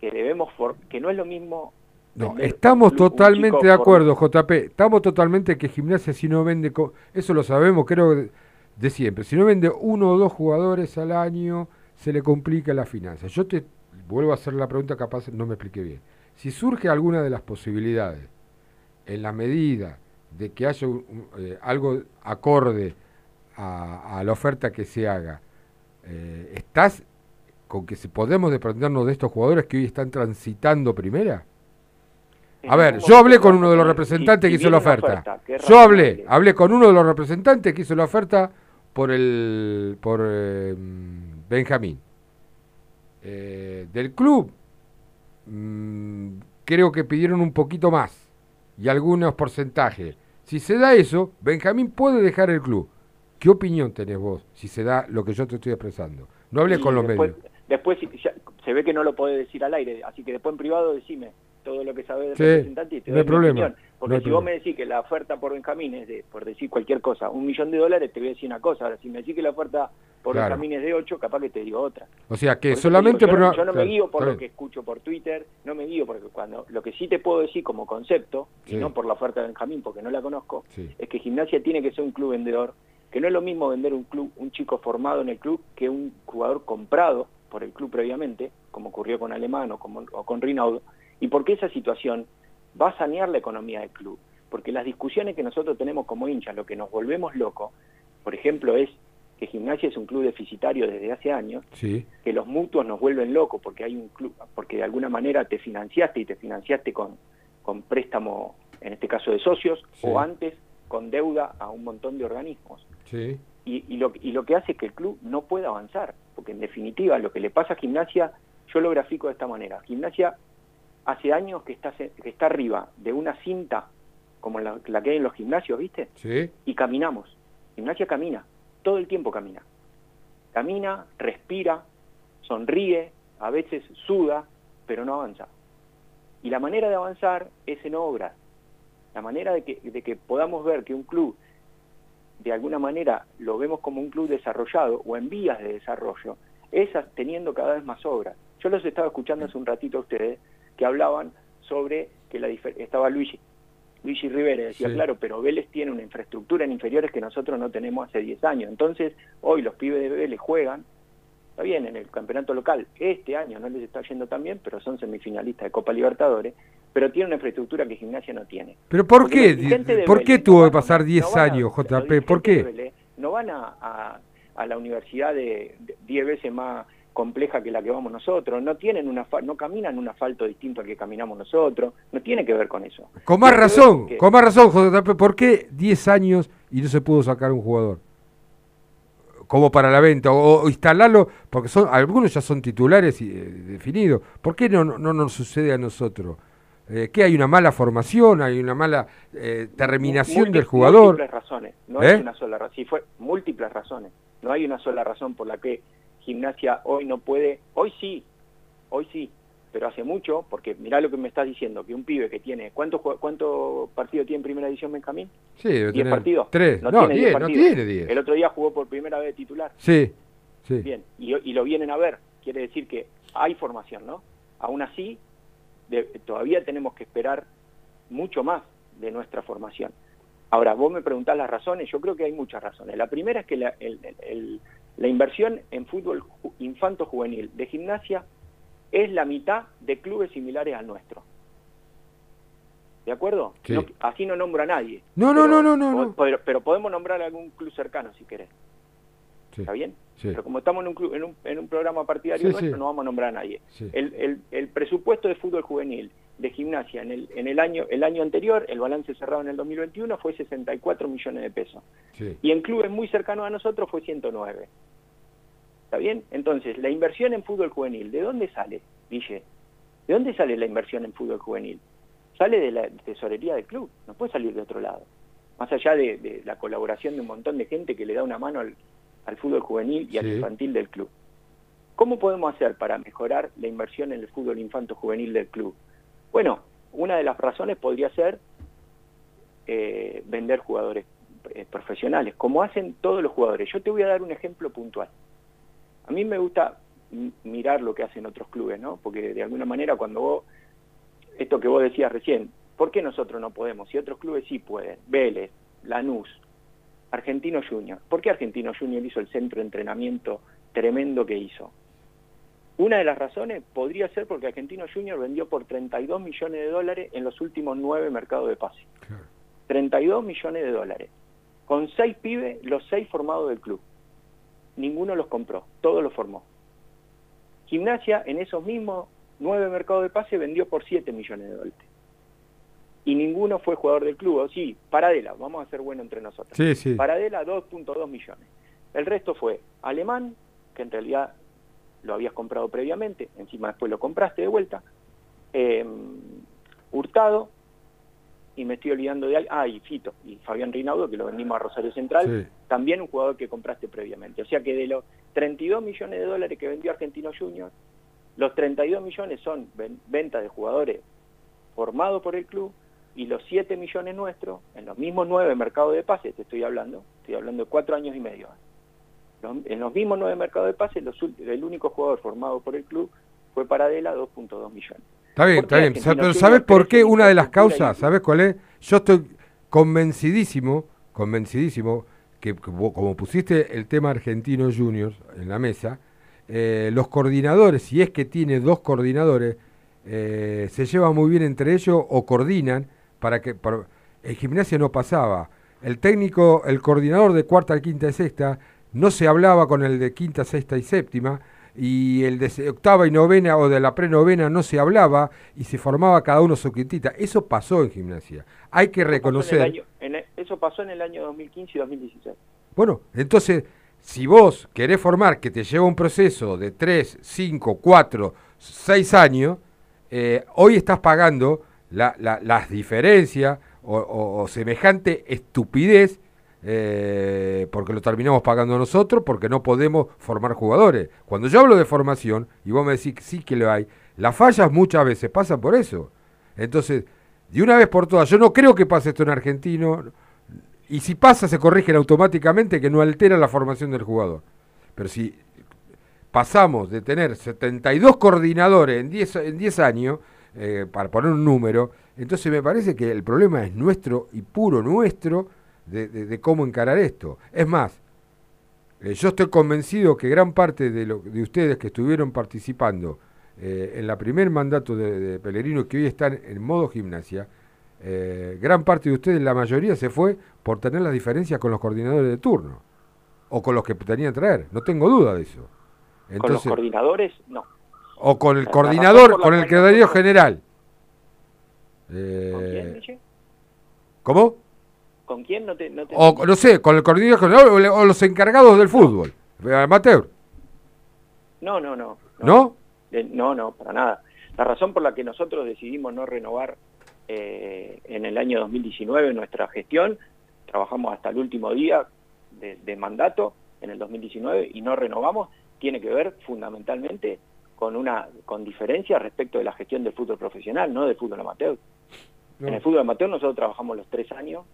que debemos que no es lo mismo No, estamos totalmente de por- acuerdo, JP. Estamos totalmente que Gimnasia si no vende, eso lo sabemos creo de, de siempre. Si no vende uno o dos jugadores al año, se le complica la finanza. Yo te vuelvo a hacer la pregunta, capaz no me expliqué bien. Si surge alguna de las posibilidades, en la medida de que haya un- un, eh, algo acorde a, a la oferta que se haga, eh, ¿estás con que si podemos desprendernos de estos jugadores que hoy están transitando primera? A ver, yo hablé con uno de los representantes que hizo la oferta. Yo hablé, hablé con uno de los representantes que hizo la oferta por el por eh, Benjamín. Eh, del club mm, creo que pidieron un poquito más y algunos porcentajes. Si se da eso, Benjamín puede dejar el club. ¿Qué opinión tenés vos si se da lo que yo te estoy expresando? No hablé con los después, medios. Después se ve que no lo podés decir al aire, así que después en privado decime todo lo que sabes Sí, representante y te no doy hay mi problema. opinión. Porque si vos me decís que la oferta por Benjamín es de, por decir cualquier cosa, un millón de dólares, te voy a decir una cosa. Ahora, si me decís que la oferta por Claro. Benjamín es de 8, capaz que te digo otra. O sea que Por solamente... digo, yo, no- yo no me guío por lo que escucho por Twitter, no me guío porque cuando lo que sí te puedo decir como concepto, Sí. y no por la oferta de Benjamín porque no la conozco, Sí. es que Gimnasia tiene que ser un club vendedor, que no es lo mismo vender un club, un chico formado en el club que un jugador comprado por el club previamente, como ocurrió con Alemán o, como, o con Rinaudo, y porque esa situación va a sanear la economía del club. Porque las discusiones que nosotros tenemos como hinchas, lo que nos volvemos locos, por ejemplo, es que Gimnasia es un club deficitario desde hace años, Sí. que los mutuos nos vuelven locos porque hay un club, porque de alguna manera te financiaste y te financiaste con, con préstamo, en este caso de socios, o antes con deuda a un montón de organismos. Sí. Y, y lo, y lo que hace es que el club no pueda avanzar, porque en definitiva lo que le pasa a Gimnasia, yo lo grafico de esta manera. Gimnasia hace años que está, que está arriba de una cinta como la, la que hay en los gimnasios, ¿viste? Sí. y caminamos. Gimnasia camina, todo el tiempo camina. Camina, respira, sonríe, a veces suda, pero no avanza. Y la manera de avanzar es en obras. La manera de que, de que podamos ver que un club, de alguna manera, lo vemos como un club desarrollado o en vías de desarrollo, es teniendo cada vez más obras. Yo los estaba escuchando hace un ratito a ustedes que hablaban sobre que la estaba Luigi, Luigi Rivera, decía, Sí. claro, pero Vélez tiene una infraestructura en inferiores que nosotros no tenemos hace 10 años. Entonces, hoy los pibes de Vélez juegan, está bien, en el campeonato local, este año no les está yendo tan bien, pero son semifinalistas de Copa Libertadores, pero tiene una infraestructura que Gimnasia no tiene. Pero ¿por Porque qué? ¿Por qué tuvo no que pasar 10 no van a- años, JP? ¿Por qué? No van a, a- a la universidad de de 10 veces más compleja que la que vamos nosotros, no tienen una no caminan un asfalto distinto al que caminamos nosotros, no tiene que ver con eso. Con más que razón, que- con más razón, JP. ¿Por qué 10 años y no se pudo sacar un jugador? Como para la venta, o, o instalarlo, porque son algunos ya son titulares y, eh, definidos. ¿Por qué no, no, no nos sucede a nosotros? Eh, ¿Qué hay una mala formación, hay una mala eh, terminación Múlti- del jugador? Múltiples razones, no ¿Eh? es una sola razón. Si fue múltiples razones, no hay una sola razón por la que Gimnasia hoy no puede, hoy sí, hoy sí, pero hace mucho, porque mirá lo que me estás diciendo, que un pibe que tiene, ¿cuántos cuánto partido tiene en primera división Benjamín? Sí, debe 10 tener partidos. tres. No, No, tiene 10 diez, no partidos. tiene 10. El otro día jugó por primera vez titular. Sí, sí. Bien, y, y lo vienen a ver. Quiere decir que hay formación, ¿no? Aún así, de- todavía tenemos que esperar mucho más de nuestra formación. Ahora, vos me preguntás las razones, yo creo que hay muchas razones. La primera es que la, el- el- el- la inversión en fútbol ju- infanto-juvenil de gimnasia es la mitad de clubes similares al nuestro. ¿De acuerdo? Sí. No- así no nombro a nadie. No, no, Pero- no, no, no. Pero, pero podemos nombrar algún club cercano si querés. Sí. ¿Está bien? Sí. Pero como estamos en un, club, en un, en un programa partidario nuestro, no vamos a nombrar a nadie. Sí. El, el- el presupuesto de fútbol juvenil de gimnasia en el, en el año el año anterior, el balance cerrado en el 2021 fue 64 millones de pesos. Sí. Y en clubes muy cercanos a nosotros fue 109. ¿Está bien? Entonces, la inversión en fútbol juvenil, ¿de dónde sale, Guille? ¿De dónde sale la inversión en fútbol juvenil? Sale de la tesorería del club, no puede salir de otro lado. Más allá de, de la colaboración de un montón de gente que le da una mano al, al fútbol juvenil y al infantil del club. ¿Cómo podemos hacer para mejorar la inversión en el fútbol infanto juvenil del club? Bueno, una de las razones podría ser eh, vender jugadores eh, profesionales, como hacen todos los jugadores. Yo te voy a dar un ejemplo puntual. A mí me gusta mirar lo que hacen otros clubes, ¿no? Porque de alguna manera cuando vos, esto que vos decías recién, ¿por qué nosotros no podemos? Si otros clubes sí pueden, Vélez, Lanús, Argentino Junior. ¿Por qué Argentino Junior hizo el centro de entrenamiento tremendo que hizo? Una de las razones podría ser porque Argentino Junior vendió por 32 millones de dólares en los últimos nueve mercados de pase. 32 millones de dólares. Con seis pibes, los seis formados del club. Ninguno los compró, todos los formó. Gimnasia en esos mismos nueve mercados de pase vendió por 7 millones de dólares. Y ninguno fue jugador del club. O sí, Paradela, vamos a ser bueno entre nosotros. Sí, sí. Paradela 2.2 millones. El resto fue Alemán, que en realidad lo habías comprado previamente, encima después lo compraste de vuelta. eh, Hurtado, y me estoy olvidando de alguien, ah, y Fito, y Fabián Rinaudo, que lo vendimos a Rosario Central, Sí. también un jugador que compraste previamente. O sea que de los 32 millones de dólares que vendió Argentino Junior, los 32 millones son ven- venta de jugadores formados por el club y los 7 millones nuestros, en los mismos 9 mercados de pases, te estoy hablando, estoy hablando de 4 años y medio. En los mismos 9 mercados de pases, los el único jugador formado por el club fue Paradela, 2.2 millones. Está bien, ¿Por está bien. Pero ¿sabes por qué? Una de las y- causas, ¿sabes cuál es? Yo estoy convencidísimo, convencidísimo, que como como pusiste el tema Argentinos Juniors en la mesa, eh, los coordinadores, si es que tiene dos coordinadores, eh, se llevan muy bien entre ellos o coordinan para que... para- en gimnasia no pasaba. El técnico, el coordinador de cuarta, quinta y sexta, no se hablaba con el de quinta, sexta y séptima, y el de octava y novena o de la prenovena no se hablaba y se formaba cada uno su quintita. Eso pasó en gimnasia. Hay que Pasó en el reconocer. año- en el- eso pasó en el año 2015 y 2016. Bueno, entonces, si vos querés formar que te lleva un proceso de 3, 5, 4, 6 años, eh, hoy estás pagando la- la- las diferencias o, o- o semejante estupidez, eh, porque lo terminamos pagando nosotros, porque no podemos formar jugadores. Cuando yo hablo de formación, y vos me decís que sí que lo hay, las fallas muchas veces pasan por eso. Entonces, de una vez por todas, yo no creo que pase esto en argentino, y si pasa, se corrigen automáticamente, que no altera la formación del jugador. Pero si pasamos de tener 72 coordinadores en 10, en 10 años, eh, para poner un número, entonces me parece que el problema es nuestro y puro nuestro de, de- de cómo encarar esto. Es más, eh, yo estoy convencido que gran parte de, lo, de ustedes que estuvieron participando eh, en la primer mandato de, de Pellegrino, que hoy están en modo gimnasia, eh, gran parte de ustedes, la mayoría, se fue por tener las diferencias con los coordinadores de turno o con los que tenían que traer. No tengo duda de eso. con los Entonces, coordinadores, no. o con el La- coordinador, con el secretario general. ¿Con quién? ¿Cómo? ¿Con quién? No te, no te O no sé, con el coordinador general o, los encargados del fútbol. Amateur. No, no, no. ¿No? De- no, no, para nada. La razón por la que nosotros decidimos no renovar eh, en el año 2019 nuestra gestión, trabajamos hasta el último día de, de mandato en el 2019 y no renovamos, tiene que ver fundamentalmente con una con diferencia respecto de la gestión del fútbol profesional, no del fútbol amateur. En el fútbol amateur nosotros trabajamos los tres años,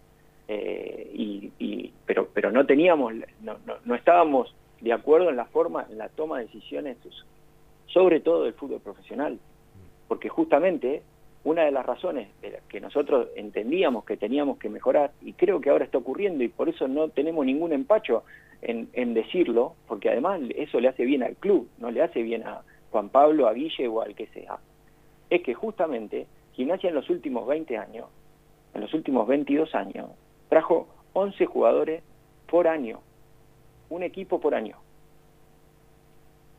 eh, y, y- pero, pero no teníamos, no, no, no estábamos de acuerdo en la forma, en la toma de decisiones, sobre todo del fútbol profesional, porque justamente una de las razones de las que nosotros entendíamos que teníamos que mejorar, y creo que ahora está ocurriendo, y por eso no tenemos ningún empacho en, en decirlo, porque además eso le hace bien al club, no le hace bien a Juan Pablo, a Guille o al que sea, es que justamente Gimnasia en los últimos 20 años, en los últimos 22 años, trajo 11 jugadores por año, un equipo por año.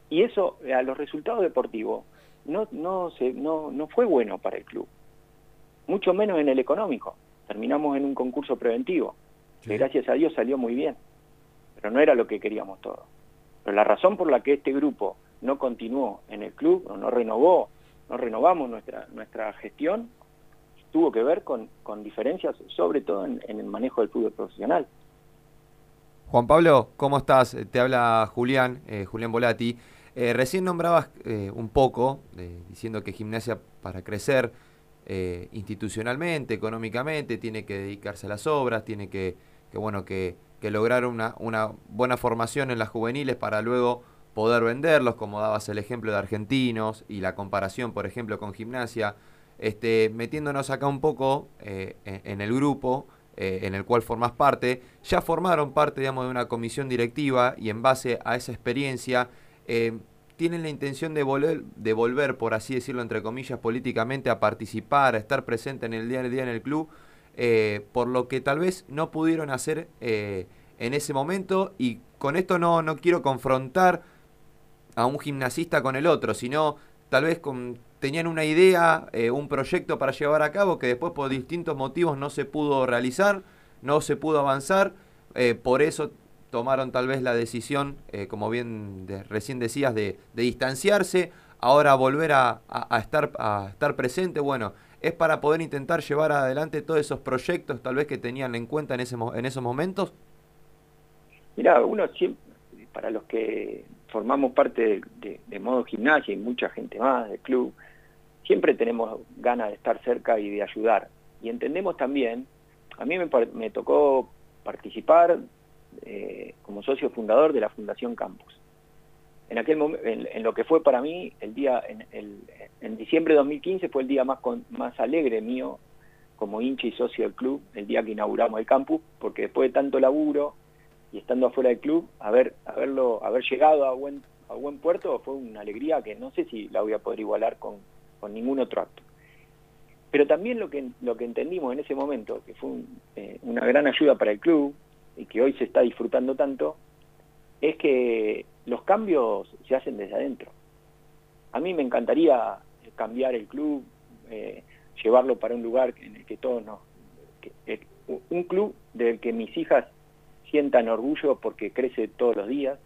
Y eso, a los resultados deportivos, no, no, se, no, no fue bueno para el club, mucho menos en el económico. Terminamos en un concurso preventivo, que gracias a Dios salió muy bien, pero no era lo que queríamos todos. Pero la razón por la que este grupo no continuó en el club, o no renovó, no renovamos nuestra, nuestra gestión, tuvo que ver con, con diferencias, sobre todo en, el manejo del fútbol profesional. Juan Pablo, ¿cómo estás? Eh, Te habla Julián, eh, Julián Volati. Eh, recién nombrabas eh, un poco, diciendo que gimnasia para crecer institucionalmente, económicamente, tiene que dedicarse a las obras, tiene que, que bueno, que, que lograr una, una buena formación en las juveniles para luego poder venderlos, como dabas el ejemplo de argentinos y la comparación, por ejemplo, con gimnasia. Este, metiéndonos acá un poco eh, en, el grupo, eh, en el cual formás parte, ya formaron parte, digamos, de una comisión directiva y en base a esa experiencia eh, tienen la intención de volver, de volver, por así decirlo, entre comillas, políticamente a participar, a estar presente en el día a día en el club, por lo que tal vez no pudieron hacer en ese momento y con esto no, no quiero confrontar a un gimnasista con el otro, sino tal vez con, tenían una idea, eh, un proyecto para llevar a cabo que después por distintos motivos no se pudo realizar, no se pudo avanzar, eh, por eso tomaron tal vez la decisión, eh, como bien recién decías, de, de distanciarse, ahora volver a, estar, a estar presente, bueno, es para poder intentar llevar adelante todos esos proyectos tal vez que tenían en cuenta en, ese, en esos momentos. Mira, uno siempre, para los que formamos parte de modo gimnasia y mucha gente más del club, siempre tenemos ganas de estar cerca y de ayudar. y entendemos también, a mí me, tocó participar eh, como socio fundador de la Fundación Campus. En aquel en, en lo que fue para mí el día, en, el- en diciembre de 2015 fue el día más, con- más alegre mío como hincha y socio del club, el día que inauguramos el campus, porque después de tanto laburo y estando afuera del club, haber, haberlo, haber llegado a buen, a buen puerto fue una alegría que no sé si la voy a poder igualar con, con ningún otro acto. Pero también lo que, lo que entendimos en ese momento, que fue eh, una gran ayuda para el club y que hoy se está disfrutando tanto, es que los cambios se hacen desde adentro. A mí me encantaría cambiar el club, eh, llevarlo para un lugar en el que todos nos... un club del que mis hijas sientan orgullo porque crece todos los días.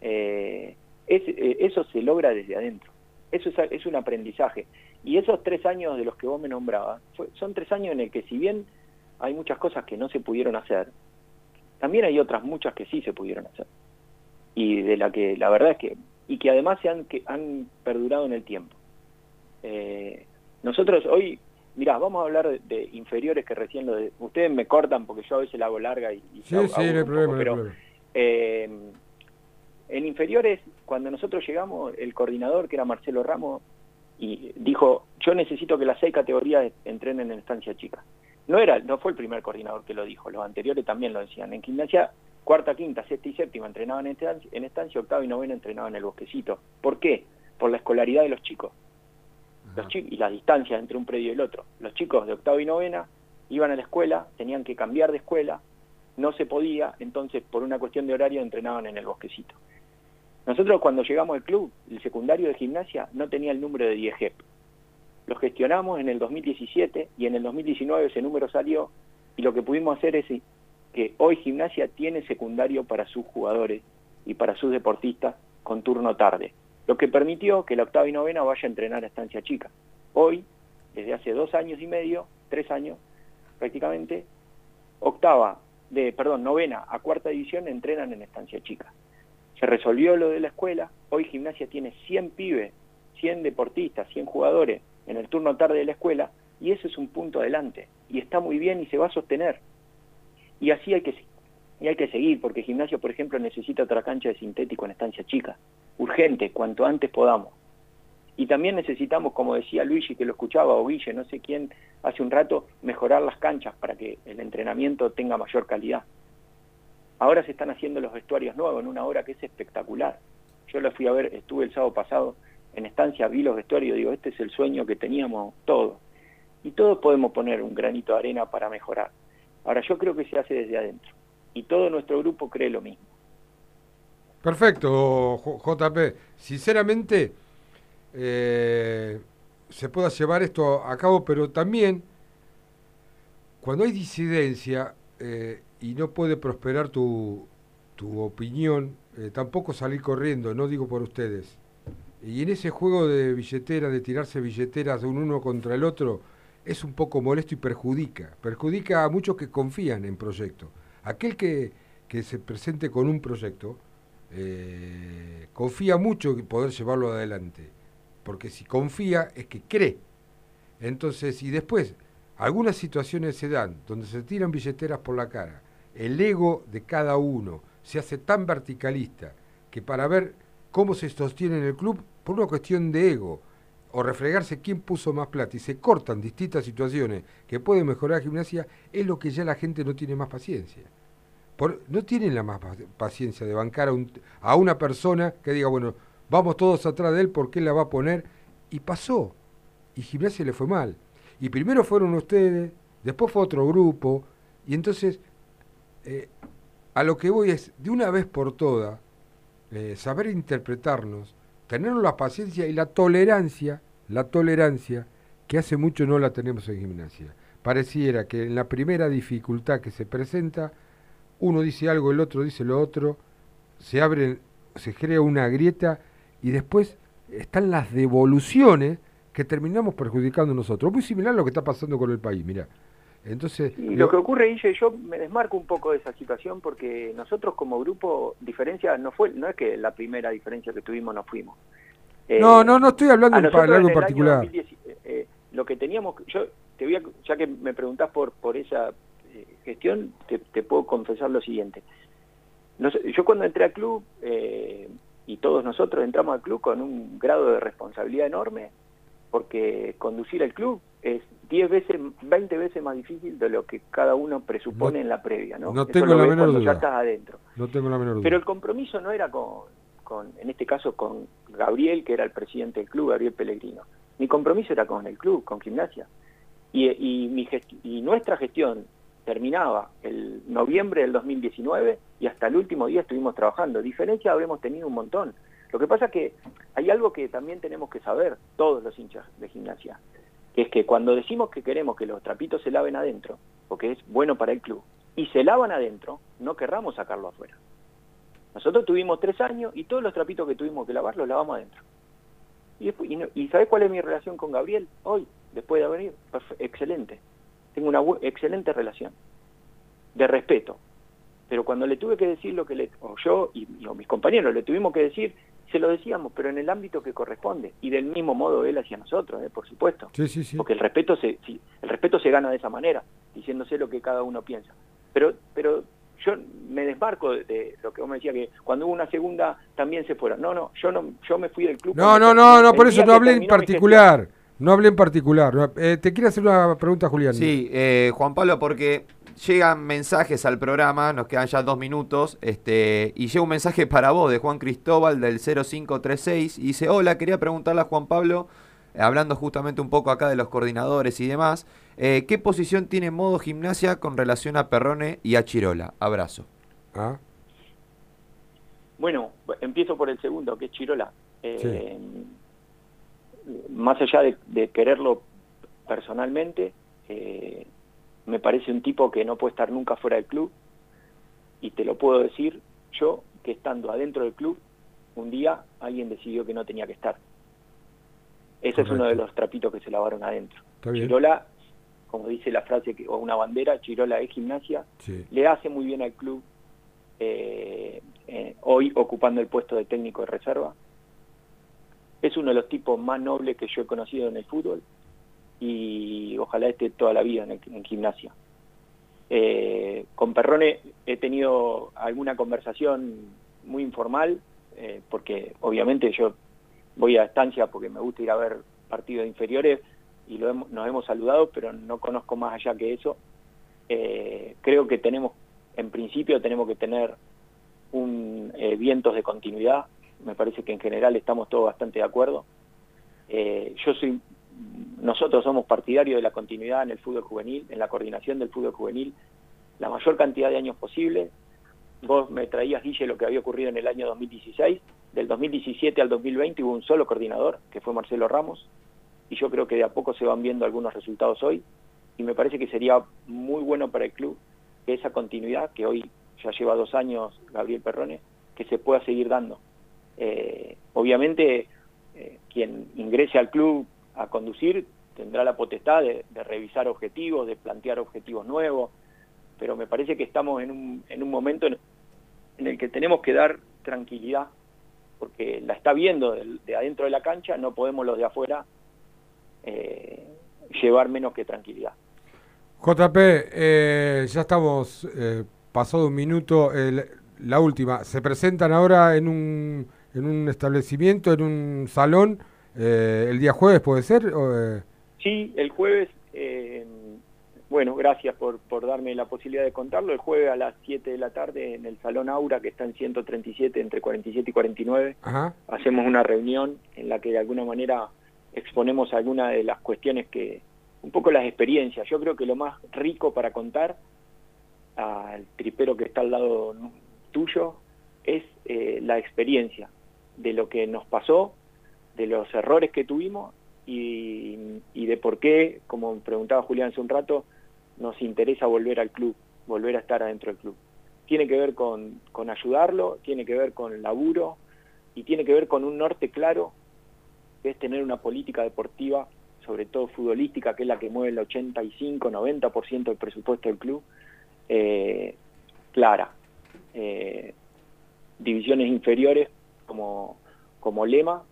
Eh, eso se logra desde adentro. Eso es, es un aprendizaje. Y esos tres años de los que vos me nombrabas, fue- son tres años en el que si bien hay muchas cosas que no se pudieron hacer, también hay otras muchas que sí se pudieron hacer. Y de la que la verdad es que, y que además se han, que han perdurado en el tiempo. Eh, nosotros hoy, mirá, vamos a hablar de, de inferiores que recién lo de, ustedes me cortan porque yo a veces la hago larga y, y Sí, sí, no hay problema, poco, no hay pero, problema. eh, en inferiores, cuando nosotros llegamos, el coordinador, que era Marcelo Ramos, y dijo, yo necesito que las seis categorías entrenen en estancia chica. No era, no fue el primer coordinador que lo dijo, los anteriores también lo decían. En gimnasia, cuarta, quinta, sexta y séptima entrenaban en estancia, en estancia octava y novena entrenaban en el bosquecito. ¿Por qué? Por la escolaridad de los chicos. Los chi- y la distancia entre un predio y el otro. Los chicos de octava y novena iban a la escuela, tenían que cambiar de escuela, no se podía, entonces por una cuestión de horario entrenaban en el bosquecito. Nosotros cuando llegamos al club, el secundario de gimnasia no tenía el número de 10 GEP. Lo gestionamos en el 2017 y en el 2019 ese número salió y lo que pudimos hacer es que hoy gimnasia tiene secundario para sus jugadores y para sus deportistas con turno tarde, lo que permitió que la octava y novena vaya a entrenar a estancia chica. Hoy, desde hace dos años y medio, tres años prácticamente, octava, de, perdón, novena a cuarta división entrenan en estancia chica. Se resolvió lo de la escuela, hoy gimnasia tiene 100 pibes, 100 deportistas, 100 jugadores en el turno tarde de la escuela y eso es un punto adelante y está muy bien y se va a sostener. Y así hay que y hay que seguir porque gimnasia, por ejemplo, necesita otra cancha de sintético en estancia chica, urgente, cuanto antes podamos. Y también necesitamos, como decía Luigi, que lo escuchaba, o Guille, no sé quién, hace un rato, mejorar las canchas para que el entrenamiento tenga mayor calidad. Ahora se están haciendo los vestuarios nuevos en una hora que es espectacular. Yo lo fui a ver, estuve el sábado pasado en estancia, vi los vestuarios, digo, este es el sueño que teníamos todos. Y todos podemos poner un granito de arena para mejorar. Ahora yo creo que se hace desde adentro. Y todo nuestro grupo cree lo mismo. Perfecto, JP. Sinceramente, eh, se pueda llevar esto a cabo, pero también cuando hay disidencia eh, y no puede prosperar tu, tu opinión, eh, tampoco salir corriendo, no digo por ustedes. Y en ese juego de billetera, de tirarse billeteras de un uno contra el otro, es un poco molesto y perjudica. Perjudica a muchos que confían en proyectos. Aquel que, que se presente con un proyecto, eh, confía mucho en poder llevarlo adelante. Porque si confía es que cree. Entonces, y después, algunas situaciones se dan donde se tiran billeteras por la cara. El ego de cada uno se hace tan verticalista que para ver cómo se sostiene en el club, por una cuestión de ego, o refregarse quién puso más plata y se cortan distintas situaciones que pueden mejorar la gimnasia, es lo que ya la gente no tiene más paciencia. Por- no tienen la más pa- paciencia de bancar a, a una persona que diga, bueno, vamos todos atrás de él porque él la va a poner. Y pasó. Y gimnasia le fue mal. Y primero fueron ustedes, después fue otro grupo. Y entonces, eh, a lo que voy es, de una vez por todas, eh, saber interpretarnos, tener la paciencia y la tolerancia, la tolerancia, que hace mucho no la tenemos en gimnasia. Pareciera que en la primera dificultad que se presenta, uno dice algo, el otro dice lo otro, se abre, se crea una grieta y después están las devoluciones que terminamos perjudicando nosotros. Muy similar a lo que está pasando con el país, mira. Entonces, Y lo que ocurre, Guille, yo me desmarco un poco de esa situación porque nosotros como grupo, diferencia no fue, no es que la primera diferencia que tuvimos nos fuimos. Eh, no, no, no estoy hablando en de algo en particular. 2010, eh, eh, lo que teníamos, yo te voy a, ya que me preguntás por, por esa eh, gestión, te, te puedo confesar lo siguiente. Yo cuando entré al club, eh, y todos nosotros entramos al club con un grado de responsabilidad enorme, porque conducir el club es 10 veces, 20 veces más difícil de lo que cada uno presupone No- en la previa, ¿no? no Eso tengo lo la menor cuando ya duda. estás adentro. No tengo la menor duda. Pero el compromiso no era con, con, en este caso, con Gabriel, que era el presidente del club, Gabriel Pellegrino. Mi compromiso era con el club, con gimnasia. Y, y, mi y nuestra gestión terminaba el noviembre del 2019 y hasta el último día estuvimos trabajando. Diferencia habremos tenido un montón. Lo que pasa que hay algo que también tenemos que saber, todos los hinchas de gimnasia, es que cuando decimos que queremos que los trapitos se laven adentro, porque es bueno para el club, y se lavan adentro, no querramos sacarlo afuera. Nosotros tuvimos tres años y todos los trapitos que tuvimos que lavar los lavamos adentro. Y, después- y, no- ¿y ¿sabés cuál es mi relación con Gabriel hoy, después de venir? Perfe- excelente. Tengo una excelente relación, de respeto. Pero cuando le tuve que decir lo que le, o yo y, mis compañeros le tuvimos que decir, se lo decíamos, pero en el ámbito que corresponde. Y del mismo modo él hacia nosotros, eh, por supuesto. Sí, sí, sí. Porque el respeto se, sí, el respeto se gana de esa manera, diciéndose lo que cada uno piensa. Pero, pero yo me desmarco de, de lo que vos me decías que cuando hubo una segunda también se fueron. No, no, yo no, yo me fui del club. No, no, no, no, por eso no hablé en particular. No hablé en particular. Eh, te quiero hacer una pregunta, Julián. Sí, eh, Juan Pablo, porque llegan mensajes al programa, nos quedan ya dos minutos, este, y llega un mensaje para vos de Juan Cristóbal del 0536, y dice, hola, quería preguntarle a Juan Pablo, eh, hablando justamente un poco acá de los coordinadores y demás, eh, ¿qué posición tiene modo gimnasia con relación a Perrone y a Chirola? Abrazo. Ah, Bueno, empiezo por el segundo, que es Chirola. Eh, Más allá de, de quererlo personalmente, eh, me parece un tipo que no puede estar nunca fuera del club. Y te lo puedo decir yo, que estando adentro del club, un día alguien decidió que no tenía que estar. Ese es uno de los trapitos que se lavaron adentro. Chirola, como dice la frase, que, o una bandera, Chirola es gimnasia, sí. le hace muy bien al club, eh, eh, hoy ocupando el puesto de técnico de reserva. Es uno de los tipos más nobles que yo he conocido en el fútbol y ojalá esté toda la vida en, el- en gimnasia. Eh, con Perrone he tenido alguna conversación muy informal, eh, porque obviamente yo voy a estancia porque me gusta ir a ver partidos inferiores y lo hemos- nos hemos saludado, pero no conozco más allá que eso. Eh, creo que tenemos, en principio tenemos que tener un vientos de continuidad. Me parece que en general estamos todos bastante de acuerdo. Yo soy, nosotros somos partidarios de la continuidad en el fútbol juvenil, en la coordinación del fútbol juvenil, la mayor cantidad de años posible. Vos me traías, Guille, lo que había ocurrido en el año 2016. Del 2017 al 2020 hubo un solo coordinador, que fue Marcelo Ramos, y yo creo que de a poco se van viendo algunos resultados hoy, y me parece que sería muy bueno para el club que esa continuidad, que hoy ya lleva dos años Gabriel Perrone, que se pueda seguir dando. Eh, obviamente, eh, quien ingrese al club a conducir tendrá la potestad de, revisar objetivos, de plantear objetivos nuevos, pero me parece que estamos en un, en un momento en, el que tenemos que dar tranquilidad, porque la está viendo de, de adentro de la cancha, no podemos los de afuera eh, llevar menos que tranquilidad. JP, eh, ya estamos eh, pasado un minuto. la última, ¿se presentan ahora en un, en un establecimiento, en un salón, eh, el día jueves, puede ser? O, eh, Sí, el jueves, eh, bueno, gracias por, por darme la posibilidad de contarlo. El jueves a las 7 de la tarde en el Salón Aura, que está en 137, entre 47 y 49, Ajá. hacemos una reunión en la que de alguna manera exponemos algunas de las cuestiones que, un poco las experiencias. Yo creo que lo más rico para contar al tripero que está al lado tuyo es eh, la experiencia de lo que nos pasó, de los errores que tuvimos y, y de por qué, como preguntaba Julián hace un rato, nos interesa volver al club, volver a estar adentro del club. Tiene que ver con, con ayudarlo, tiene que ver con laburo y tiene que ver con un norte claro, que es tener una política deportiva, sobre todo futbolística, que es la que mueve el 85-90% del presupuesto del club, eh, clara. Eh, divisiones inferiores como, como lema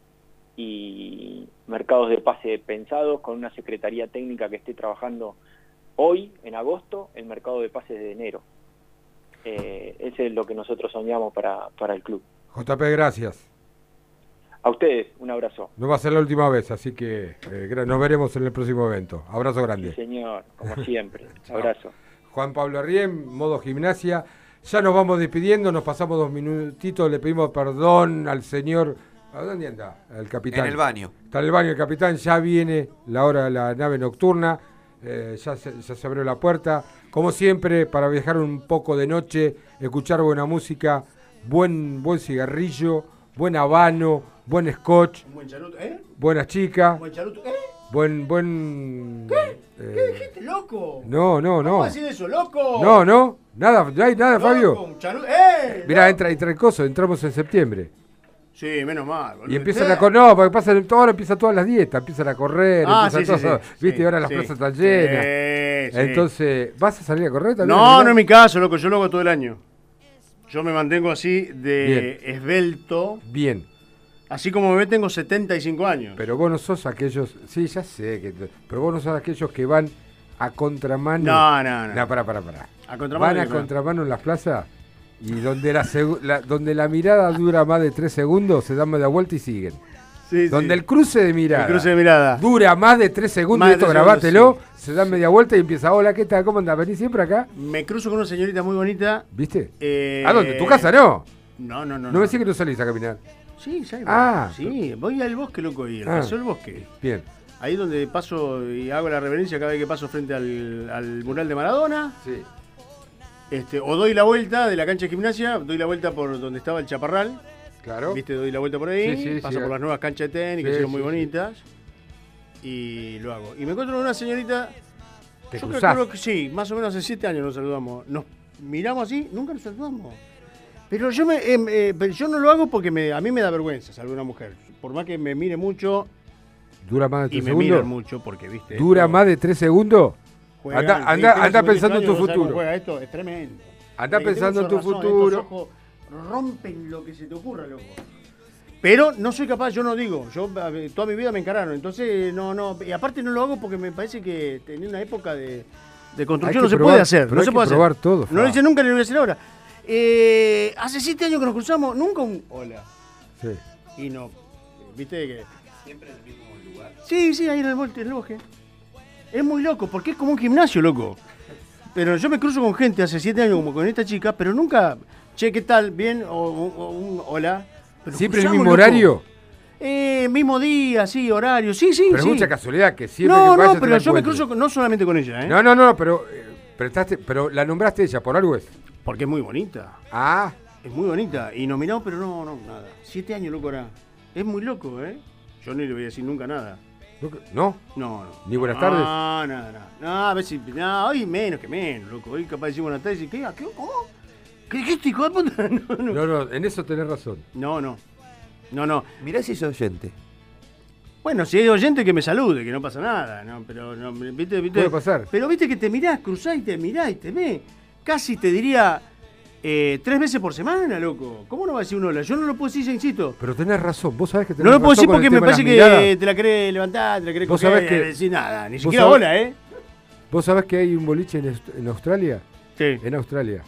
y mercados de pase pensados con una secretaría técnica que esté trabajando hoy, en agosto, el mercado de pases de enero. Eh, ese es lo que nosotros soñamos para, para el club. JP, gracias. A ustedes, un abrazo. No va a ser la última vez, así que eh, nos veremos en el próximo evento. Abrazo grande. Sí, señor, como siempre. Abrazo. Juan Pablo Arrién, modo gimnasia. Ya nos vamos despidiendo, nos pasamos dos minutitos, le pedimos perdón al señor. ¿A dónde anda? El capitán. En el baño. Está en el baño el capitán, ya viene la hora de la nave nocturna, eh, ya, se, ya se abrió la puerta. Como siempre, para viajar un poco de noche, escuchar buena música, buen, buen cigarrillo, buen habano, buen scotch, Un buen charuto, ¿eh? buenas chicas, Un buen charuto, ¿eh? buen, buen... ¿Qué? eh, ¿Qué dijiste, loco? no, no, no. ¿Cómo decir eso, loco? No, no, nada, no hay nada, Loco, Fabio. un charuto, ¡eh! Mirá, entra, entra el coso, entramos en septiembre. Sí, menos mal. Y empiezan a correr, no, porque pasa, ahora empiezan todas las dietas, empiezan a correr, Ah, empiezan sí, sí, todo, sí, viste, y ahora las plazas están llenas. Entonces, ¿vas a salir a correr también? No, no es mi caso, loco. Yo lo hago todo el año. Yo me mantengo así de Bien. esbelto. Bien. Así como me ve, tengo 75 años. Pero vos no sos aquellos, sí, ya sé, que, pero vos no sos aquellos que van a contramano. No, no, no. No, pará, pará, pará. A contramano Van a contramano en las plazas y donde la, donde la mirada dura más de tres segundos, se dan media vuelta y siguen. Sí, donde sí. el cruce de mirada, El cruce de mirada. dura más de tres segundos, Más y esto grabátelo, se dan media vuelta y empieza, hola, ¿qué tal? ¿Cómo andás? ¿Venís siempre acá? Me cruzo con una señorita muy bonita. ¿Viste? eh, ¿A dónde? ¿Tu casa no? No, no, no. No me decís que no salís a caminar. Sí, ya Ah. Sí, voy al bosque, loco, y el Ah. paso bosque. Bien. Ahí donde paso y hago la reverencia cada vez que paso frente al, al mural de Maradona. Sí. Este, o doy la vuelta de la cancha de gimnasia, doy la vuelta por donde estaba el chaparral. Claro. Viste, doy la vuelta por ahí, Sí, sí, paso sí. por las nuevas canchas de tenis, que son muy bonitas. Y lo hago. Y me encuentro con una señorita. Te yo cruzás. calculo que sí, más o menos hace siete años nos saludamos. Nos miramos así, nunca nos saludamos. Pero yo me, em, eh, pero yo no lo hago porque me- a mí me da vergüenza saludar a una mujer. Por más que me mire mucho ¿Dura más de y tres me miran segundos? mucho, porque viste. ¿Dura esto más de tres segundos? Anda, anda, anda 58 pensando en tu futuro. juega esto, es tremendo. Anda pensando en tu razón, futuro. ojos rompen lo que se te ocurra, loco. Pero no soy capaz, yo no digo, yo a toda mi vida me encararon, entonces no, no, y aparte no lo hago porque me parece que en una época de, de construcción no se probar, puede hacer, pero no hay se que puede probar hacer. todo, no lo hice nunca en la universidad ahora. Eh, hace siete años que nos cruzamos, nunca un hola. Sí. Y no, viste que... Siempre en el mismo lugar. Sí, sí, ahí en el, en el bosque. Es muy loco, porque es como un gimnasio, loco. Pero yo me cruzo con gente hace siete años como con esta chica, pero nunca, che, ¿qué tal? ¿Bien? O, o- o un hola. Pero ¿Siempre el mismo loco. horario? Eh, mismo día, sí, horario, sí, sí, Pero es sí. mucha casualidad que siempre No, que vayas no, pero yo me cruzo con- no solamente con ella, ¿eh? No, no, no, pero, eh, pero la nombraste ella, por algo es. Porque es muy bonita. Ah. Es muy bonita. Y nominado, pero no, no, nada. Siete años, loco, ahora. Es muy loco, ¿eh? Yo no le voy a decir nunca nada. ¿No? No, no. Ni buenas no, tardes. No, no, no. No, a ver si. No, hoy menos que menos, loco. Hoy capaz de decir buenas tardes y ¿qué? ¿Qué? ¿Cómo? ¿Qué hijo de puta? No, no. No, no, en eso tenés razón. No, no. No, no. Mirá si es oyente. Bueno, si hay oyente que me salude, que no pasa nada, ¿no? Pero, no, ¿viste? viste Puede pasar. Pero viste que te mirás, cruzás y te mirás y te ve. Casi te diría eh, tres veces por semana, loco. ¿Cómo no va a decir un hola? Yo no lo puedo decir, ya insisto. Pero tenés razón, vos sabés que tenés No lo puedo decir porque me parece que te la querés levantar, te la querés Vos coger, sabés que- no decir nada. Ni siquiera sabés- hola, ¿eh? ¿Vos sabés que hay un boliche en, en Australia? Sí. En Australia.